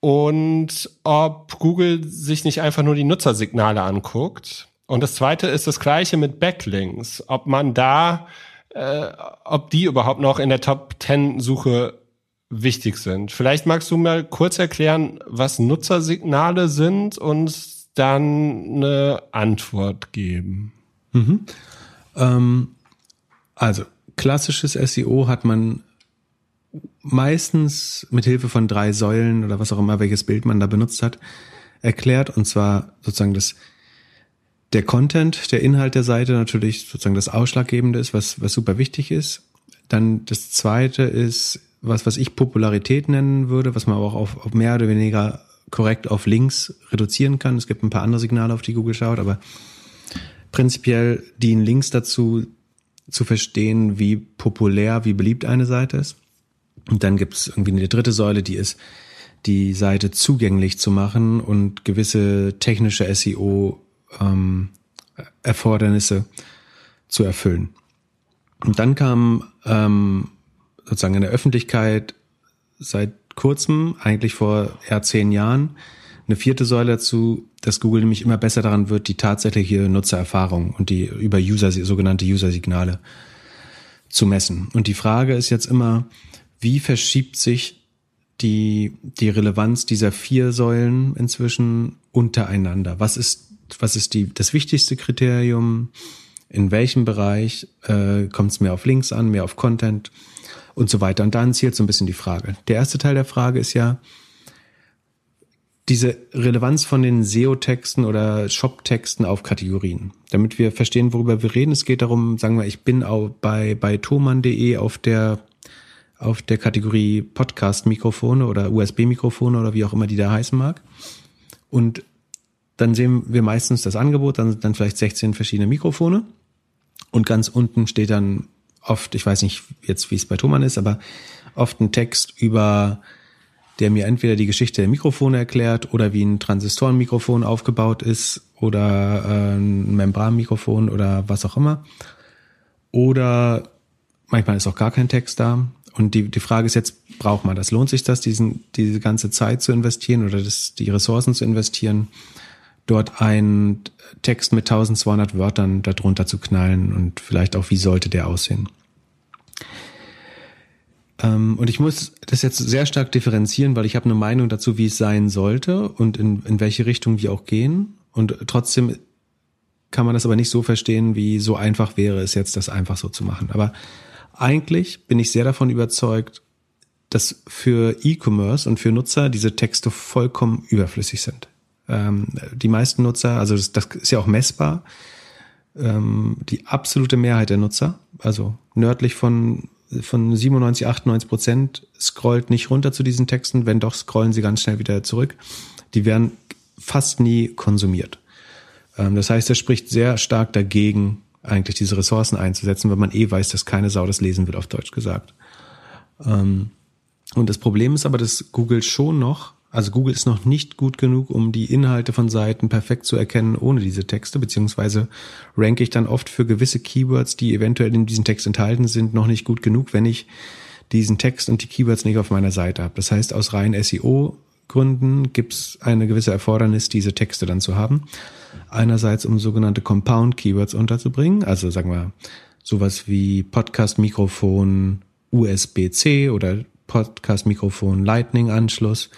[SPEAKER 2] und ob Google sich nicht einfach nur die Nutzersignale anguckt. Und das zweite ist das gleiche mit Backlinks, ob man da, äh, ob die überhaupt noch in der Top 10 Suche wichtig sind. Vielleicht magst du mal kurz erklären, was Nutzersignale sind und dann eine Antwort geben.
[SPEAKER 1] Mhm. Ähm, also klassisches SEO hat man meistens mit Hilfe von drei Säulen oder was auch immer, welches Bild man da benutzt hat, erklärt. Und zwar sozusagen das, der Content, der Inhalt der Seite natürlich sozusagen das Ausschlaggebende ist, was, was super wichtig ist. Dann das zweite ist, was, was ich Popularität nennen würde, was man aber auch auf, auf mehr oder weniger korrekt auf Links reduzieren kann. Es gibt ein paar andere Signale, auf die Google schaut, aber prinzipiell dienen Links dazu, zu verstehen, wie populär, wie beliebt eine Seite ist. Und dann gibt es irgendwie eine dritte Säule, die ist, die Seite zugänglich zu machen und gewisse technische SEO ähm, zu erfüllen. Und dann kam ähm, sozusagen in der Öffentlichkeit seit kurzem, eigentlich vor eher zehn Jahren, eine vierte Säule dazu, dass Google nämlich immer besser daran wird, die tatsächliche Nutzererfahrung und die über User, sogenannte User-Signale zu messen. Und die Frage ist jetzt immer, wie verschiebt sich die, die Relevanz dieser vier Säulen inzwischen untereinander? Was ist, was ist die, das wichtigste Kriterium? In welchem Bereich äh, kommt es mehr auf Links an, mehr auf Content und so weiter? Und dann zielt so ein bisschen die Frage. Der erste Teil der Frage ist ja, diese Relevanz von den SEO-Texten oder Shop-Texten auf Kategorien. Damit wir verstehen, worüber wir reden. Es geht darum, sagen wir, ich bin auch bei, bei thoman.de auf der auf der Kategorie Podcast-Mikrofone oder USB-Mikrofone oder wie auch immer die da heißen mag. Und dann sehen wir meistens das Angebot, dann sind dann vielleicht 16 verschiedene Mikrofone. Und ganz unten steht dann oft, ich weiß nicht jetzt, wie es bei Thomann ist, aber oft ein Text über, der mir entweder die Geschichte der Mikrofone erklärt oder wie ein Transistorenmikrofon aufgebaut ist oder äh, ein Membranmikrofon oder was auch immer. Oder manchmal ist auch gar kein Text da. Und die, die Frage ist jetzt, braucht man das? Lohnt sich das, diesen, diese ganze Zeit zu investieren oder das, die Ressourcen zu investieren, dort einen Text mit 1200 Wörtern darunter zu knallen und vielleicht auch, wie sollte der aussehen? Ähm, und ich muss das jetzt sehr stark differenzieren, weil ich habe eine Meinung dazu, wie es sein sollte und in, in welche Richtung wir auch gehen. Und trotzdem kann man das aber nicht so verstehen, wie so einfach wäre es jetzt, das einfach so zu machen. Aber eigentlich bin ich sehr davon überzeugt, dass für E-Commerce und für Nutzer diese Texte vollkommen überflüssig sind. Ähm, die meisten Nutzer, also das, das ist ja auch messbar, ähm, die absolute Mehrheit der Nutzer, also nördlich von, von 97, 98 Prozent, scrollt nicht runter zu diesen Texten. Wenn doch, scrollen sie ganz schnell wieder zurück. Die werden fast nie konsumiert. Ähm, das heißt, das spricht sehr stark dagegen, eigentlich diese Ressourcen einzusetzen, weil man eh weiß, dass keine Sau das lesen wird, auf Deutsch gesagt. Ähm, und das Problem ist aber, dass Google schon noch, also Google ist noch nicht gut genug, um die Inhalte von Seiten perfekt zu erkennen ohne diese Texte, beziehungsweise ranke ich dann oft für gewisse Keywords, die eventuell in diesem Text enthalten sind, noch nicht gut genug, wenn ich diesen Text und die Keywords nicht auf meiner Seite habe. Das heißt, aus rein SEO Gründen gibt es eine gewisse Erfordernis, diese Texte dann zu haben. Einerseits, um sogenannte Compound Keywords unterzubringen, also sagen wir sowas wie Podcast-Mikrofon USB-C oder Podcast-Mikrofon Lightning-Anschluss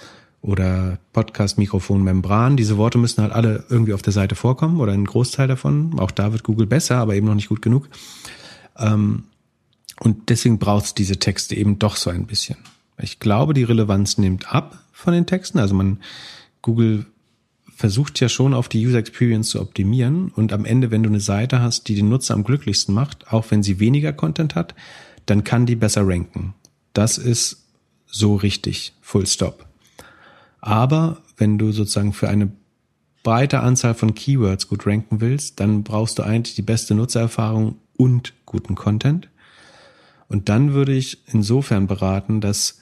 [SPEAKER 1] oder Podcast-Mikrofon-Membran. Diese Worte müssen halt alle irgendwie auf der Seite vorkommen oder ein Großteil davon. Auch da wird Google besser, aber eben noch nicht gut genug. Ähm, und deswegen braucht es diese Texte eben doch so ein bisschen. Ich glaube, die Relevanz nimmt ab von den Texten. Also man, Google versucht ja schon auf die User Experience zu optimieren und am Ende, wenn du eine Seite hast, die den Nutzer am glücklichsten macht, auch wenn sie weniger Content hat, dann kann die besser ranken. Das ist so richtig, full stop. Aber wenn du sozusagen für eine breite Anzahl von Keywords gut ranken willst, dann brauchst du eigentlich die beste Nutzererfahrung und guten Content. Und dann würde ich insofern beraten, dass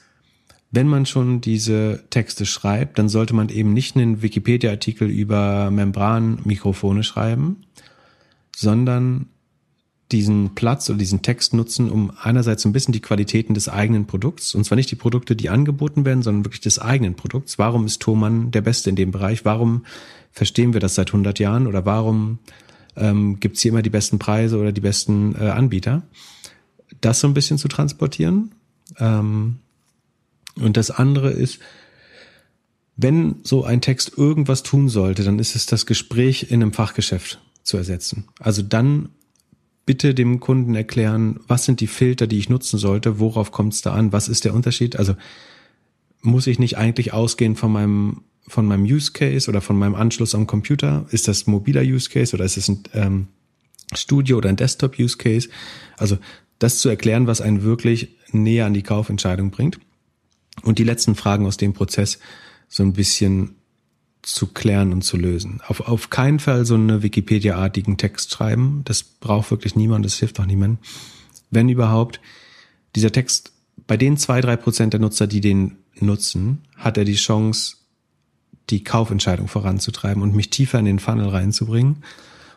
[SPEAKER 1] wenn man schon diese Texte schreibt, dann sollte man eben nicht einen Wikipedia-Artikel über Membranmikrofone schreiben, sondern diesen Platz oder diesen Text nutzen, um einerseits ein bisschen die Qualitäten des eigenen Produkts, und zwar nicht die Produkte, die angeboten werden, sondern wirklich des eigenen Produkts. Warum ist Thomann der Beste in dem Bereich? Warum verstehen wir das seit 100 Jahren? Oder warum ähm, gibt es hier immer die besten Preise oder die besten äh, Anbieter? Das so ein bisschen zu transportieren. Ähm, und das andere ist, wenn so ein Text irgendwas tun sollte, dann ist es das Gespräch in einem Fachgeschäft zu ersetzen. Also dann bitte dem Kunden erklären, was sind die Filter, die ich nutzen sollte, worauf kommt es da an, was ist der Unterschied? Also muss ich nicht eigentlich ausgehen von meinem von meinem Use Case oder von meinem Anschluss am Computer? Ist das mobiler Use Case oder ist es ein ähm, Studio oder ein Desktop Use Case? Also das zu erklären, was einen wirklich näher an die Kaufentscheidung bringt. Und die letzten Fragen aus dem Prozess so ein bisschen zu klären und zu lösen. Auf, auf keinen Fall so eine Wikipedia-artigen Text schreiben. Das braucht wirklich niemand, das hilft auch niemand. Wenn überhaupt, dieser Text, bei den zwei, drei Prozent der Nutzer, die den nutzen, hat er die Chance, die Kaufentscheidung voranzutreiben und mich tiefer in den Funnel reinzubringen.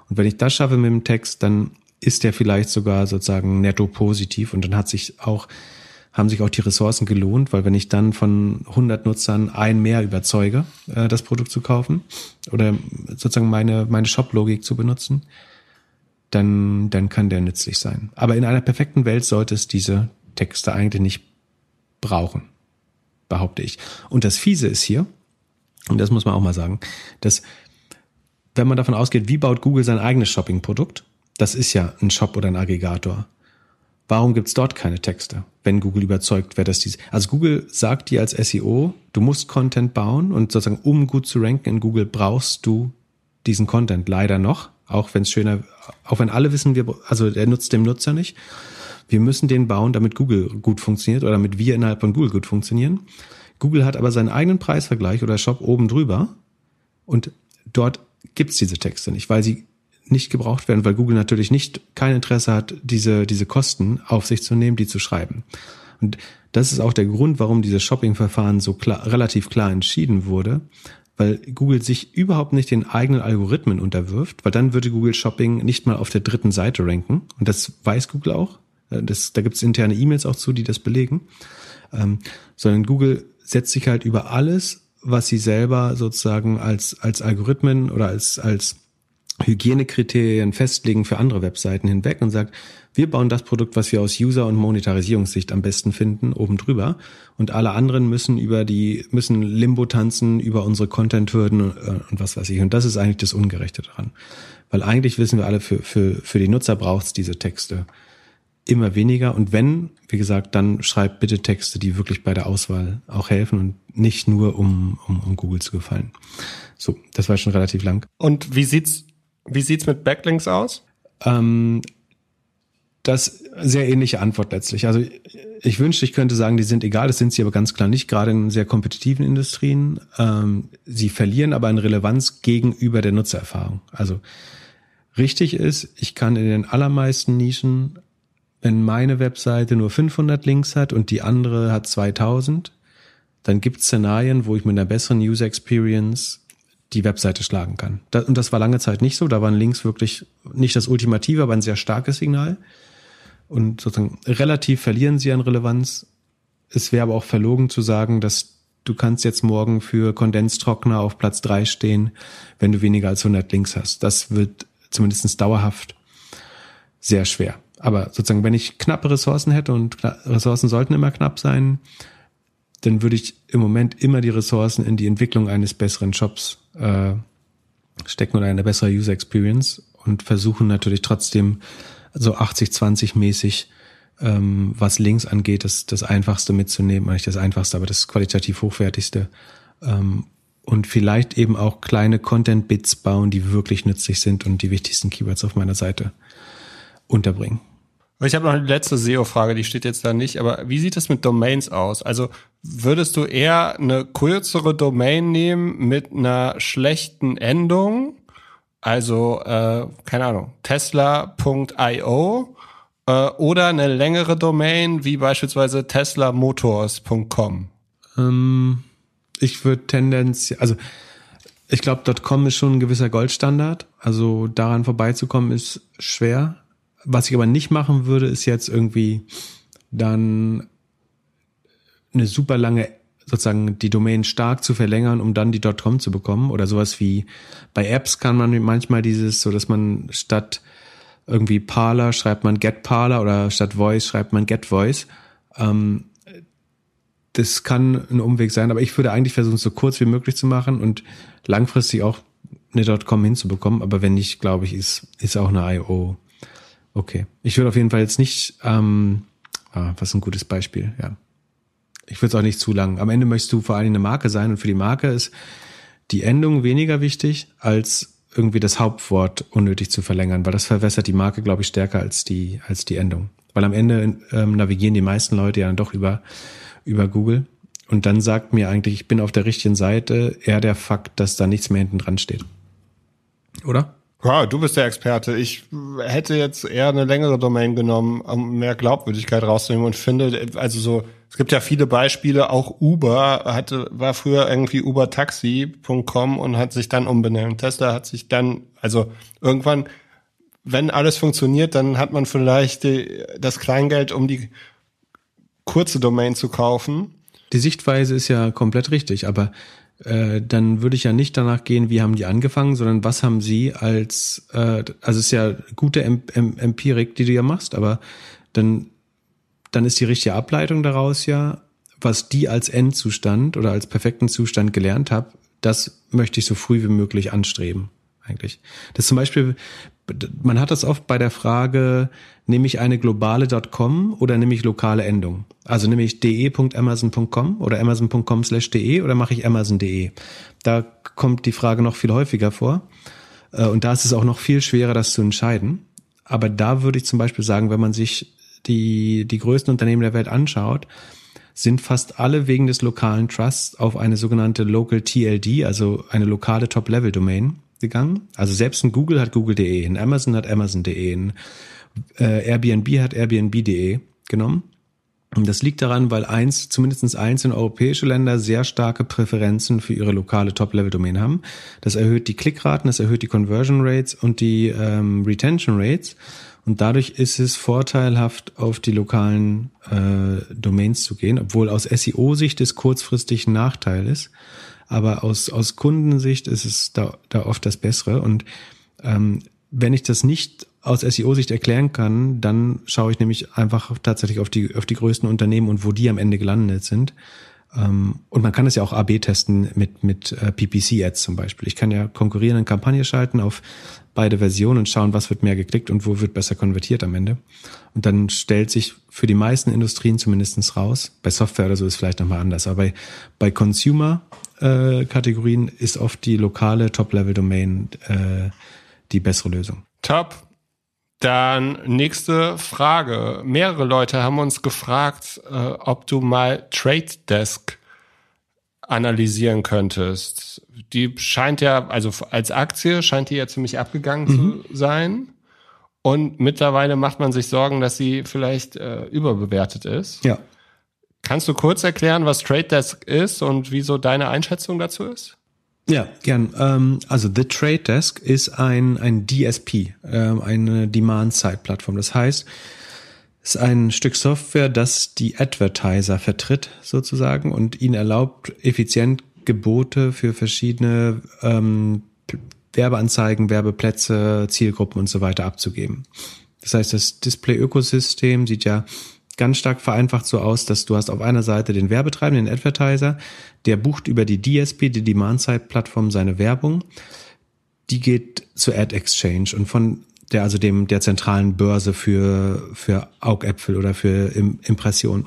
[SPEAKER 1] Und wenn ich das schaffe mit dem Text, dann ist der vielleicht sogar sozusagen netto positiv und dann hat sich auch haben sich auch die Ressourcen gelohnt, weil wenn ich dann von 100 Nutzern ein mehr überzeuge, äh, das Produkt zu kaufen oder sozusagen meine, meine Shop-Logik zu benutzen, dann, dann kann der nützlich sein. Aber in einer perfekten Welt sollte es diese Texte eigentlich nicht brauchen, behaupte ich. Und das Fiese ist hier, und das muss man auch mal sagen, dass wenn man davon ausgeht, wie baut Google sein eigenes Shopping-Produkt, das ist ja ein Shop oder ein Aggregator. Warum gibt's dort keine Texte, wenn Google überzeugt wer das diese. Also Google sagt dir als SEO, du musst Content bauen und sozusagen, um gut zu ranken in Google, brauchst du diesen Content leider noch, auch wenn es schöner, auch wenn alle wissen, wir, also der nutzt dem Nutzer nicht. Wir müssen den bauen, damit Google gut funktioniert oder damit wir innerhalb von Google gut funktionieren. Google hat aber seinen eigenen Preisvergleich oder Shop oben drüber und dort gibt's diese Texte nicht, weil sie nicht gebraucht werden, weil Google natürlich nicht kein Interesse hat, diese, diese Kosten auf sich zu nehmen, die zu schreiben. Und das ist auch der Grund, warum dieses Shopping-Verfahren so klar, relativ klar entschieden wurde, weil Google sich überhaupt nicht den eigenen Algorithmen unterwirft, weil dann würde Google Shopping nicht mal auf der dritten Seite ranken. Und das weiß Google auch. Das, da gibt es interne E-Mails auch zu, die das belegen. Ähm, sondern Google setzt sich halt über alles, was sie selber sozusagen als, als Algorithmen oder als, als Hygienekriterien festlegen für andere Webseiten hinweg und sagt, wir bauen das Produkt, was wir aus User- und Monetarisierungssicht am besten finden, oben drüber. Und alle anderen müssen über die, müssen Limbo tanzen über unsere Content-Hürden und, äh, und was weiß ich. Und das ist eigentlich das Ungerechte daran. Weil eigentlich wissen wir alle, für, für, für die Nutzer braucht's diese Texte immer weniger. Und wenn, wie gesagt, dann schreibt bitte Texte, die wirklich bei der Auswahl auch helfen und nicht nur um, um, um Google zu gefallen. So, das war schon relativ lang.
[SPEAKER 2] Und wie sieht's wie sieht's mit Backlinks aus?
[SPEAKER 1] Ähm, das sehr ähnliche Antwort letztlich. Also ich wünschte, ich könnte sagen, die sind egal, das sind sie aber ganz klar nicht, gerade in sehr kompetitiven Industrien. Ähm, sie verlieren aber an Relevanz gegenüber der Nutzererfahrung. Also richtig ist, ich kann in den allermeisten Nischen, wenn meine Webseite nur 500 Links hat und die andere hat 2000, dann gibt es Szenarien, wo ich mit einer besseren User Experience die Webseite schlagen kann. und das war lange Zeit nicht so. Da waren Links wirklich nicht das Ultimative, aber ein sehr starkes Signal. Und sozusagen relativ verlieren sie an Relevanz. Es wäre aber auch verlogen zu sagen, dass du kannst jetzt morgen für Kondenstrockner auf Platz drei stehen, wenn du weniger als 100 Links hast. Das wird zumindest dauerhaft sehr schwer. Aber sozusagen, wenn ich knappe Ressourcen hätte und Ressourcen sollten immer knapp sein, dann würde ich im Moment immer die Ressourcen in die Entwicklung eines besseren Shops äh, stecken oder eine bessere User Experience und versuchen natürlich trotzdem so 80-20 mäßig, ähm, was Links angeht, das, das Einfachste mitzunehmen, nicht das Einfachste, aber das qualitativ Hochwertigste. Ähm, und vielleicht eben auch kleine Content-Bits bauen, die wirklich nützlich sind und die wichtigsten Keywords auf meiner Seite unterbringen.
[SPEAKER 2] Ich habe noch eine letzte SEO-Frage, die steht jetzt da nicht, aber wie sieht es mit Domains aus? Also würdest du eher eine kürzere Domain nehmen mit einer schlechten Endung? Also, äh, keine Ahnung, tesla.io äh, oder eine längere Domain wie beispielsweise teslamotors.com?
[SPEAKER 1] Ähm, ich würde tendenziell, also ich glaube, .com ist schon ein gewisser Goldstandard. Also daran vorbeizukommen ist schwer. Was ich aber nicht machen würde, ist jetzt irgendwie dann eine super lange sozusagen die Domain stark zu verlängern, um dann die .com zu bekommen oder sowas wie bei Apps kann man manchmal dieses, so dass man statt irgendwie Parler schreibt man Get Parler oder statt Voice schreibt man Get Voice. Ähm, das kann ein Umweg sein, aber ich würde eigentlich versuchen, es so kurz wie möglich zu machen und langfristig auch eine .com hinzubekommen. Aber wenn nicht, glaube ich, ist, ist auch eine IO okay. Ich würde auf jeden Fall jetzt nicht, ähm, ah, was ein gutes Beispiel, ja. Ich würde es auch nicht zu lang. Am Ende möchtest du vor allem eine Marke sein und für die Marke ist die Endung weniger wichtig als irgendwie das Hauptwort unnötig zu verlängern, weil das verwässert die Marke, glaube ich, stärker als die, als die Endung. Weil am Ende ähm, navigieren die meisten Leute ja dann doch über, über Google. Und dann sagt mir eigentlich, ich bin auf der richtigen Seite, eher der Fakt, dass da nichts mehr hinten dran steht. Oder?
[SPEAKER 2] Ja, du bist der Experte. Ich hätte jetzt eher eine längere Domain genommen, um mehr Glaubwürdigkeit rauszunehmen und finde, also so, es gibt ja viele Beispiele, auch Uber hatte, war früher irgendwie ubertaxi.com und hat sich dann umbenannt. Tesla hat sich dann, also irgendwann, wenn alles funktioniert, dann hat man vielleicht die, das Kleingeld, um die kurze Domain zu kaufen.
[SPEAKER 1] Die Sichtweise ist ja komplett richtig, aber äh, dann würde ich ja nicht danach gehen, wie haben die angefangen, sondern was haben sie als, äh, also es ist ja gute em em Empirik, die du ja machst, aber dann, dann ist die richtige Ableitung daraus ja, was die als Endzustand oder als perfekten Zustand gelernt haben, das möchte ich so früh wie möglich anstreben eigentlich. Das zum Beispiel, man hat das oft bei der Frage, nehme ich eine globale .com oder nehme ich lokale Endung? Also nehme ich de.amazon.com oder amazon.com slash de oder mache ich amazon.de? Da kommt die Frage noch viel häufiger vor. Äh, und da ist es auch noch viel schwerer, das zu entscheiden. Aber da würde ich zum Beispiel sagen, wenn man sich die, die größten Unternehmen der Welt anschaut, sind fast alle wegen des lokalen Trusts auf eine sogenannte Local TLD, also eine lokale Top-Level-Domain gegangen. Also selbst ein Google hat google.de, ein Amazon hat amazon.de, ein äh, Airbnb hat airbnb.de genommen. Und das liegt daran, weil eins, zumindest einzelne europäische Länder sehr starke Präferenzen für ihre lokale Top-Level-Domain haben. Das erhöht die Klickraten, das erhöht die Conversion Rates und die ähm, Retention Rates. Und dadurch ist es vorteilhaft, auf die lokalen äh, Domains zu gehen, obwohl aus SEO-Sicht es kurzfristig ein Nachteil ist. Aber aus, aus Kundensicht ist es da, da oft das Bessere. Und ähm, wenn ich das nicht aus SEO-Sicht erklären kann, dann schaue ich nämlich einfach tatsächlich auf die, auf die größten Unternehmen und wo die am Ende gelandet sind. Ähm, und man kann es ja auch AB testen mit, mit äh, PPC-Ads zum Beispiel. Ich kann ja konkurrierende Kampagne schalten auf beide Versionen und schauen, was wird mehr geklickt und wo wird besser konvertiert am Ende. Und dann stellt sich für die meisten Industrien zumindestens raus. Bei Software oder so ist vielleicht nochmal anders. Aber bei, bei Consumer-Kategorien äh, ist oft die lokale Top-Level-Domain äh, die bessere Lösung.
[SPEAKER 2] Top. Dann nächste Frage. Mehrere Leute haben uns gefragt, äh, ob du mal Trade Desk analysieren könntest. Die scheint ja, also als Aktie scheint die ja ziemlich abgegangen mhm. zu sein. Und mittlerweile macht man sich Sorgen, dass sie vielleicht äh, überbewertet ist.
[SPEAKER 1] Ja.
[SPEAKER 2] Kannst du kurz erklären, was Trade Desk ist und wieso deine Einschätzung dazu ist?
[SPEAKER 1] Ja, gern. Ähm, also The Trade Desk ist ein, ein DSP, ähm, eine Demand-Side-Plattform. Das heißt, es ist ein Stück Software, das die Advertiser vertritt sozusagen und ihnen erlaubt, effizient Gebote für verschiedene ähm, Werbeanzeigen, Werbeplätze, Zielgruppen und so weiter abzugeben. Das heißt, das Display-Ökosystem sieht ja ganz stark vereinfacht so aus, dass du hast auf einer Seite den Werbetreibenden, den Advertiser, der bucht über die DSP, die Demand-Side-Plattform, seine Werbung. Die geht zur Ad Exchange und von der, also dem, der zentralen Börse für, für Augäpfel oder für Impressionen.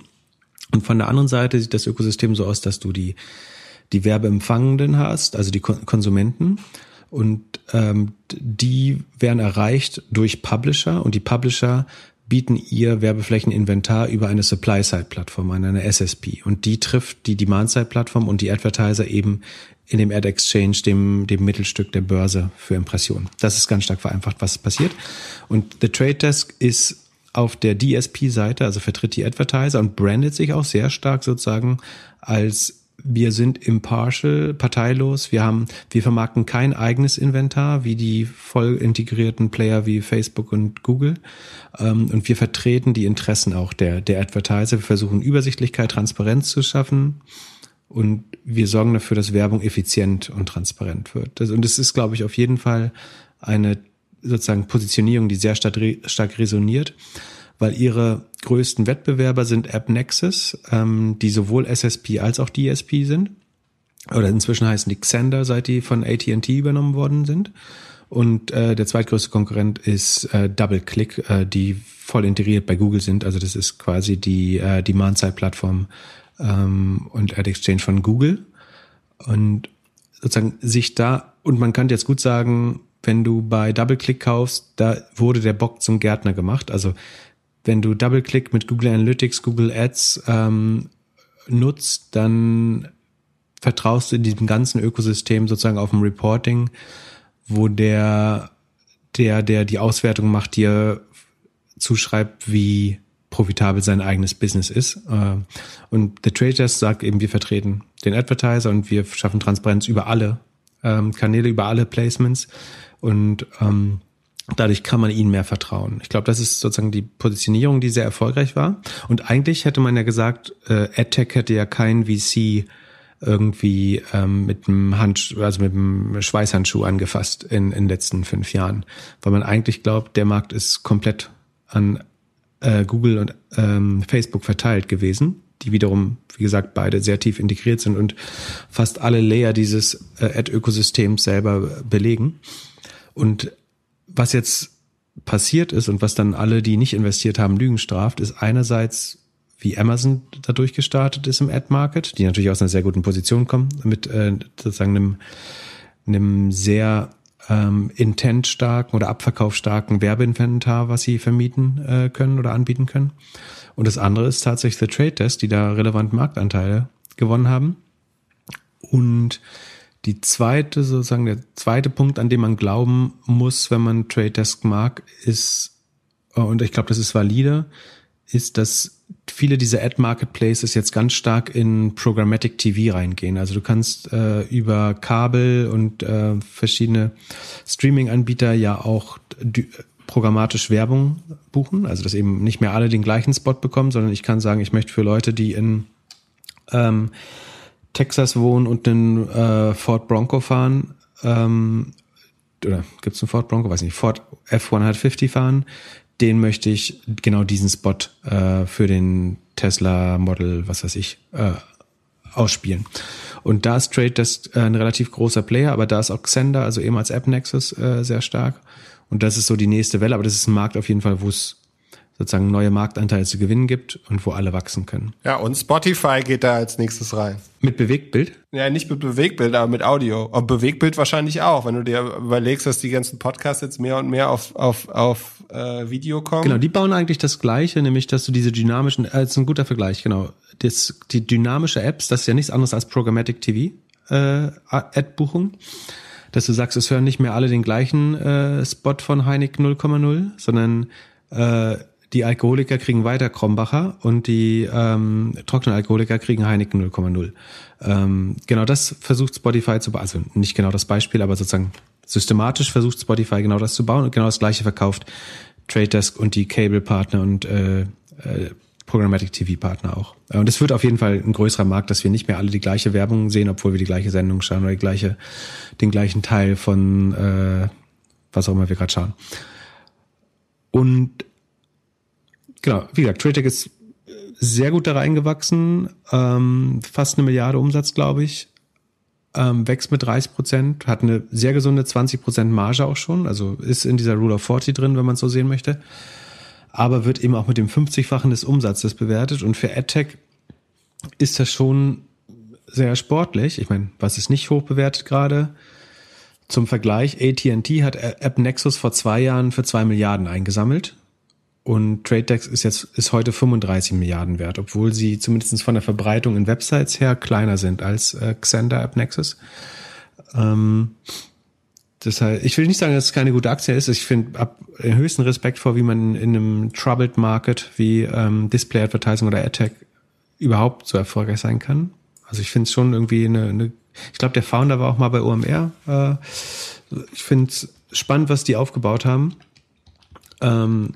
[SPEAKER 1] Und von der anderen Seite sieht das Ökosystem so aus, dass du die, die Werbeempfangenden hast, also die Konsumenten. Und ähm, die werden erreicht durch Publisher und die Publisher bieten ihr Werbeflächeninventar über eine Supply-Side-Plattform an, eine SSP. Und die trifft die Demand-Side-Plattform und die Advertiser eben in dem Ad Exchange, dem, dem Mittelstück der Börse für Impressionen. Das ist ganz stark vereinfacht, was passiert. Und The Trade Desk ist auf der DSP-Seite, also vertritt die Advertiser und brandet sich auch sehr stark sozusagen als wir sind impartial, parteilos. Wir haben, wir vermarkten kein eigenes Inventar wie die voll integrierten Player wie Facebook und Google. Ähm, und wir vertreten die Interessen auch der, der Advertiser. Wir versuchen Übersichtlichkeit, Transparenz zu schaffen. Und wir sorgen dafür, dass Werbung effizient und transparent wird. Das, und es ist, glaube ich, auf jeden Fall eine sozusagen Positionierung, die sehr stark resoniert weil ihre größten Wettbewerber sind AppNexus, ähm, die sowohl SSP als auch DSP sind. Oder inzwischen heißen die Xander, seit die von AT&T übernommen worden sind. Und äh, der zweitgrößte Konkurrent ist äh, DoubleClick, äh, die voll integriert bei Google sind. Also das ist quasi die äh, Demand-Side-Plattform ähm, und Ad Exchange von Google. Und sozusagen sich da, und man kann jetzt gut sagen, wenn du bei DoubleClick kaufst, da wurde der Bock zum Gärtner gemacht. Also wenn du DoubleClick mit Google Analytics, Google Ads ähm, nutzt, dann vertraust du diesem ganzen Ökosystem sozusagen auf dem Reporting, wo der, der, der die Auswertung macht, dir zuschreibt, wie profitabel sein eigenes Business ist. Äh, und The Traders sagt eben, wir vertreten den Advertiser und wir schaffen Transparenz über alle ähm, Kanäle, über alle Placements. Und ähm, Dadurch kann man ihnen mehr vertrauen. Ich glaube, das ist sozusagen die Positionierung, die sehr erfolgreich war. Und eigentlich hätte man ja gesagt, äh, AdTech hätte ja kein VC irgendwie ähm, mit dem Hand, also mit dem Schweißhandschuh angefasst in, in den letzten fünf Jahren, weil man eigentlich glaubt, der Markt ist komplett an äh, Google und ähm, Facebook verteilt gewesen, die wiederum, wie gesagt, beide sehr tief integriert sind und fast alle Layer dieses äh, Ad-Ökosystems selber belegen. Und was jetzt passiert ist und was dann alle, die nicht investiert haben, Lügen straft, ist einerseits, wie Amazon dadurch gestartet ist im Ad-Market, die natürlich aus einer sehr guten Position kommen, mit äh, sozusagen einem, einem sehr ähm, intent-starken oder abverkaufsstarken Werbeinventar, was sie vermieten äh, können oder anbieten können. Und das andere ist tatsächlich The Trade Test, die da relevant Marktanteile gewonnen haben. Und die zweite, sozusagen der zweite Punkt, an dem man glauben muss, wenn man Trade Desk mag, ist, äh, und ich glaube, das ist valide, ist, dass viele dieser Ad Marketplaces jetzt ganz stark in Programmatic TV reingehen. Also du kannst äh, über Kabel und äh, verschiedene Streaming-Anbieter ja auch programmatisch Werbung buchen. Also dass eben nicht mehr alle den gleichen Spot bekommen, sondern ich kann sagen, ich möchte für Leute, die in ähm, Texas wohnen und einen äh, Ford Bronco fahren, ähm, oder gibt es einen Ford Bronco, weiß nicht, Ford F150 fahren, den möchte ich genau diesen Spot äh, für den Tesla Model, was weiß ich, äh, ausspielen. Und da ist Trade das äh, ein relativ großer Player, aber da ist auch Xender, also ehemals AppNexus, äh, sehr stark. Und das ist so die nächste Welle, aber das ist ein Markt auf jeden Fall, wo es sozusagen neue Marktanteile zu gewinnen gibt und wo alle wachsen können.
[SPEAKER 2] Ja, und Spotify geht da als nächstes rein.
[SPEAKER 1] Mit Bewegtbild?
[SPEAKER 2] Ja, nicht mit Bewegtbild, aber mit Audio. Und Bewegtbild wahrscheinlich auch, wenn du dir überlegst, dass die ganzen Podcasts jetzt mehr und mehr auf, auf, auf äh, Video kommen.
[SPEAKER 1] Genau, die bauen eigentlich das Gleiche, nämlich dass du diese dynamischen, äh, das ist ein guter Vergleich, genau. Das, die dynamische Apps, das ist ja nichts anderes als Programmatic TV, äh, Ad-Buchung dass du sagst, es hören nicht mehr alle den gleichen äh, Spot von Heinig 0,0, sondern äh, die Alkoholiker kriegen weiter Krombacher und die ähm, trockenen Alkoholiker kriegen Heineken 0,0. Ähm, genau das versucht Spotify zu bauen, also nicht genau das Beispiel, aber sozusagen systematisch versucht Spotify genau das zu bauen und genau das gleiche verkauft Trade Desk und die Cable-Partner und äh, äh, Programmatic TV-Partner auch. Und es wird auf jeden Fall ein größerer Markt, dass wir nicht mehr alle die gleiche Werbung sehen, obwohl wir die gleiche Sendung schauen oder die gleiche, den gleichen Teil von äh, was auch immer wir gerade schauen. Und genau, wie gesagt, TradeTech ist sehr gut da reingewachsen, ähm, fast eine Milliarde Umsatz, glaube ich, ähm, wächst mit 30 Prozent, hat eine sehr gesunde 20 Prozent Marge auch schon, also ist in dieser Rule of 40 drin, wenn man es so sehen möchte, aber wird eben auch mit dem 50-fachen des Umsatzes bewertet und für AdTech ist das schon sehr sportlich. Ich meine, was ist nicht hoch bewertet gerade? Zum Vergleich, AT&T hat AppNexus vor zwei Jahren für zwei Milliarden eingesammelt und TradeDex ist jetzt ist heute 35 Milliarden wert, obwohl sie zumindest von der Verbreitung in Websites her kleiner sind als äh, Xander AppNexus. Ähm, deshalb, ich will nicht sagen, dass es keine gute Aktie ist. Ich finde ab höchsten Respekt vor, wie man in einem troubled Market wie ähm, Display Advertising oder AdTech überhaupt so erfolgreich sein kann. Also ich finde es schon irgendwie eine, eine ich glaube, der Founder war auch mal bei OMR. Äh, ich finde es spannend, was die aufgebaut haben. Ähm,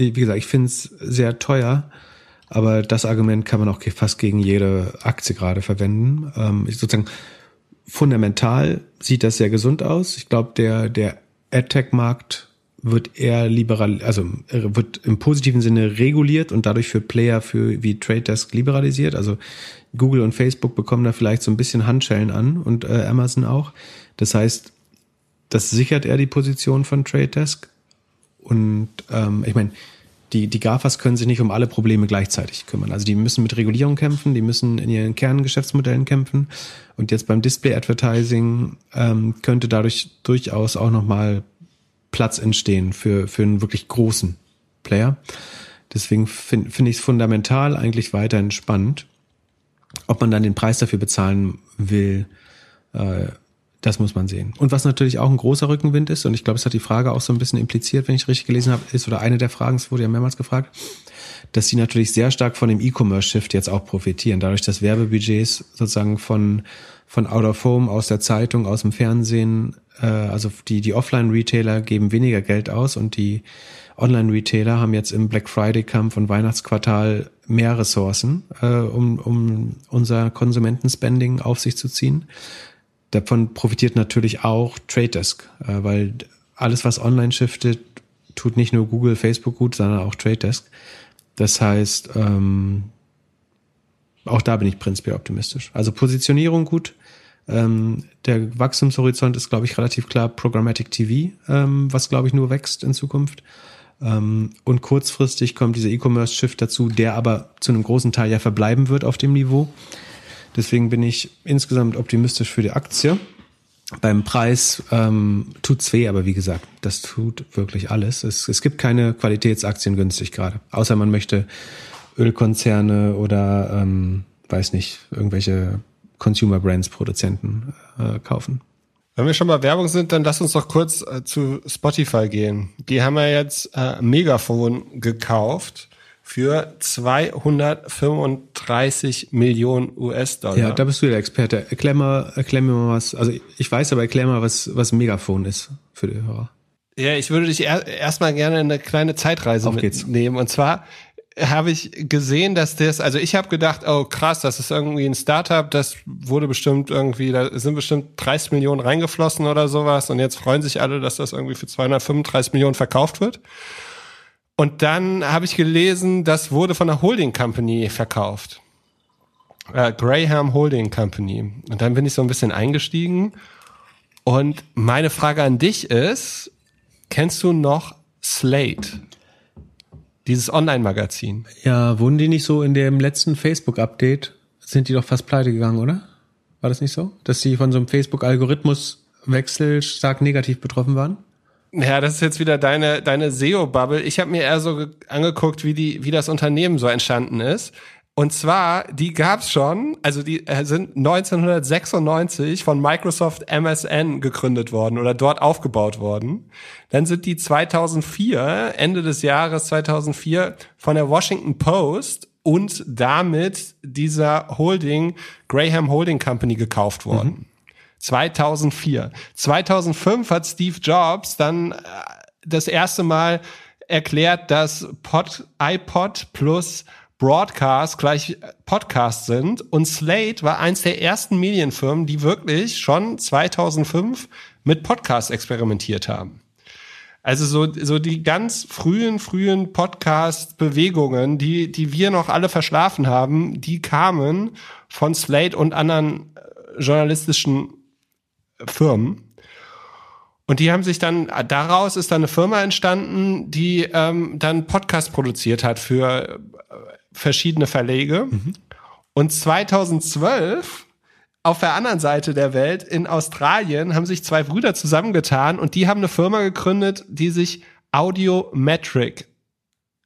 [SPEAKER 1] wie gesagt, ich finde es sehr teuer, aber das Argument kann man auch fast gegen jede Aktie gerade verwenden. Ähm, ich sozusagen fundamental sieht das sehr gesund aus. Ich glaube, der, der AdTech-Markt wird eher liberal, also wird im positiven Sinne reguliert und dadurch für Player für wie Trade Desk liberalisiert. Also Google und Facebook bekommen da vielleicht so ein bisschen Handschellen an und äh, Amazon auch. Das heißt, das sichert eher die Position von Trade Desk. Und ähm, ich meine, die, die GAFAs können sich nicht um alle Probleme gleichzeitig kümmern. Also die müssen mit Regulierung kämpfen, die müssen in ihren Kerngeschäftsmodellen kämpfen. Und jetzt beim Display Advertising ähm, könnte dadurch durchaus auch nochmal Platz entstehen für, für einen wirklich großen Player. Deswegen finde find ich es fundamental eigentlich weiterhin spannend. Ob man dann den Preis dafür bezahlen will, äh, das muss man sehen. Und was natürlich auch ein großer Rückenwind ist, und ich glaube, es hat die Frage auch so ein bisschen impliziert, wenn ich richtig gelesen habe, ist, oder eine der Fragen, es wurde ja mehrmals gefragt, dass sie natürlich sehr stark von dem E-Commerce-Shift jetzt auch profitieren, dadurch, dass Werbebudgets sozusagen von, von Out of Home, aus der Zeitung, aus dem Fernsehen, äh, also die, die Offline-Retailer geben weniger Geld aus und die Online-Retailer haben jetzt im Black Friday-Kampf und Weihnachtsquartal mehr Ressourcen, äh, um, um unser Konsumentenspending auf sich zu ziehen. Davon profitiert natürlich auch Trade Desk, äh, weil alles, was online shiftet, tut nicht nur Google, Facebook gut, sondern auch Trade Desk. Das heißt, ähm, auch da bin ich prinzipiell optimistisch. Also Positionierung gut. Ähm, der Wachstumshorizont ist, glaube ich, relativ klar Programmatic TV, ähm, was, glaube ich, nur wächst in Zukunft. Ähm, und kurzfristig kommt dieser E-Commerce-Shift dazu, der aber zu einem großen Teil ja verbleiben wird auf dem Niveau. Deswegen bin ich insgesamt optimistisch für die Aktie. Beim Preis ähm, tut's weh, aber wie gesagt, das tut wirklich alles. Es, es gibt keine Qualitätsaktien günstig gerade, außer man möchte Ölkonzerne oder ähm, weiß nicht irgendwelche Consumer Brands Produzenten äh, kaufen.
[SPEAKER 2] Wenn wir schon mal Werbung sind, dann lass uns doch kurz äh, zu Spotify gehen. Die haben ja jetzt äh, Megafon gekauft für 235 Millionen US-Dollar.
[SPEAKER 1] Ja, da bist du der Experte. Erklär mal, erklär mir mal was. Also ich weiß, aber erklär mal, was, was Megafon ist für die Hörer.
[SPEAKER 2] Ja, ich würde dich er, erstmal gerne eine kleine Zeitreise Auf mitnehmen. Geht's. Und zwar habe ich gesehen, dass das, also ich habe gedacht, oh krass, das ist irgendwie ein Startup, das wurde bestimmt irgendwie, da sind bestimmt 30 Millionen reingeflossen oder sowas und jetzt freuen sich alle, dass das irgendwie für 235 Millionen verkauft wird. Und dann habe ich gelesen, das wurde von einer Holding Company verkauft. Äh, Graham Holding Company. Und dann bin ich so ein bisschen eingestiegen. Und meine Frage an dich ist, kennst du noch Slate? Dieses Online-Magazin.
[SPEAKER 1] Ja, wurden die nicht so in dem letzten Facebook-Update, sind die doch fast pleite gegangen, oder? War das nicht so? Dass die von so einem Facebook-Algorithmuswechsel stark negativ betroffen waren?
[SPEAKER 2] Ja, das ist jetzt wieder deine, deine SEO-Bubble. Ich habe mir eher so angeguckt, wie, die, wie das Unternehmen so entstanden ist. Und zwar, die gab's schon, also die äh, sind 1996 von Microsoft MSN gegründet worden oder dort aufgebaut worden. Dann sind die 2004, Ende des Jahres 2004, von der Washington Post und damit dieser Holding, Graham Holding Company gekauft worden. Mhm. 2004. 2005 hat Steve Jobs dann äh, das erste Mal erklärt, dass Pod, iPod plus Broadcast gleich Podcast sind und Slate war eins der ersten Medienfirmen, die wirklich schon 2005 mit Podcast experimentiert haben. Also so, so die ganz frühen, frühen Podcast-Bewegungen, die, die wir noch alle verschlafen haben, die kamen von Slate und anderen äh, journalistischen Firmen. Und die haben sich dann, daraus ist dann eine Firma entstanden, die ähm, dann Podcast produziert hat für äh, verschiedene Verlege. Mhm. Und 2012 auf der anderen Seite der Welt in Australien haben sich zwei Brüder zusammengetan und die haben eine Firma gegründet, die sich Audiometric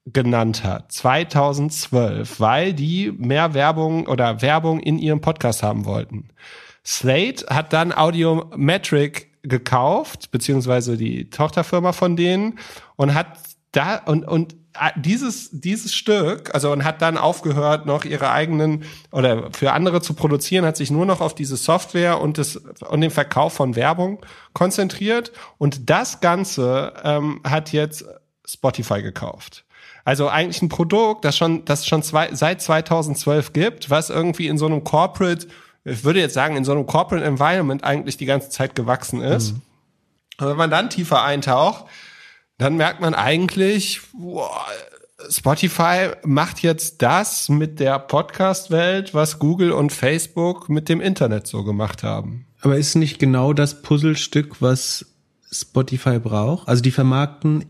[SPEAKER 2] genannt hat. 2012, weil die mehr Werbung oder Werbung in ihrem Podcast haben wollten. Slate hat dann Audiometric gekauft, beziehungsweise die Tochterfirma von denen und hat da und und äh, dieses dieses Stück, also und hat dann aufgehört, noch ihre eigenen oder für andere zu produzieren, hat sich nur noch auf diese Software und das und den Verkauf von Werbung konzentriert und das Ganze ähm, hat jetzt Spotify gekauft. Also eigentlich ein Produkt, das schon das schon zwei, seit 2012 gibt, was irgendwie in so einem Corporate, ich würde jetzt sagen in so einem Corporate Environment eigentlich die ganze Zeit gewachsen ist. Mhm. Und wenn man dann tiefer eintaucht, dann merkt man eigentlich, boah, Spotify macht jetzt das mit der Podcast-Welt, was Google und Facebook mit dem Internet so gemacht haben.
[SPEAKER 1] Aber ist nicht genau das Puzzlestück, was Spotify braucht? Also die vermarkten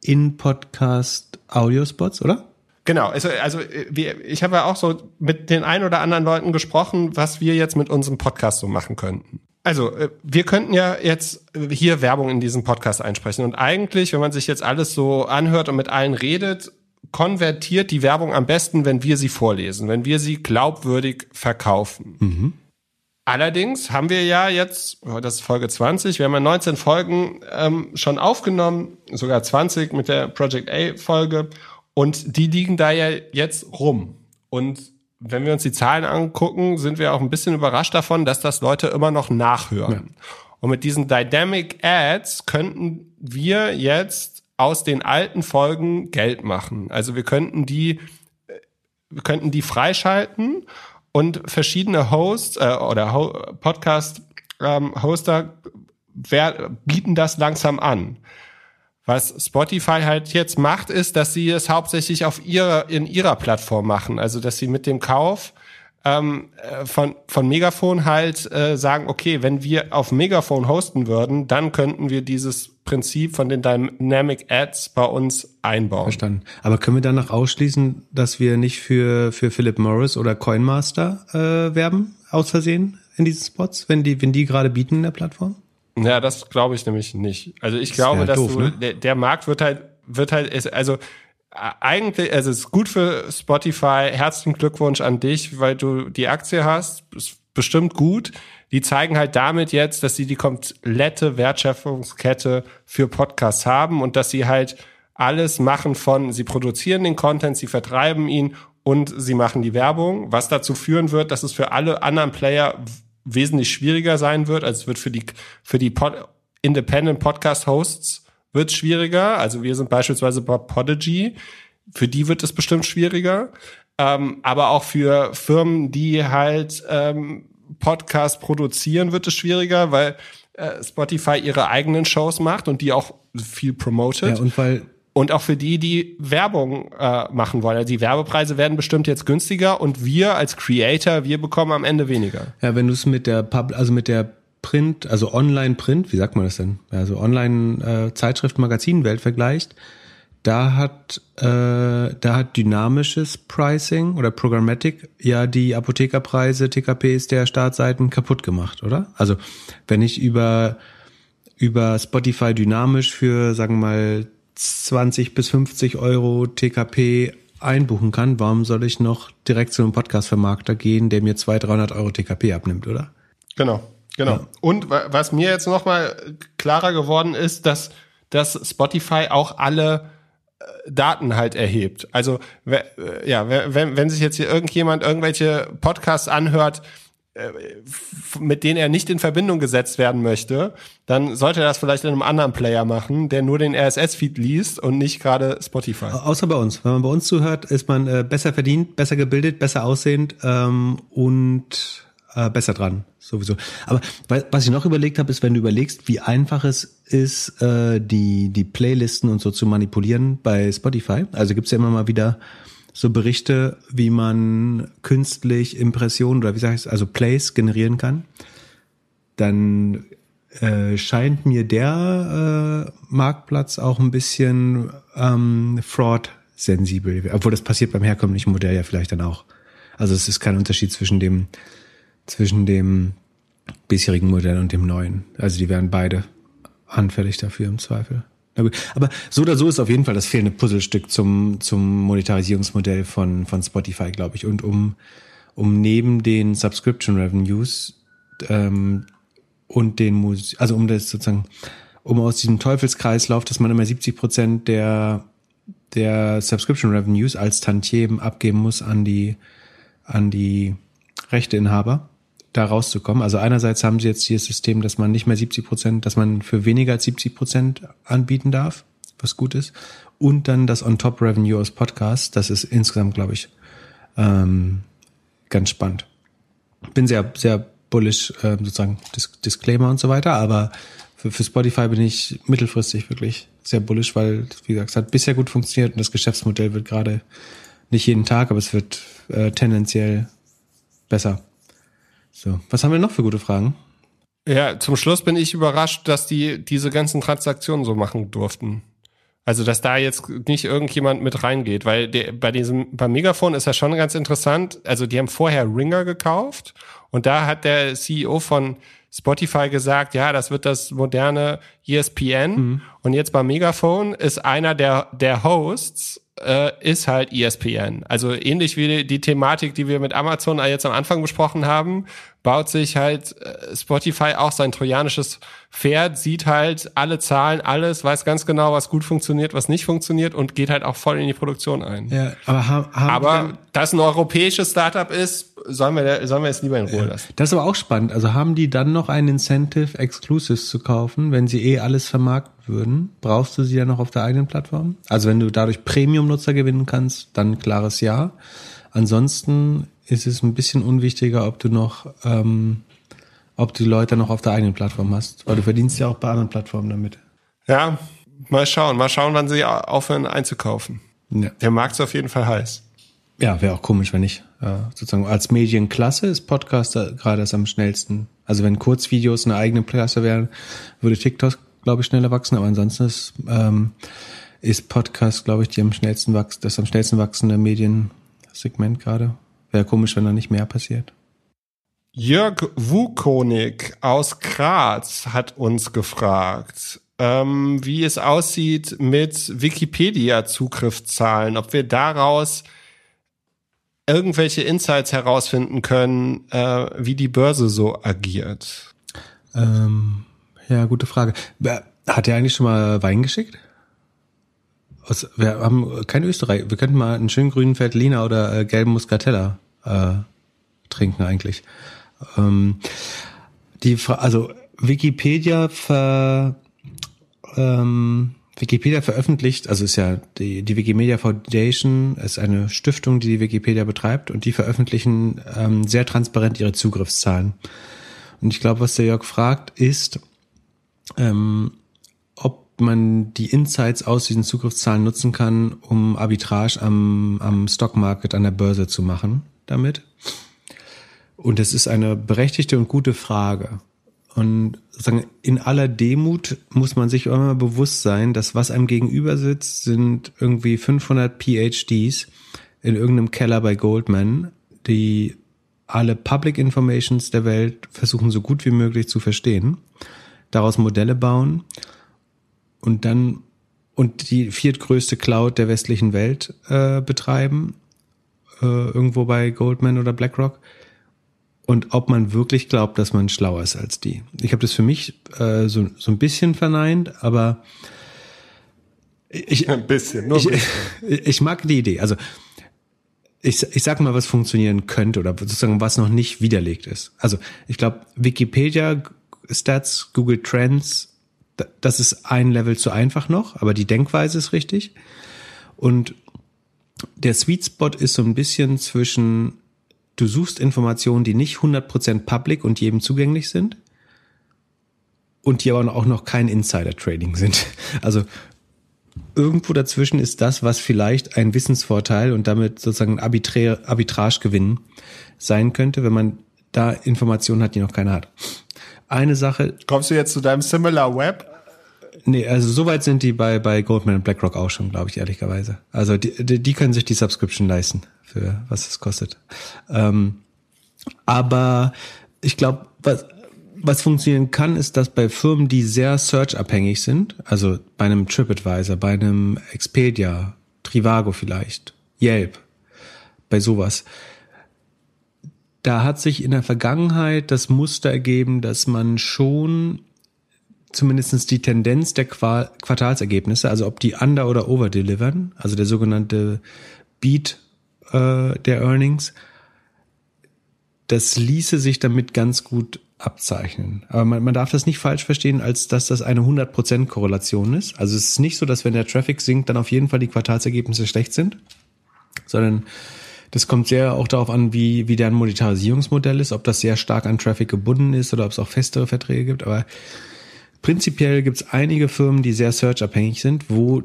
[SPEAKER 1] in Podcast Audiospots, oder?
[SPEAKER 2] Genau, also, also wir, ich habe ja auch so mit den ein oder anderen Leuten gesprochen, was wir jetzt mit unserem Podcast so machen könnten. Also, äh, wir könnten ja jetzt hier Werbung in diesen Podcast einsprechen. Und eigentlich, wenn man sich jetzt alles so anhört und mit allen redet, konvertiert die Werbung am besten, wenn wir sie vorlesen, wenn wir sie glaubwürdig verkaufen. Mhm. Allerdings haben wir ja jetzt, oh, das ist Folge 20, wir haben ja 19 Folgen ähm, schon aufgenommen, sogar 20 mit der Project A-Folge. Und die liegen da ja jetzt rum. Und wenn wir uns die Zahlen angucken, sind wir auch ein bisschen überrascht davon, dass das Leute immer noch nachhören. Ja. Und mit diesen Dynamic Ads könnten wir jetzt aus den alten Folgen Geld machen. Also wir könnten die, wir könnten die freischalten und verschiedene Hosts äh, oder Ho Podcast ähm, Hoster bieten das langsam an. Was Spotify halt jetzt macht, ist, dass sie es hauptsächlich auf ihrer, in ihrer Plattform machen. Also, dass sie mit dem Kauf ähm, äh, von, von Megafon halt äh, sagen, okay, wenn wir auf Megafon hosten würden, dann könnten wir dieses Prinzip von den Dynamic Ads bei uns einbauen.
[SPEAKER 1] Verstanden. Aber können wir danach ausschließen, dass wir nicht für, für Philip Morris oder Coinmaster äh, werben, aus Versehen in diesen Spots, wenn die, wenn die gerade bieten in der Plattform?
[SPEAKER 2] Ja, das glaube ich nämlich nicht. Also ich das glaube, dass doof, du, ne? der, der Markt wird halt, wird halt, also eigentlich, also es ist gut für Spotify. Herzlichen Glückwunsch an dich, weil du die Aktie hast. Ist bestimmt gut. Die zeigen halt damit jetzt, dass sie die komplette Wertschöpfungskette für Podcasts haben und dass sie halt alles machen von, sie produzieren den Content, sie vertreiben ihn und sie machen die Werbung, was dazu führen wird, dass es für alle anderen Player wesentlich schwieriger sein wird. Also es wird für die, für die Pod Independent Podcast Hosts wird schwieriger. Also wir sind beispielsweise bei Podigy. Für die wird es bestimmt schwieriger. Ähm, aber auch für Firmen, die halt ähm, Podcast produzieren, wird es schwieriger, weil äh, Spotify ihre eigenen Shows macht und die auch viel promotet.
[SPEAKER 1] Ja, und weil
[SPEAKER 2] und auch für die, die Werbung äh, machen wollen. Also die Werbepreise werden bestimmt jetzt günstiger und wir als Creator, wir bekommen am Ende weniger.
[SPEAKER 1] Ja, wenn du es mit der Pub, also mit der Print, also Online-Print, wie sagt man das denn? Also Online-Zeitschrift, äh, vergleicht, da hat äh, da hat dynamisches Pricing oder Programmatic ja die Apothekerpreise, TKPs der Startseiten kaputt gemacht, oder? Also wenn ich über über Spotify dynamisch für sagen wir mal 20 bis 50 Euro TKP einbuchen kann, warum soll ich noch direkt zu einem Podcast-Vermarkter gehen, der mir 200, 300 Euro TKP abnimmt, oder?
[SPEAKER 2] Genau, genau. Ja. Und was mir jetzt nochmal klarer geworden ist, dass, dass Spotify auch alle äh, Daten halt erhebt. Also äh, ja, wenn, wenn sich jetzt hier irgendjemand irgendwelche Podcasts anhört, mit denen er nicht in Verbindung gesetzt werden möchte, dann sollte er das vielleicht in einem anderen Player machen, der nur den RSS-Feed liest und nicht gerade Spotify.
[SPEAKER 1] Außer bei uns. Wenn man bei uns zuhört, ist man äh, besser verdient, besser gebildet, besser aussehend ähm, und äh, besser dran, sowieso. Aber was ich noch überlegt habe, ist, wenn du überlegst, wie einfach es ist, äh, die, die Playlisten und so zu manipulieren bei Spotify. Also gibt's ja immer mal wieder so Berichte, wie man künstlich Impressionen oder wie sag ich also Plays generieren kann, dann äh, scheint mir der äh, Marktplatz auch ein bisschen ähm, fraud-sensibel, obwohl das passiert beim herkömmlichen Modell ja vielleicht dann auch. Also es ist kein Unterschied zwischen dem zwischen dem bisherigen Modell und dem neuen. Also die wären beide anfällig dafür im Zweifel. Na gut. Aber so oder so ist auf jeden Fall das fehlende Puzzlestück zum, zum Monetarisierungsmodell von, von Spotify, glaube ich. Und um, um neben den Subscription Revenues ähm, und den Musik, also um das sozusagen, um aus diesem Teufelskreislauf, dass man immer 70 Prozent der der Subscription Revenues als Tantiemen abgeben muss an die, an die Rechteinhaber, da rauszukommen. Also einerseits haben sie jetzt hier das System, dass man nicht mehr 70 Prozent, dass man für weniger als 70 Prozent anbieten darf, was gut ist. Und dann das On-Top-Revenue aus Podcasts, das ist insgesamt, glaube ich, ähm, ganz spannend. Bin sehr, sehr bullish, äh, sozusagen Dis Disclaimer und so weiter, aber für, für Spotify bin ich mittelfristig wirklich sehr bullish, weil, wie gesagt, es hat bisher gut funktioniert und das Geschäftsmodell wird gerade nicht jeden Tag, aber es wird äh, tendenziell besser. So, was haben wir noch für gute Fragen?
[SPEAKER 2] Ja, zum Schluss bin ich überrascht, dass die diese ganzen Transaktionen so machen durften. Also, dass da jetzt nicht irgendjemand mit reingeht, weil der, bei diesem, beim Megafon ist ja schon ganz interessant. Also, die haben vorher Ringer gekauft und da hat der CEO von Spotify gesagt, ja, das wird das moderne ESPN. Mhm. Und jetzt beim Megafon ist einer der, der Hosts, äh, ist halt ESPN. Also ähnlich wie die Thematik, die wir mit Amazon jetzt am Anfang besprochen haben, baut sich halt äh, Spotify auch sein trojanisches Pferd, sieht halt alle Zahlen, alles, weiß ganz genau, was gut funktioniert, was nicht funktioniert und geht halt auch voll in die Produktion ein.
[SPEAKER 1] Ja, aber haben, haben
[SPEAKER 2] aber dass ein europäisches Startup ist, sollen wir, sollen wir es lieber in Ruhe lassen.
[SPEAKER 1] Das ist aber auch spannend. Also haben die dann noch ein Incentive, Exclusives zu kaufen, wenn sie eh alles vermarkten würden? Brauchst du sie ja noch auf der eigenen Plattform? Also wenn du dadurch Premium-Nutzer gewinnen kannst, dann klares Ja. Ansonsten ist es ein bisschen unwichtiger, ob du noch, ähm, ob du die Leute noch auf der eigenen Plattform hast, weil du verdienst ja auch bei anderen Plattformen damit.
[SPEAKER 2] Ja, mal schauen, mal schauen, wann sie aufhören einzukaufen. Ja. Der Markt ist auf jeden Fall heiß.
[SPEAKER 1] Ja, wäre auch komisch, wenn nicht. Äh, sozusagen als Medienklasse ist Podcaster gerade das am schnellsten. Also wenn Kurzvideos eine eigene Klasse wären, würde TikTok, glaube ich, schneller wachsen. Aber ansonsten ist, ähm, ist Podcast, glaube ich, die am schnellsten wachs das am schnellsten wachsende Mediensegment gerade. Wäre komisch, wenn da nicht mehr passiert.
[SPEAKER 2] Jörg Wukonig aus Graz hat uns gefragt, ähm, wie es aussieht mit Wikipedia-Zugriffszahlen, ob wir daraus irgendwelche Insights herausfinden können, äh, wie die Börse so agiert.
[SPEAKER 1] Ähm, ja, gute Frage. Hat er eigentlich schon mal Wein geschickt? Aus, wir haben kein Österreich. Wir könnten mal einen schönen grünen Veltliner oder äh, gelben Muscatella äh, trinken eigentlich. Ähm, die, also Wikipedia ver, ähm, Wikipedia veröffentlicht, also ist ja die, die Wikimedia Foundation ist eine Stiftung, die die Wikipedia betreibt und die veröffentlichen ähm, sehr transparent ihre Zugriffszahlen. Und ich glaube, was der Jörg fragt, ist, ähm, ob man die Insights aus diesen Zugriffszahlen nutzen kann, um Arbitrage am, am Stockmarket an der Börse zu machen damit? Und es ist eine berechtigte und gute Frage. Und sagen, in aller Demut muss man sich immer bewusst sein, dass was einem gegenüber sitzt, sind irgendwie 500 PhDs in irgendeinem Keller bei Goldman, die alle Public Informations der Welt versuchen so gut wie möglich zu verstehen, daraus Modelle bauen und dann und die viertgrößte Cloud der westlichen Welt äh, betreiben äh, irgendwo bei Goldman oder BlackRock und ob man wirklich glaubt, dass man schlauer ist als die. Ich habe das für mich äh, so, so ein bisschen verneint, aber ich,
[SPEAKER 2] ein bisschen, nur
[SPEAKER 1] ein bisschen. Ich, ich mag die Idee. Also ich, ich sag mal, was funktionieren könnte oder sozusagen was noch nicht widerlegt ist. Also ich glaube, Wikipedia Stats, Google Trends, das ist ein Level zu einfach noch, aber die Denkweise ist richtig. Und der Sweet Spot ist so ein bisschen zwischen, du suchst Informationen, die nicht 100% public und jedem zugänglich sind und die aber auch noch kein Insider-Trading sind. Also irgendwo dazwischen ist das, was vielleicht ein Wissensvorteil und damit sozusagen ein Arbitragegewinn sein könnte, wenn man da Informationen hat, die noch keiner hat. Eine Sache.
[SPEAKER 2] Kommst du jetzt zu deinem Similar Web?
[SPEAKER 1] Nee, also soweit sind die bei, bei Goldman und BlackRock auch schon, glaube ich, ehrlicherweise. Also die, die, die können sich die Subscription leisten, für was es kostet. Ähm, aber ich glaube, was, was funktionieren kann, ist, dass bei Firmen, die sehr search-abhängig sind, also bei einem TripAdvisor, bei einem Expedia, Trivago vielleicht, Yelp, bei sowas, da hat sich in der Vergangenheit das Muster ergeben, dass man schon zumindestens die Tendenz der Quartalsergebnisse, also ob die under oder over delivern, also der sogenannte Beat äh, der Earnings, das ließe sich damit ganz gut abzeichnen. Aber man, man darf das nicht falsch verstehen, als dass das eine 100% Korrelation ist. Also es ist nicht so, dass wenn der Traffic sinkt, dann auf jeden Fall die Quartalsergebnisse schlecht sind, sondern das kommt sehr auch darauf an, wie, wie deren Monetarisierungsmodell ist, ob das sehr stark an Traffic gebunden ist oder ob es auch festere Verträge gibt. Aber prinzipiell gibt es einige Firmen, die sehr search-abhängig sind, wo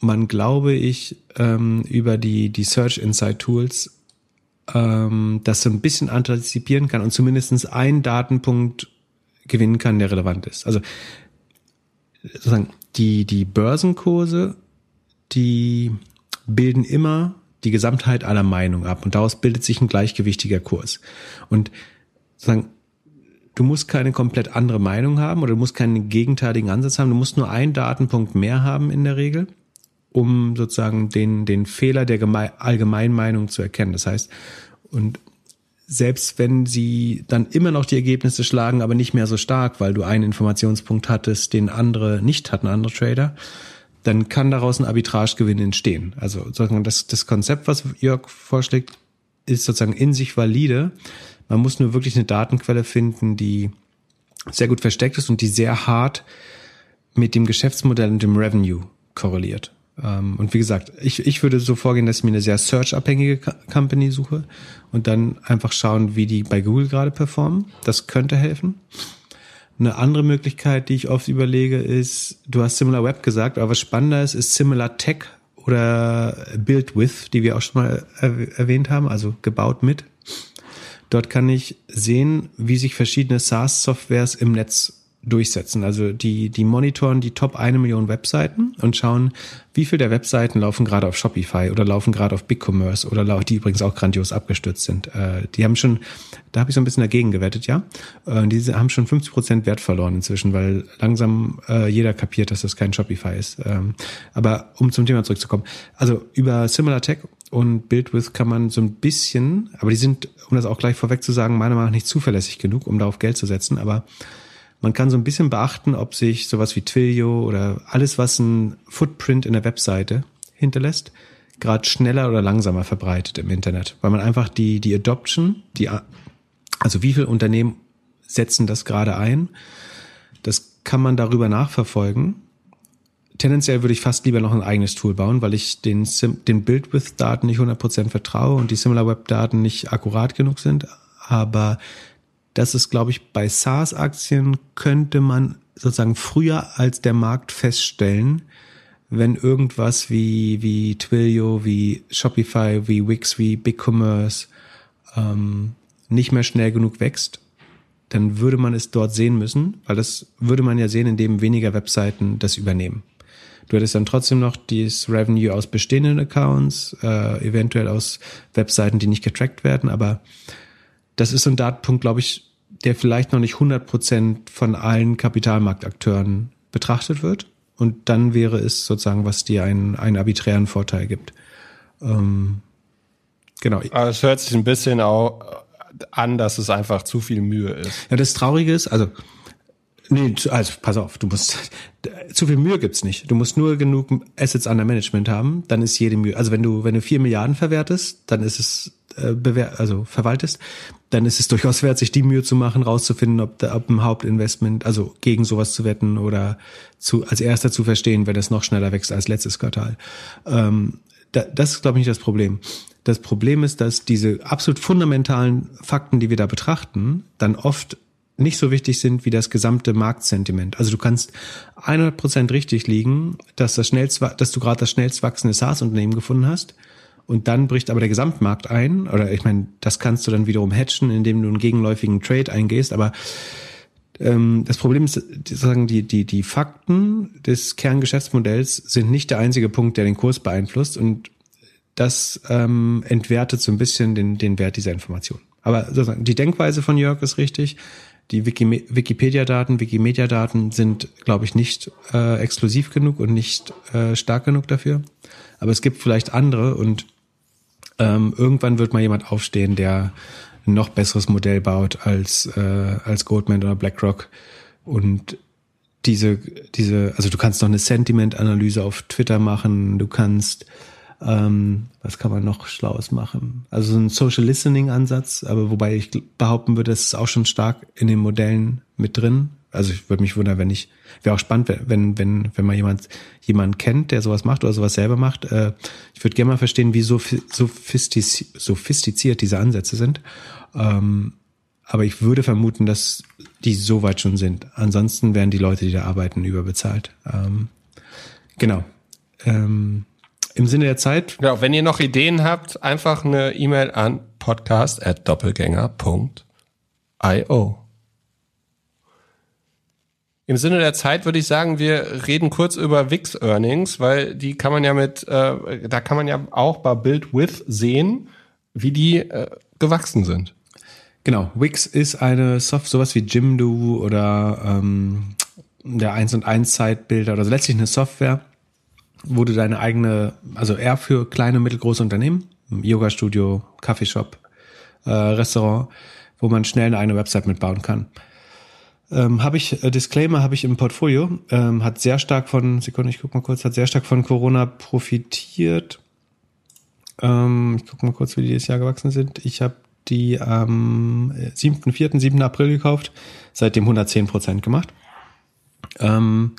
[SPEAKER 1] man, glaube ich, ähm, über die, die Search Insight Tools ähm, das so ein bisschen antizipieren kann und zumindestens einen Datenpunkt gewinnen kann, der relevant ist. Also sozusagen die, die Börsenkurse, die bilden immer die Gesamtheit aller Meinungen ab und daraus bildet sich ein gleichgewichtiger Kurs. Und sozusagen, du musst keine komplett andere Meinung haben oder du musst keinen gegenteiligen Ansatz haben, du musst nur einen Datenpunkt mehr haben in der Regel, um sozusagen den, den Fehler der Allgemeinmeinung zu erkennen. Das heißt, und selbst wenn sie dann immer noch die Ergebnisse schlagen, aber nicht mehr so stark, weil du einen Informationspunkt hattest, den andere nicht hatten, andere Trader, dann kann daraus ein Arbitragegewinn entstehen. Also sozusagen das, das Konzept, was Jörg vorschlägt, ist sozusagen in sich valide. Man muss nur wirklich eine Datenquelle finden, die sehr gut versteckt ist und die sehr hart mit dem Geschäftsmodell und dem Revenue korreliert. Ähm, und wie gesagt, ich, ich würde so vorgehen, dass ich mir eine sehr search-abhängige Company suche und dann einfach schauen, wie die bei Google gerade performen. Das könnte helfen. Eine andere Möglichkeit, die ich oft überlege, ist, du hast Similar Web gesagt, aber was spannender ist, ist Similar Tech oder Build With, die wir auch schon mal erwähnt haben, also gebaut mit. Dort kann ich sehen, wie sich verschiedene SaaS-Softwares im Netz durchsetzen. Also die, die monitoren die Top eine Million Webseiten und schauen, wie viel der Webseiten laufen gerade auf Shopify oder laufen gerade auf BigCommerce oder die übrigens auch grandios abgestürzt sind. Äh, die haben schon, da habe ich so ein bisschen dagegen gewettet, ja. Äh, die haben schon 50 Prozent Wert verloren inzwischen, weil langsam äh, jeder kapiert, dass das kein Shopify ist. Ähm, aber um zum Thema zurückzukommen. Also über Similar Tech und BuildWith kann man so ein bisschen, aber die sind, um das auch gleich vorweg zu sagen, meiner Meinung nach nicht zuverlässig genug, um darauf Geld zu setzen, aber man kann so ein bisschen beachten, ob sich sowas wie Twilio oder alles, was ein Footprint in der Webseite hinterlässt, gerade schneller oder langsamer verbreitet im Internet, weil man einfach die die Adoption, die also wie viele Unternehmen setzen das gerade ein, das kann man darüber nachverfolgen. Tendenziell würde ich fast lieber noch ein eigenes Tool bauen, weil ich den, den Build-with-Daten nicht 100% vertraue und die SimilarWeb-Daten nicht akkurat genug sind. Aber das ist, glaube ich, bei SaaS-Aktien könnte man sozusagen früher als der Markt feststellen, wenn irgendwas wie, wie Twilio, wie Shopify, wie Wix, wie BigCommerce ähm, nicht mehr schnell genug wächst, dann würde man es dort sehen müssen, weil das würde man ja sehen, indem weniger Webseiten das übernehmen. Du hättest dann trotzdem noch dieses Revenue aus bestehenden Accounts, äh, eventuell aus Webseiten, die nicht getrackt werden, aber das ist so ein Datenpunkt, glaube ich, der vielleicht noch nicht 100 Prozent von allen Kapitalmarktakteuren betrachtet wird. Und dann wäre es sozusagen, was dir einen, einen arbiträren Vorteil gibt. Ähm, genau.
[SPEAKER 2] Aber es hört sich ein bisschen auch an, dass es einfach zu viel Mühe ist.
[SPEAKER 1] Ja, das Traurige ist, also Nee, also pass auf, du musst zu viel Mühe gibt's nicht. Du musst nur genug Assets under Management haben, dann ist jede Mühe. Also wenn du wenn du vier Milliarden verwertest, dann ist es äh, bewer also verwaltest, dann ist es durchaus wert, sich die Mühe zu machen, rauszufinden, ob, da, ob ein Hauptinvestment, also gegen sowas zu wetten oder zu als erster zu verstehen, wenn es noch schneller wächst als letztes Quartal. Ähm, da, das ist glaube ich nicht das Problem. Das Problem ist, dass diese absolut fundamentalen Fakten, die wir da betrachten, dann oft nicht so wichtig sind wie das gesamte Marktsentiment. Also du kannst 100 Prozent richtig liegen, dass, das schnellst, dass du gerade das schnellst wachsende SaaS-Unternehmen gefunden hast und dann bricht aber der Gesamtmarkt ein. Oder ich meine, das kannst du dann wiederum hatchen, indem du einen gegenläufigen Trade eingehst. Aber ähm, das Problem ist, sozusagen die, die, die Fakten des Kerngeschäftsmodells sind nicht der einzige Punkt, der den Kurs beeinflusst. Und das ähm, entwertet so ein bisschen den, den Wert dieser Information. Aber sozusagen die Denkweise von Jörg ist richtig die Wikipedia-Daten, Wikimedia-Daten sind, glaube ich, nicht äh, exklusiv genug und nicht äh, stark genug dafür. Aber es gibt vielleicht andere und ähm, irgendwann wird mal jemand aufstehen, der ein noch besseres Modell baut als, äh, als Goldman oder BlackRock. Und diese, diese, also du kannst noch eine Sentiment-Analyse auf Twitter machen, du kannst, ähm, was kann man noch Schlaues machen? Also so ein Social Listening-Ansatz, aber wobei ich behaupten würde, das ist auch schon stark in den Modellen mit drin. Also ich würde mich wundern, wenn ich, wäre auch spannend, wenn, wenn, wenn man jemand, jemanden kennt, der sowas macht oder sowas selber macht. Äh, ich würde gerne mal verstehen, wie so sophistiziert diese Ansätze sind. Ähm, aber ich würde vermuten, dass die so weit schon sind. Ansonsten werden die Leute, die da arbeiten, überbezahlt. Ähm, genau. Ähm, Im Sinne der Zeit.
[SPEAKER 2] Genau, wenn ihr noch Ideen habt, einfach eine E-Mail an podcast.doppelgänger.io. Im Sinne der Zeit würde ich sagen, wir reden kurz über Wix Earnings, weil die kann man ja mit, äh, da kann man ja auch bei Build With sehen, wie die äh, gewachsen sind.
[SPEAKER 1] Genau, Wix ist eine Software, sowas wie Jimdo oder ähm, der 1 und 1 Zeitbilder oder also letztlich eine Software, wo du deine eigene, also eher für kleine, mittelgroße Unternehmen, Yoga-Studio, Kaffeeshop, äh, Restaurant, wo man schnell eine eigene Website mitbauen kann. Ähm, habe ich, äh, Disclaimer habe ich im Portfolio, ähm, hat sehr stark von, Sekunde, ich guck mal kurz, hat sehr stark von Corona profitiert. Ähm, ich guck mal kurz, wie die dieses Jahr gewachsen sind. Ich habe die am 7., 7. April gekauft, seitdem 110 Prozent gemacht. Ähm,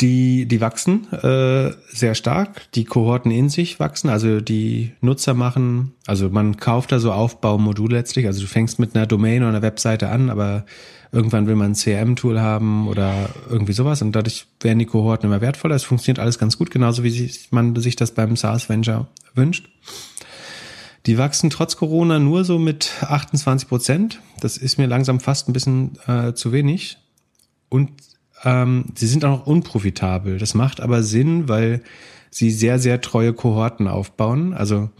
[SPEAKER 1] die, die wachsen äh, sehr stark, die Kohorten in sich wachsen, also die Nutzer machen, also man kauft da so Aufbaumodule letztlich, also du fängst mit einer Domain oder einer Webseite an, aber irgendwann will man ein CRM-Tool haben oder irgendwie sowas und dadurch werden die Kohorten immer wertvoller. Es funktioniert alles ganz gut, genauso wie man sich das beim SaaS-Venture wünscht. Die wachsen trotz Corona nur so mit 28 Prozent. Das ist mir langsam fast ein bisschen äh, zu wenig. Und ähm, sie sind auch noch unprofitabel. Das macht aber Sinn, weil sie sehr, sehr treue Kohorten aufbauen. Also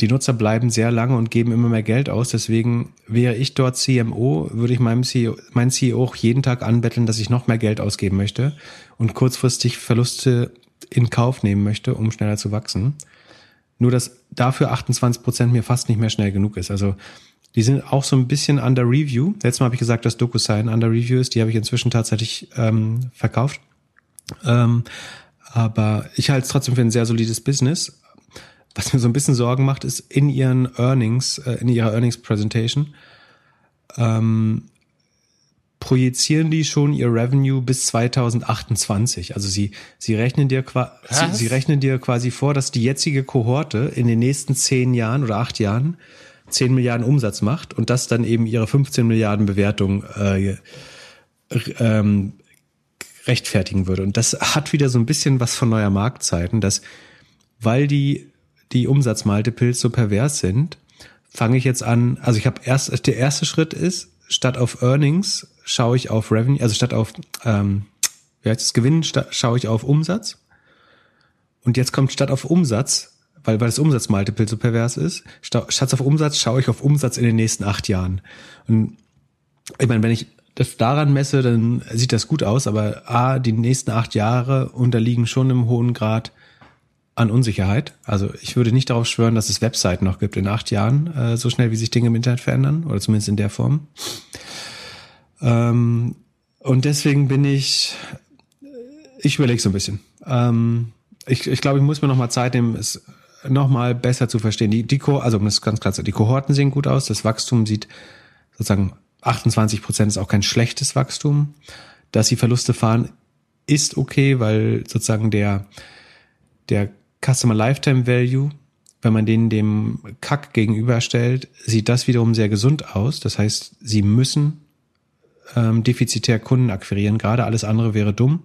[SPEAKER 1] die Nutzer bleiben sehr lange und geben immer mehr Geld aus. Deswegen wäre ich dort CMO, würde ich meinem CEO, mein CEO auch jeden Tag anbetteln, dass ich noch mehr Geld ausgeben möchte und kurzfristig Verluste in Kauf nehmen möchte, um schneller zu wachsen. Nur dass dafür 28 Prozent mir fast nicht mehr schnell genug ist. Also die sind auch so ein bisschen under Review. Letztes Mal habe ich gesagt, dass DocuSign under Review ist. Die habe ich inzwischen tatsächlich ähm, verkauft. Ähm, aber ich halte es trotzdem für ein sehr solides Business. Was mir so ein bisschen Sorgen macht, ist in ihren Earnings, äh, in ihrer Earnings Presentation, ähm, projizieren die schon ihr Revenue bis 2028. Also sie, sie rechnen dir sie, sie rechnen dir quasi vor, dass die jetzige Kohorte in den nächsten zehn Jahren oder acht Jahren 10 Milliarden Umsatz macht und das dann eben ihre 15 Milliarden Bewertung äh, ähm, rechtfertigen würde. Und das hat wieder so ein bisschen was von neuer Marktzeiten, dass weil die die Umsatzmultiples so pervers sind, fange ich jetzt an, also ich habe erst, der erste Schritt ist, statt auf Earnings schaue ich auf Revenue, also statt auf ähm, wie heißt es, Gewinn schaue ich auf Umsatz. Und jetzt kommt statt auf Umsatz, weil, weil das Umsatzmultiple so pervers ist, statt auf Umsatz schaue ich auf Umsatz in den nächsten acht Jahren. Und ich meine, wenn ich das daran messe, dann sieht das gut aus, aber A, die nächsten acht Jahre unterliegen schon im hohen Grad an Unsicherheit. Also ich würde nicht darauf schwören, dass es Webseiten noch gibt in acht Jahren, äh, so schnell wie sich Dinge im Internet verändern, oder zumindest in der Form. Ähm, und deswegen bin ich, ich überlege so ein bisschen. Ähm, ich, ich glaube, ich muss mir noch mal Zeit nehmen, es noch mal besser zu verstehen. Die, die Ko also das ist ganz klar, die Kohorten sehen gut aus, das Wachstum sieht sozusagen 28 Prozent ist auch kein schlechtes Wachstum. Dass sie Verluste fahren, ist okay, weil sozusagen der, der Customer Lifetime Value, wenn man den dem Kack gegenüberstellt, sieht das wiederum sehr gesund aus. Das heißt, sie müssen ähm, defizitär Kunden akquirieren. Gerade alles andere wäre dumm,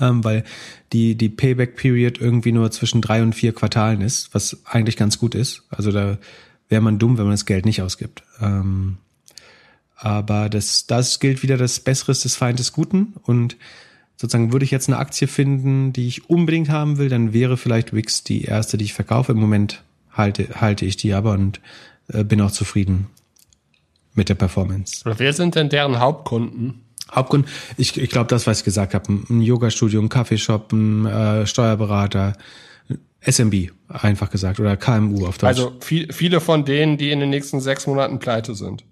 [SPEAKER 1] ähm, weil die, die Payback-Period irgendwie nur zwischen drei und vier Quartalen ist, was eigentlich ganz gut ist. Also da wäre man dumm, wenn man das Geld nicht ausgibt. Ähm, aber das, das gilt wieder das Besseres des Feindes Guten und sozusagen würde ich jetzt eine Aktie finden, die ich unbedingt haben will, dann wäre vielleicht Wix die erste, die ich verkaufe. Im Moment halte, halte ich die aber und äh, bin auch zufrieden mit der Performance.
[SPEAKER 2] Wer sind denn deren Hauptkunden?
[SPEAKER 1] Hauptkunden, ich, ich glaube, das, was ich gesagt habe, ein Yoga-Studio, ein Kaffeeshop, ein äh, Steuerberater, SMB, einfach gesagt, oder KMU auf Deutsch.
[SPEAKER 2] Also viel, viele von denen, die in den nächsten sechs Monaten pleite sind.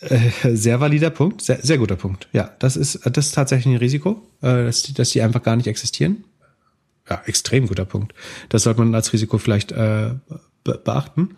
[SPEAKER 1] Äh, sehr valider Punkt, sehr, sehr guter Punkt. Ja, das ist, das ist tatsächlich ein Risiko, äh, dass, die, dass die einfach gar nicht existieren. Ja, extrem guter Punkt. Das sollte man als Risiko vielleicht äh, beachten.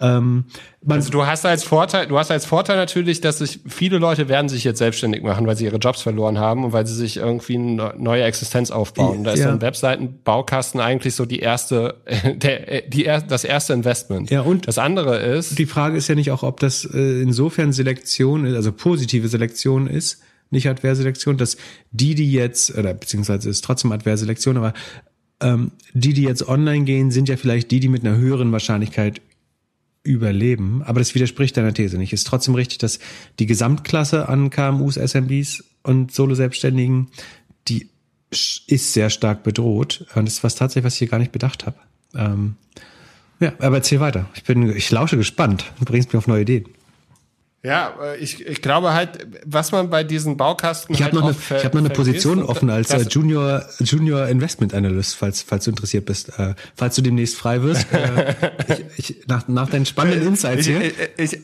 [SPEAKER 1] Ähm,
[SPEAKER 2] also du hast als Vorteil, du hast als Vorteil natürlich, dass sich viele Leute werden sich jetzt selbstständig machen, weil sie ihre Jobs verloren haben und weil sie sich irgendwie eine neue Existenz aufbauen. Da ist ja. so ein Webseitenbaukasten eigentlich so die erste, der, die das erste Investment.
[SPEAKER 1] Ja und
[SPEAKER 2] das andere ist.
[SPEAKER 1] Die Frage ist ja nicht auch, ob das äh, insofern Selektion ist, also positive Selektion ist, nicht Adverselektion, dass die, die jetzt, oder beziehungsweise ist trotzdem Adverselektion, aber ähm, die, die jetzt online gehen, sind ja vielleicht die, die mit einer höheren Wahrscheinlichkeit überleben. Aber das widerspricht deiner These nicht. Ist trotzdem richtig, dass die Gesamtklasse an KMUs, SMBs und Solo-Selbstständigen, die ist sehr stark bedroht. Und das ist was tatsächlich, was ich hier gar nicht bedacht habe. Ähm, ja, aber erzähl weiter. Ich bin, ich lausche gespannt. Du bringst mich auf neue Ideen.
[SPEAKER 2] Ja, äh, ich, ich glaube halt, was man bei diesen Baukasten
[SPEAKER 1] ich halt noch eine, Ich habe noch eine Position offen als äh, Junior Junior Investment Analyst, falls falls du interessiert bist, äh, falls du demnächst frei wirst. äh, ich, ich, nach, nach deinen spannenden Insights hier. Ich, ich,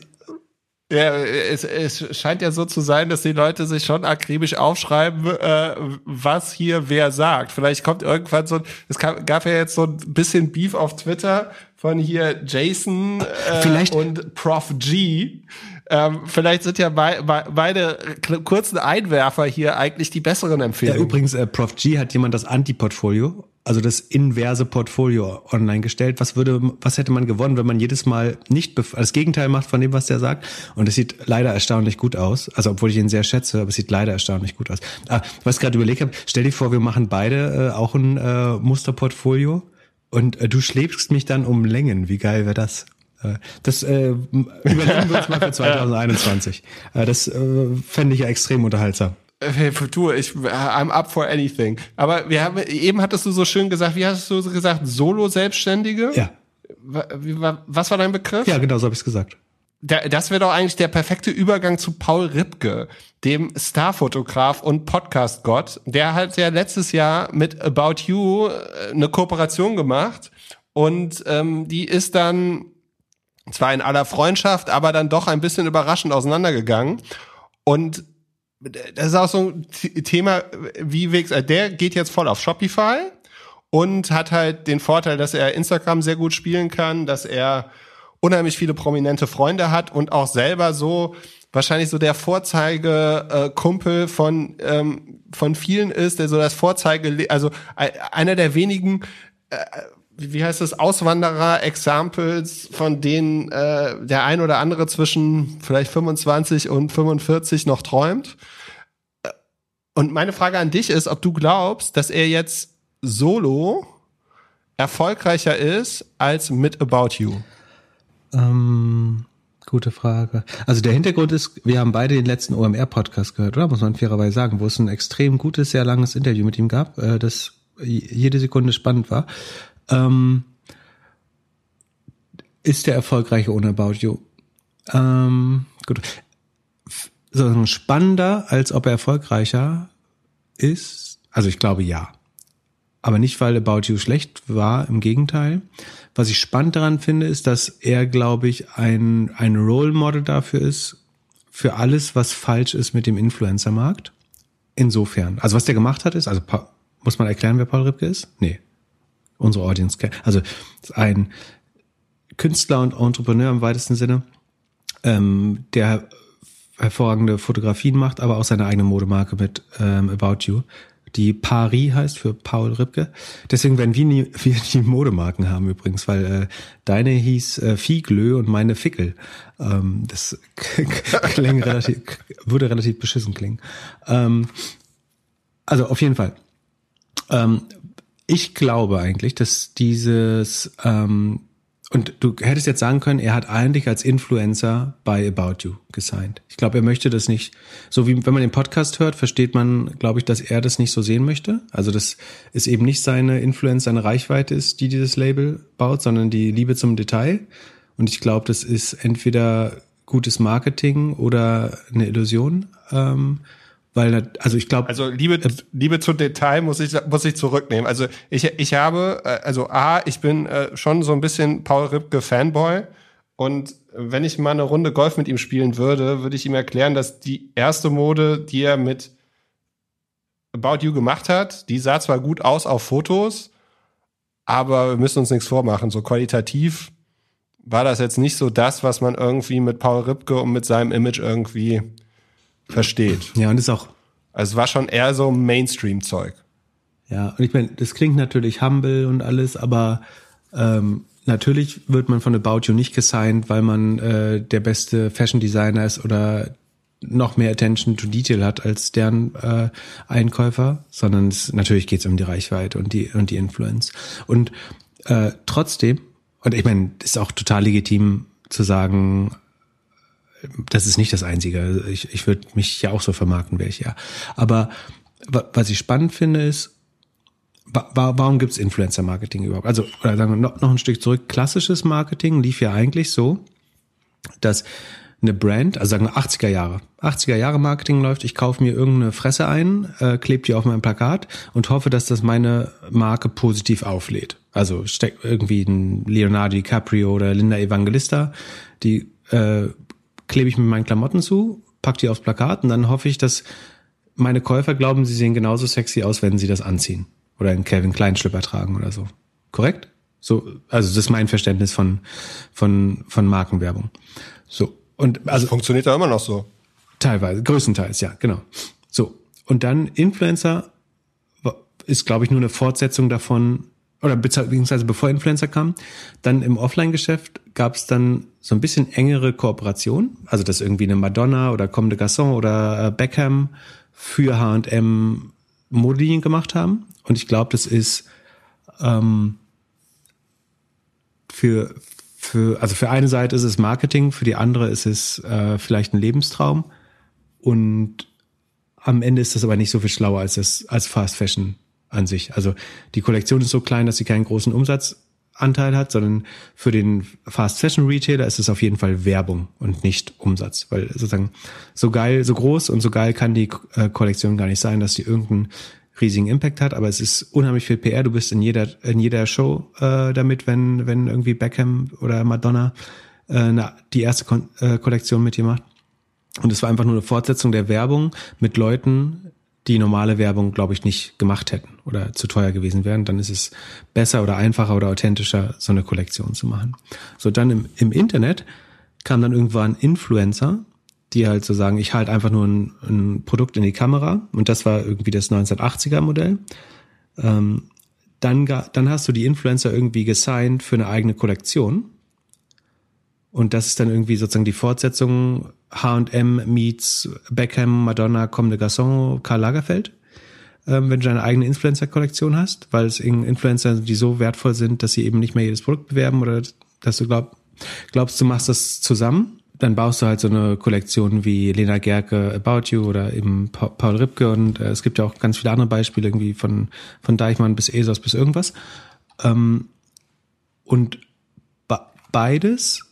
[SPEAKER 2] ja, es, es scheint ja so zu sein, dass die Leute sich schon akribisch aufschreiben, äh, was hier wer sagt. Vielleicht kommt irgendwann so, es gab ja jetzt so ein bisschen Beef auf Twitter von hier Jason äh, und Prof G, ähm, vielleicht sind ja be be beide kurzen Einwerfer hier eigentlich die besseren Empfehlungen.
[SPEAKER 1] Ja, übrigens, äh, Prof G hat jemand das Anti-Portfolio, also das inverse Portfolio online gestellt. Was würde, was hätte man gewonnen, wenn man jedes Mal nicht das Gegenteil macht von dem, was der sagt? Und es sieht leider erstaunlich gut aus. Also obwohl ich ihn sehr schätze, aber es sieht leider erstaunlich gut aus. Ah, was ich gerade überlegt habe, stell dir vor, wir machen beide äh, auch ein äh, Musterportfolio und äh, du schläfst mich dann um Längen. Wie geil wäre das? Äh, das äh, überlegen wir uns mal für 2021. Äh, das äh, fände ich ja extrem unterhaltsam.
[SPEAKER 2] Du, ich, I'm up for anything. Aber wir haben, eben hattest du so schön gesagt, wie hast du gesagt, Solo-Selbstständige?
[SPEAKER 1] Ja.
[SPEAKER 2] Was war dein Begriff?
[SPEAKER 1] Ja, genau, so habe ich gesagt.
[SPEAKER 2] Das wäre doch eigentlich der perfekte Übergang zu Paul Ripke, dem Starfotograf und Podcast-Gott. Der hat ja letztes Jahr mit About You äh, eine Kooperation gemacht und ähm, die ist dann zwar in aller Freundschaft, aber dann doch ein bisschen überraschend auseinandergegangen. Und das ist auch so ein Thema, wie Wix, äh, der geht jetzt voll auf Shopify und hat halt den Vorteil, dass er Instagram sehr gut spielen kann, dass er unheimlich viele prominente Freunde hat und auch selber so wahrscheinlich so der Vorzeige äh, Kumpel von ähm, von vielen ist, der so das Vorzeige also einer der wenigen äh, wie heißt das, Auswanderer-Examples, von denen äh, der ein oder andere zwischen vielleicht 25 und 45 noch träumt. Und meine Frage an dich ist, ob du glaubst, dass er jetzt solo erfolgreicher ist als mit About You?
[SPEAKER 1] Ähm, gute Frage. Also der Hintergrund ist, wir haben beide den letzten OMR-Podcast gehört, oder? Muss man fairerweise sagen, wo es ein extrem gutes, sehr langes Interview mit ihm gab, äh, das jede Sekunde spannend war. Ähm, ist der erfolgreiche ohne About You? Ähm, gut. So spannender, als ob er erfolgreicher ist? Also ich glaube ja. Aber nicht, weil About You schlecht war, im Gegenteil. Was ich spannend daran finde, ist, dass er, glaube ich, ein, ein Role Model dafür ist, für alles, was falsch ist mit dem Influencer-Markt. Insofern. Also was der gemacht hat, ist, also muss man erklären, wer Paul Ripke ist? Nee unsere Audience kennt. Also ein Künstler und Entrepreneur im weitesten Sinne, ähm, der hervorragende Fotografien macht, aber auch seine eigene Modemarke mit ähm, About You, die Paris heißt für Paul Ripke. Deswegen werden wir nie wir die Modemarken haben übrigens, weil äh, deine hieß äh, Fieglö und meine Fickel. Ähm, das klingt relativ, würde relativ beschissen klingen. Ähm, also auf jeden Fall. Ähm, ich glaube eigentlich, dass dieses ähm, und du hättest jetzt sagen können, er hat eigentlich als Influencer bei About You gesigned. Ich glaube, er möchte das nicht, so wie wenn man den Podcast hört, versteht man, glaube ich, dass er das nicht so sehen möchte. Also dass es eben nicht seine Influence, seine Reichweite ist, die dieses Label baut, sondern die Liebe zum Detail. Und ich glaube, das ist entweder gutes Marketing oder eine Illusion. Ähm, weil, also ich glaube.
[SPEAKER 2] Also Liebe, äh, Liebe zu Detail muss ich, muss ich zurücknehmen. Also ich, ich habe, äh, also A, ich bin äh, schon so ein bisschen Paul Ripke Fanboy Und wenn ich mal eine Runde Golf mit ihm spielen würde, würde ich ihm erklären, dass die erste Mode, die er mit About You gemacht hat, die sah zwar gut aus auf Fotos, aber wir müssen uns nichts vormachen. So qualitativ war das jetzt nicht so das, was man irgendwie mit Paul Ripke und mit seinem Image irgendwie versteht.
[SPEAKER 1] Ja, und ist auch.
[SPEAKER 2] Also es war schon eher so Mainstream-Zeug.
[SPEAKER 1] Ja, und ich meine, das klingt natürlich humble und alles, aber ähm, natürlich wird man von About You nicht gesigned, weil man äh, der beste Fashion Designer ist oder noch mehr Attention to Detail hat als deren äh, Einkäufer, sondern es, natürlich geht es um die Reichweite und die und die Influence. Und äh, trotzdem, und ich meine, ist auch total legitim zu sagen, das ist nicht das Einzige. Ich, ich würde mich ja auch so vermarkten, wäre ich ja. Aber was ich spannend finde, ist, warum gibt's Influencer-Marketing überhaupt? Also, oder sagen wir noch, noch ein Stück zurück, klassisches Marketing lief ja eigentlich so, dass eine Brand, also sagen wir 80er Jahre, 80er Jahre Marketing läuft, ich kaufe mir irgendeine Fresse ein, äh, klebe die auf mein Plakat und hoffe, dass das meine Marke positiv auflädt. Also steckt irgendwie ein Leonardo DiCaprio oder Linda Evangelista, die äh, klebe ich mit meinen Klamotten zu, pack die aufs Plakat und dann hoffe ich, dass meine Käufer glauben, sie sehen genauso sexy aus, wenn sie das anziehen oder einen Calvin Klein Schlipper tragen oder so. Korrekt? So, also das ist mein Verständnis von von von Markenwerbung. So und also
[SPEAKER 2] das funktioniert ja immer noch so.
[SPEAKER 1] Teilweise, größtenteils, ja, genau. So und dann Influencer ist, glaube ich, nur eine Fortsetzung davon oder beziehungsweise bevor Influencer kam, dann im Offline-Geschäft gab es dann so ein bisschen engere Kooperation, also dass irgendwie eine Madonna oder Comme de Garçon oder äh, Beckham für H&M Modelinien gemacht haben und ich glaube, das ist ähm, für, für, also für eine Seite ist es Marketing, für die andere ist es äh, vielleicht ein Lebenstraum. Und am Ende ist das aber nicht so viel schlauer als das, als Fast Fashion an sich. Also die Kollektion ist so klein, dass sie keinen großen Umsatzanteil hat, sondern für den Fast Fashion Retailer ist es auf jeden Fall Werbung und nicht Umsatz. Weil sozusagen so geil, so groß und so geil kann die äh, Kollektion gar nicht sein, dass die irgendeinen riesigen Impact hat, aber es ist unheimlich viel PR. Du bist in jeder in jeder Show äh, damit, wenn wenn irgendwie Beckham oder Madonna äh, eine, die erste Kon äh, Kollektion mit dir macht. Und es war einfach nur eine Fortsetzung der Werbung mit Leuten, die normale Werbung, glaube ich, nicht gemacht hätten oder zu teuer gewesen wären. Dann ist es besser oder einfacher oder authentischer, so eine Kollektion zu machen. So dann im, im Internet kam dann irgendwann Influencer, die halt so sagen, ich halte einfach nur ein, ein, Produkt in die Kamera und das war irgendwie das 1980er Modell. Ähm, dann, dann hast du die Influencer irgendwie gesigned für eine eigene Kollektion. Und das ist dann irgendwie sozusagen die Fortsetzung H&M meets Beckham, Madonna, Comme de Garçon, Karl Lagerfeld. Ähm, wenn du deine eigene Influencer-Kollektion hast, weil es Influencer, die so wertvoll sind, dass sie eben nicht mehr jedes Produkt bewerben oder dass du glaub, glaubst, du machst das zusammen dann baust du halt so eine Kollektion wie Lena Gerke About You oder eben Paul Ripke und äh, es gibt ja auch ganz viele andere Beispiele irgendwie von, von Deichmann bis ESOS bis irgendwas. Ähm, und beides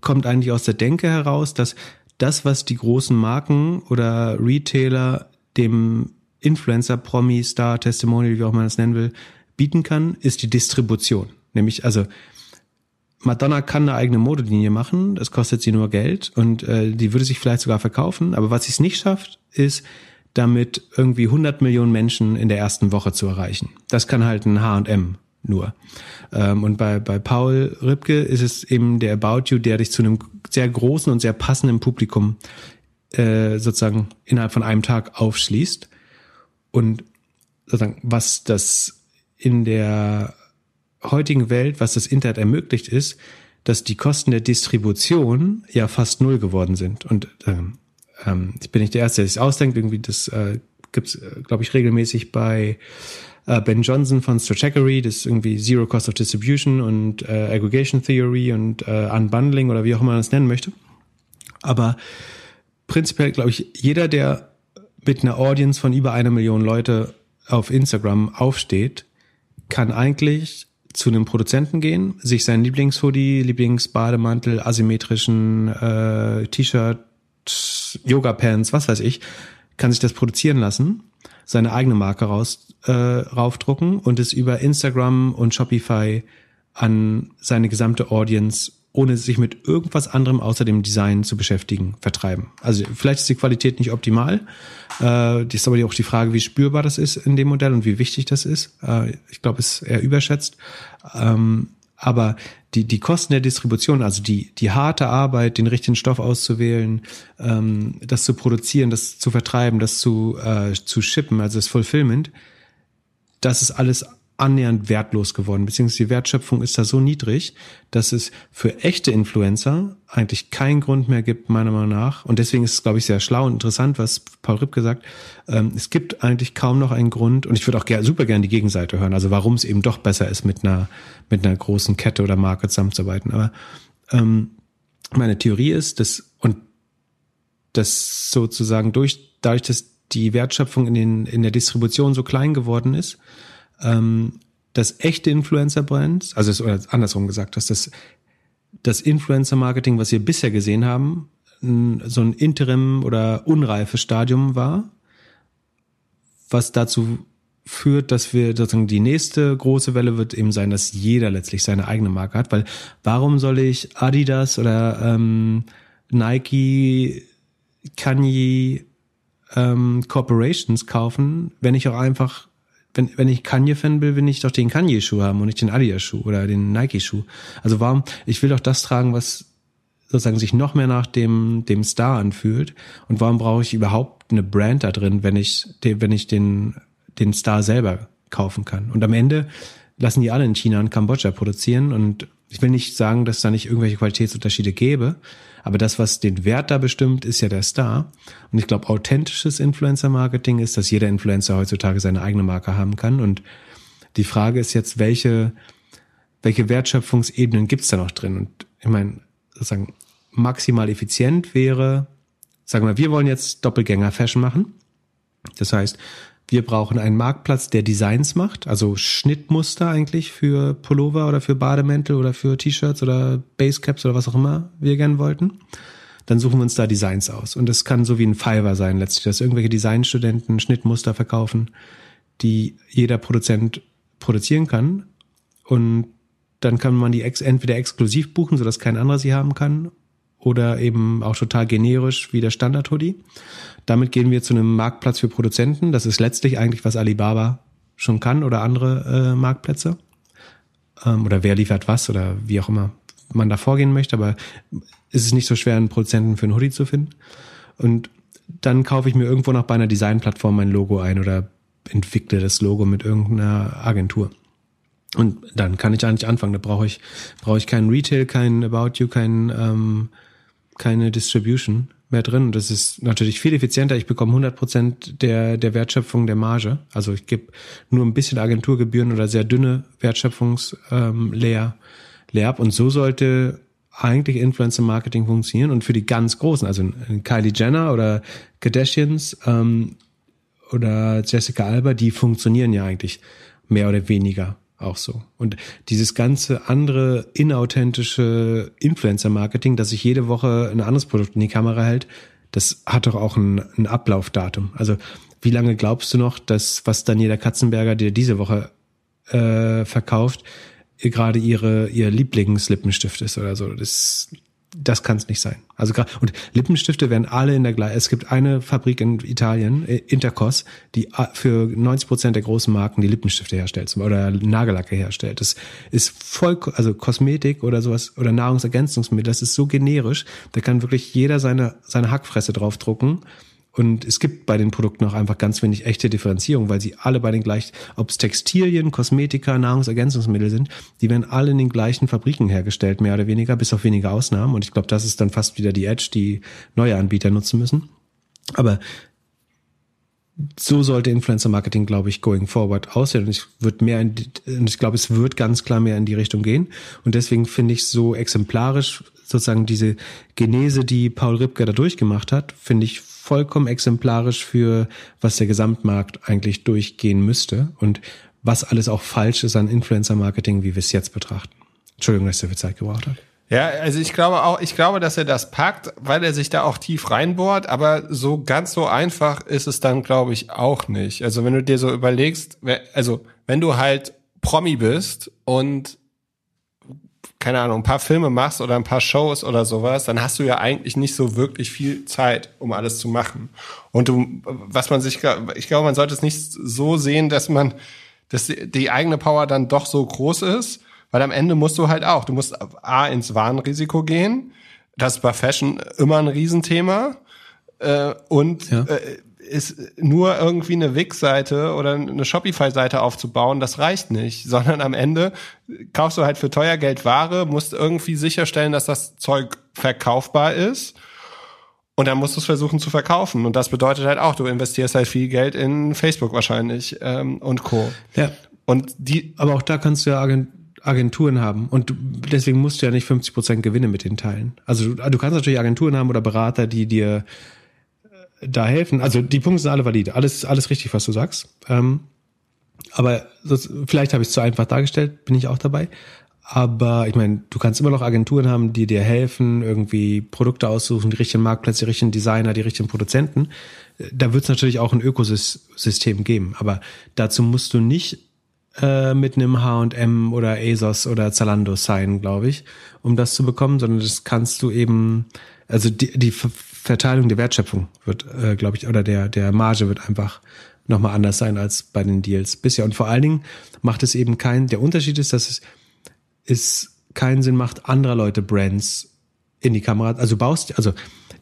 [SPEAKER 1] kommt eigentlich aus der Denke heraus, dass das, was die großen Marken oder Retailer dem Influencer, Promi, Star, Testimonial, wie auch man das nennen will, bieten kann, ist die Distribution. Nämlich, also Madonna kann eine eigene Modelinie machen, das kostet sie nur Geld und äh, die würde sich vielleicht sogar verkaufen, aber was sie es nicht schafft, ist damit irgendwie 100 Millionen Menschen in der ersten Woche zu erreichen. Das kann halt ein H&M nur. Ähm, und bei, bei Paul Ripke ist es eben der About You, der dich zu einem sehr großen und sehr passenden Publikum äh, sozusagen innerhalb von einem Tag aufschließt. Und sozusagen, was das in der heutigen Welt, was das Internet ermöglicht, ist, dass die Kosten der Distribution ja fast null geworden sind. Und ähm, ähm, ich bin nicht der Erste, der sich ausdenkt. Irgendwie das äh, gibt's, äh, glaube ich, regelmäßig bei äh, Ben Johnson von Stratechery, das ist irgendwie Zero Cost of Distribution und äh, Aggregation Theory und äh, Unbundling oder wie auch immer man das nennen möchte. Aber prinzipiell, glaube ich, jeder, der mit einer Audience von über einer Million Leute auf Instagram aufsteht, kann eigentlich zu einem Produzenten gehen, sich seinen Lieblingshoodie, Lieblingsbademantel, asymmetrischen äh, T-Shirt, Yoga-Pants, was weiß ich, kann sich das produzieren lassen, seine eigene Marke raus äh, raufdrucken und es über Instagram und Shopify an seine gesamte Audience ohne sich mit irgendwas anderem außer dem Design zu beschäftigen, vertreiben. Also vielleicht ist die Qualität nicht optimal. Äh, das ist aber auch die Frage, wie spürbar das ist in dem Modell und wie wichtig das ist. Äh, ich glaube, es ist eher überschätzt. Ähm, aber die, die Kosten der Distribution, also die, die harte Arbeit, den richtigen Stoff auszuwählen, ähm, das zu produzieren, das zu vertreiben, das zu, äh, zu shippen, also das Fulfillment, das ist alles annähernd wertlos geworden, beziehungsweise die Wertschöpfung ist da so niedrig, dass es für echte Influencer eigentlich keinen Grund mehr gibt, meiner Meinung nach. Und deswegen ist es, glaube ich, sehr schlau und interessant, was Paul Ripp gesagt. Ähm, es gibt eigentlich kaum noch einen Grund, und ich würde auch ger super gerne die Gegenseite hören, also warum es eben doch besser ist, mit einer, mit einer großen Kette oder Marke zusammenzuarbeiten. Aber ähm, meine Theorie ist, dass, und das sozusagen durch, dadurch, dass die Wertschöpfung in, den, in der Distribution so klein geworden ist, ähm, das echte Influencer-Brands, also es, oder andersrum gesagt, dass das, das Influencer-Marketing, was wir bisher gesehen haben, so ein Interim oder unreifes Stadium war, was dazu führt, dass wir sozusagen die nächste große Welle wird eben sein, dass jeder letztlich seine eigene Marke hat, weil warum soll ich Adidas oder ähm, Nike, Kanye ähm, Corporations kaufen, wenn ich auch einfach wenn, wenn ich Kanye-Fan will, will ich doch den Kanye-Schuh haben und nicht den Adidas-Schuh oder den Nike-Schuh. Also warum, ich will doch das tragen, was sozusagen sich noch mehr nach dem, dem Star anfühlt. Und warum brauche ich überhaupt eine Brand da drin, wenn ich, wenn ich den, den Star selber kaufen kann? Und am Ende lassen die alle in China und Kambodscha produzieren und ich will nicht sagen, dass da nicht irgendwelche Qualitätsunterschiede gäbe, aber das, was den Wert da bestimmt, ist ja der Star. Und ich glaube, authentisches Influencer-Marketing ist, dass jeder Influencer heutzutage seine eigene Marke haben kann. Und die Frage ist jetzt, welche, welche Wertschöpfungsebenen gibt's da noch drin? Und ich meine, sozusagen maximal effizient wäre, sagen wir, wir wollen jetzt Doppelgänger-Fashion machen. Das heißt, wir brauchen einen Marktplatz, der Designs macht, also Schnittmuster eigentlich für Pullover oder für Bademäntel oder für T-Shirts oder Basecaps oder was auch immer wir gern wollten. Dann suchen wir uns da Designs aus. Und das kann so wie ein Fiverr sein letztlich, dass irgendwelche Designstudenten Schnittmuster verkaufen, die jeder Produzent produzieren kann. Und dann kann man die ex entweder exklusiv buchen, sodass kein anderer sie haben kann, oder eben auch total generisch wie der Standard-Hoodie. Damit gehen wir zu einem Marktplatz für Produzenten. Das ist letztlich eigentlich, was Alibaba schon kann oder andere äh, Marktplätze. Ähm, oder wer liefert was oder wie auch immer man da vorgehen möchte. Aber ist es nicht so schwer, einen Produzenten für einen Hoodie zu finden. Und dann kaufe ich mir irgendwo noch bei einer Designplattform mein Logo ein oder entwickle das Logo mit irgendeiner Agentur. Und dann kann ich eigentlich anfangen. Da brauche ich, brauche ich keinen Retail, keinen About You, keinen, ähm, keine Distribution mehr drin. Das ist natürlich viel effizienter. Ich bekomme 100 Prozent der, der Wertschöpfung der Marge. Also ich gebe nur ein bisschen Agenturgebühren oder sehr dünne Wertschöpfungslayer ähm, leer, ab. Und so sollte eigentlich Influencer Marketing funktionieren. Und für die ganz großen, also Kylie Jenner oder Kardashians ähm, oder Jessica Alba, die funktionieren ja eigentlich mehr oder weniger auch so. Und dieses ganze andere inauthentische Influencer-Marketing, dass sich jede Woche ein anderes Produkt in die Kamera hält, das hat doch auch ein, ein Ablaufdatum. Also wie lange glaubst du noch, dass was Daniela Katzenberger dir diese Woche äh, verkauft, gerade ihre ihr Lieblingslippenstift ist oder so? Das das kann es nicht sein. Also und Lippenstifte werden alle in der gleichen. Es gibt eine Fabrik in Italien, äh, Intercos, die für 90 Prozent der großen Marken die Lippenstifte herstellt oder Nagellacke herstellt. Das ist voll, also Kosmetik oder sowas oder Nahrungsergänzungsmittel. Das ist so generisch. Da kann wirklich jeder seine seine Hackfresse draufdrucken und es gibt bei den Produkten auch einfach ganz wenig echte Differenzierung, weil sie alle bei den gleichen, ob es Textilien, Kosmetika, Nahrungsergänzungsmittel sind, die werden alle in den gleichen Fabriken hergestellt, mehr oder weniger, bis auf wenige Ausnahmen. Und ich glaube, das ist dann fast wieder die Edge, die neue Anbieter nutzen müssen. Aber so sollte Influencer Marketing, glaube ich, going forward aussehen. Und ich würde mehr die, und ich glaube, es wird ganz klar mehr in die Richtung gehen. Und deswegen finde ich so exemplarisch sozusagen diese Genese, die Paul Ripke da durchgemacht hat, finde ich vollkommen exemplarisch für, was der Gesamtmarkt eigentlich durchgehen müsste und was alles auch falsch ist an Influencer-Marketing, wie wir es jetzt betrachten. Entschuldigung, dass er so viel Zeit gebraucht hat.
[SPEAKER 2] Ja, also ich glaube auch, ich glaube, dass er das packt, weil er sich da auch tief reinbohrt, aber so ganz so einfach ist es dann, glaube ich, auch nicht. Also wenn du dir so überlegst, also wenn du halt Promi bist und keine Ahnung, ein paar Filme machst oder ein paar Shows oder sowas, dann hast du ja eigentlich nicht so wirklich viel Zeit, um alles zu machen. Und du, was man sich, ich glaube, man sollte es nicht so sehen, dass man, dass die eigene Power dann doch so groß ist, weil am Ende musst du halt auch, du musst A, ins Warnrisiko gehen. Das ist bei Fashion immer ein Riesenthema. Äh, und ja. äh, ist nur irgendwie eine Wix-Seite oder eine Shopify-Seite aufzubauen, das reicht nicht, sondern am Ende kaufst du halt für teuer Geld Ware, musst irgendwie sicherstellen, dass das Zeug verkaufbar ist. Und dann musst du es versuchen zu verkaufen. Und das bedeutet halt auch, du investierst halt viel Geld in Facebook wahrscheinlich ähm, und Co.
[SPEAKER 1] Ja. Und die, aber auch da kannst du ja Agenturen haben und deswegen musst du ja nicht 50 Prozent Gewinne mit denen teilen. Also du, du kannst natürlich Agenturen haben oder Berater, die dir da helfen. Also die Punkte sind alle valide, alles alles richtig, was du sagst. Ähm, aber das, vielleicht habe ich es zu einfach dargestellt, bin ich auch dabei. Aber ich meine, du kannst immer noch Agenturen haben, die dir helfen, irgendwie Produkte aussuchen, die richtigen Marktplätze, die richtigen Designer, die richtigen Produzenten. Da wird es natürlich auch ein Ökosystem geben. Aber dazu musst du nicht äh, mit einem H&M oder ASOS oder Zalando sein, glaube ich, um das zu bekommen, sondern das kannst du eben, also die, die Verteilung der Wertschöpfung wird, äh, glaube ich, oder der, der Marge wird einfach nochmal anders sein als bei den Deals bisher. Und vor allen Dingen macht es eben keinen, der Unterschied ist, dass es, es keinen Sinn macht, anderer Leute Brands in die Kamera, also baust, also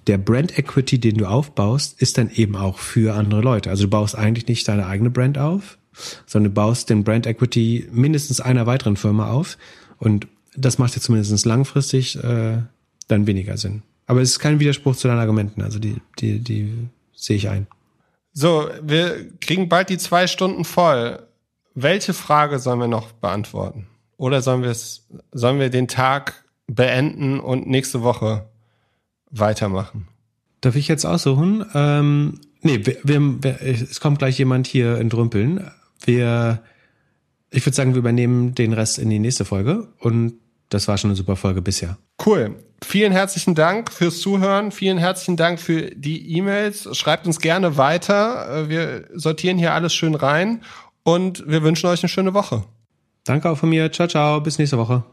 [SPEAKER 1] der Brand Equity, den du aufbaust, ist dann eben auch für andere Leute. Also du baust eigentlich nicht deine eigene Brand auf, sondern du baust den Brand Equity mindestens einer weiteren Firma auf. Und das macht ja zumindest langfristig äh, dann weniger Sinn. Aber es ist kein Widerspruch zu deinen Argumenten. Also die, die, die sehe ich ein.
[SPEAKER 2] So, wir kriegen bald die zwei Stunden voll. Welche Frage sollen wir noch beantworten? Oder sollen wir es, sollen wir den Tag beenden und nächste Woche weitermachen?
[SPEAKER 1] Darf ich jetzt aussuchen? Ähm, nee, wir, wir, es kommt gleich jemand hier in Drümpeln. Wir, ich würde sagen, wir übernehmen den Rest in die nächste Folge und das war schon eine super Folge bisher.
[SPEAKER 2] Cool. Vielen herzlichen Dank fürs Zuhören. Vielen herzlichen Dank für die E-Mails. Schreibt uns gerne weiter. Äh, wir sortieren hier alles schön rein und wir wünschen euch eine schöne Woche.
[SPEAKER 1] Danke auch von mir. Ciao, ciao. Bis nächste Woche.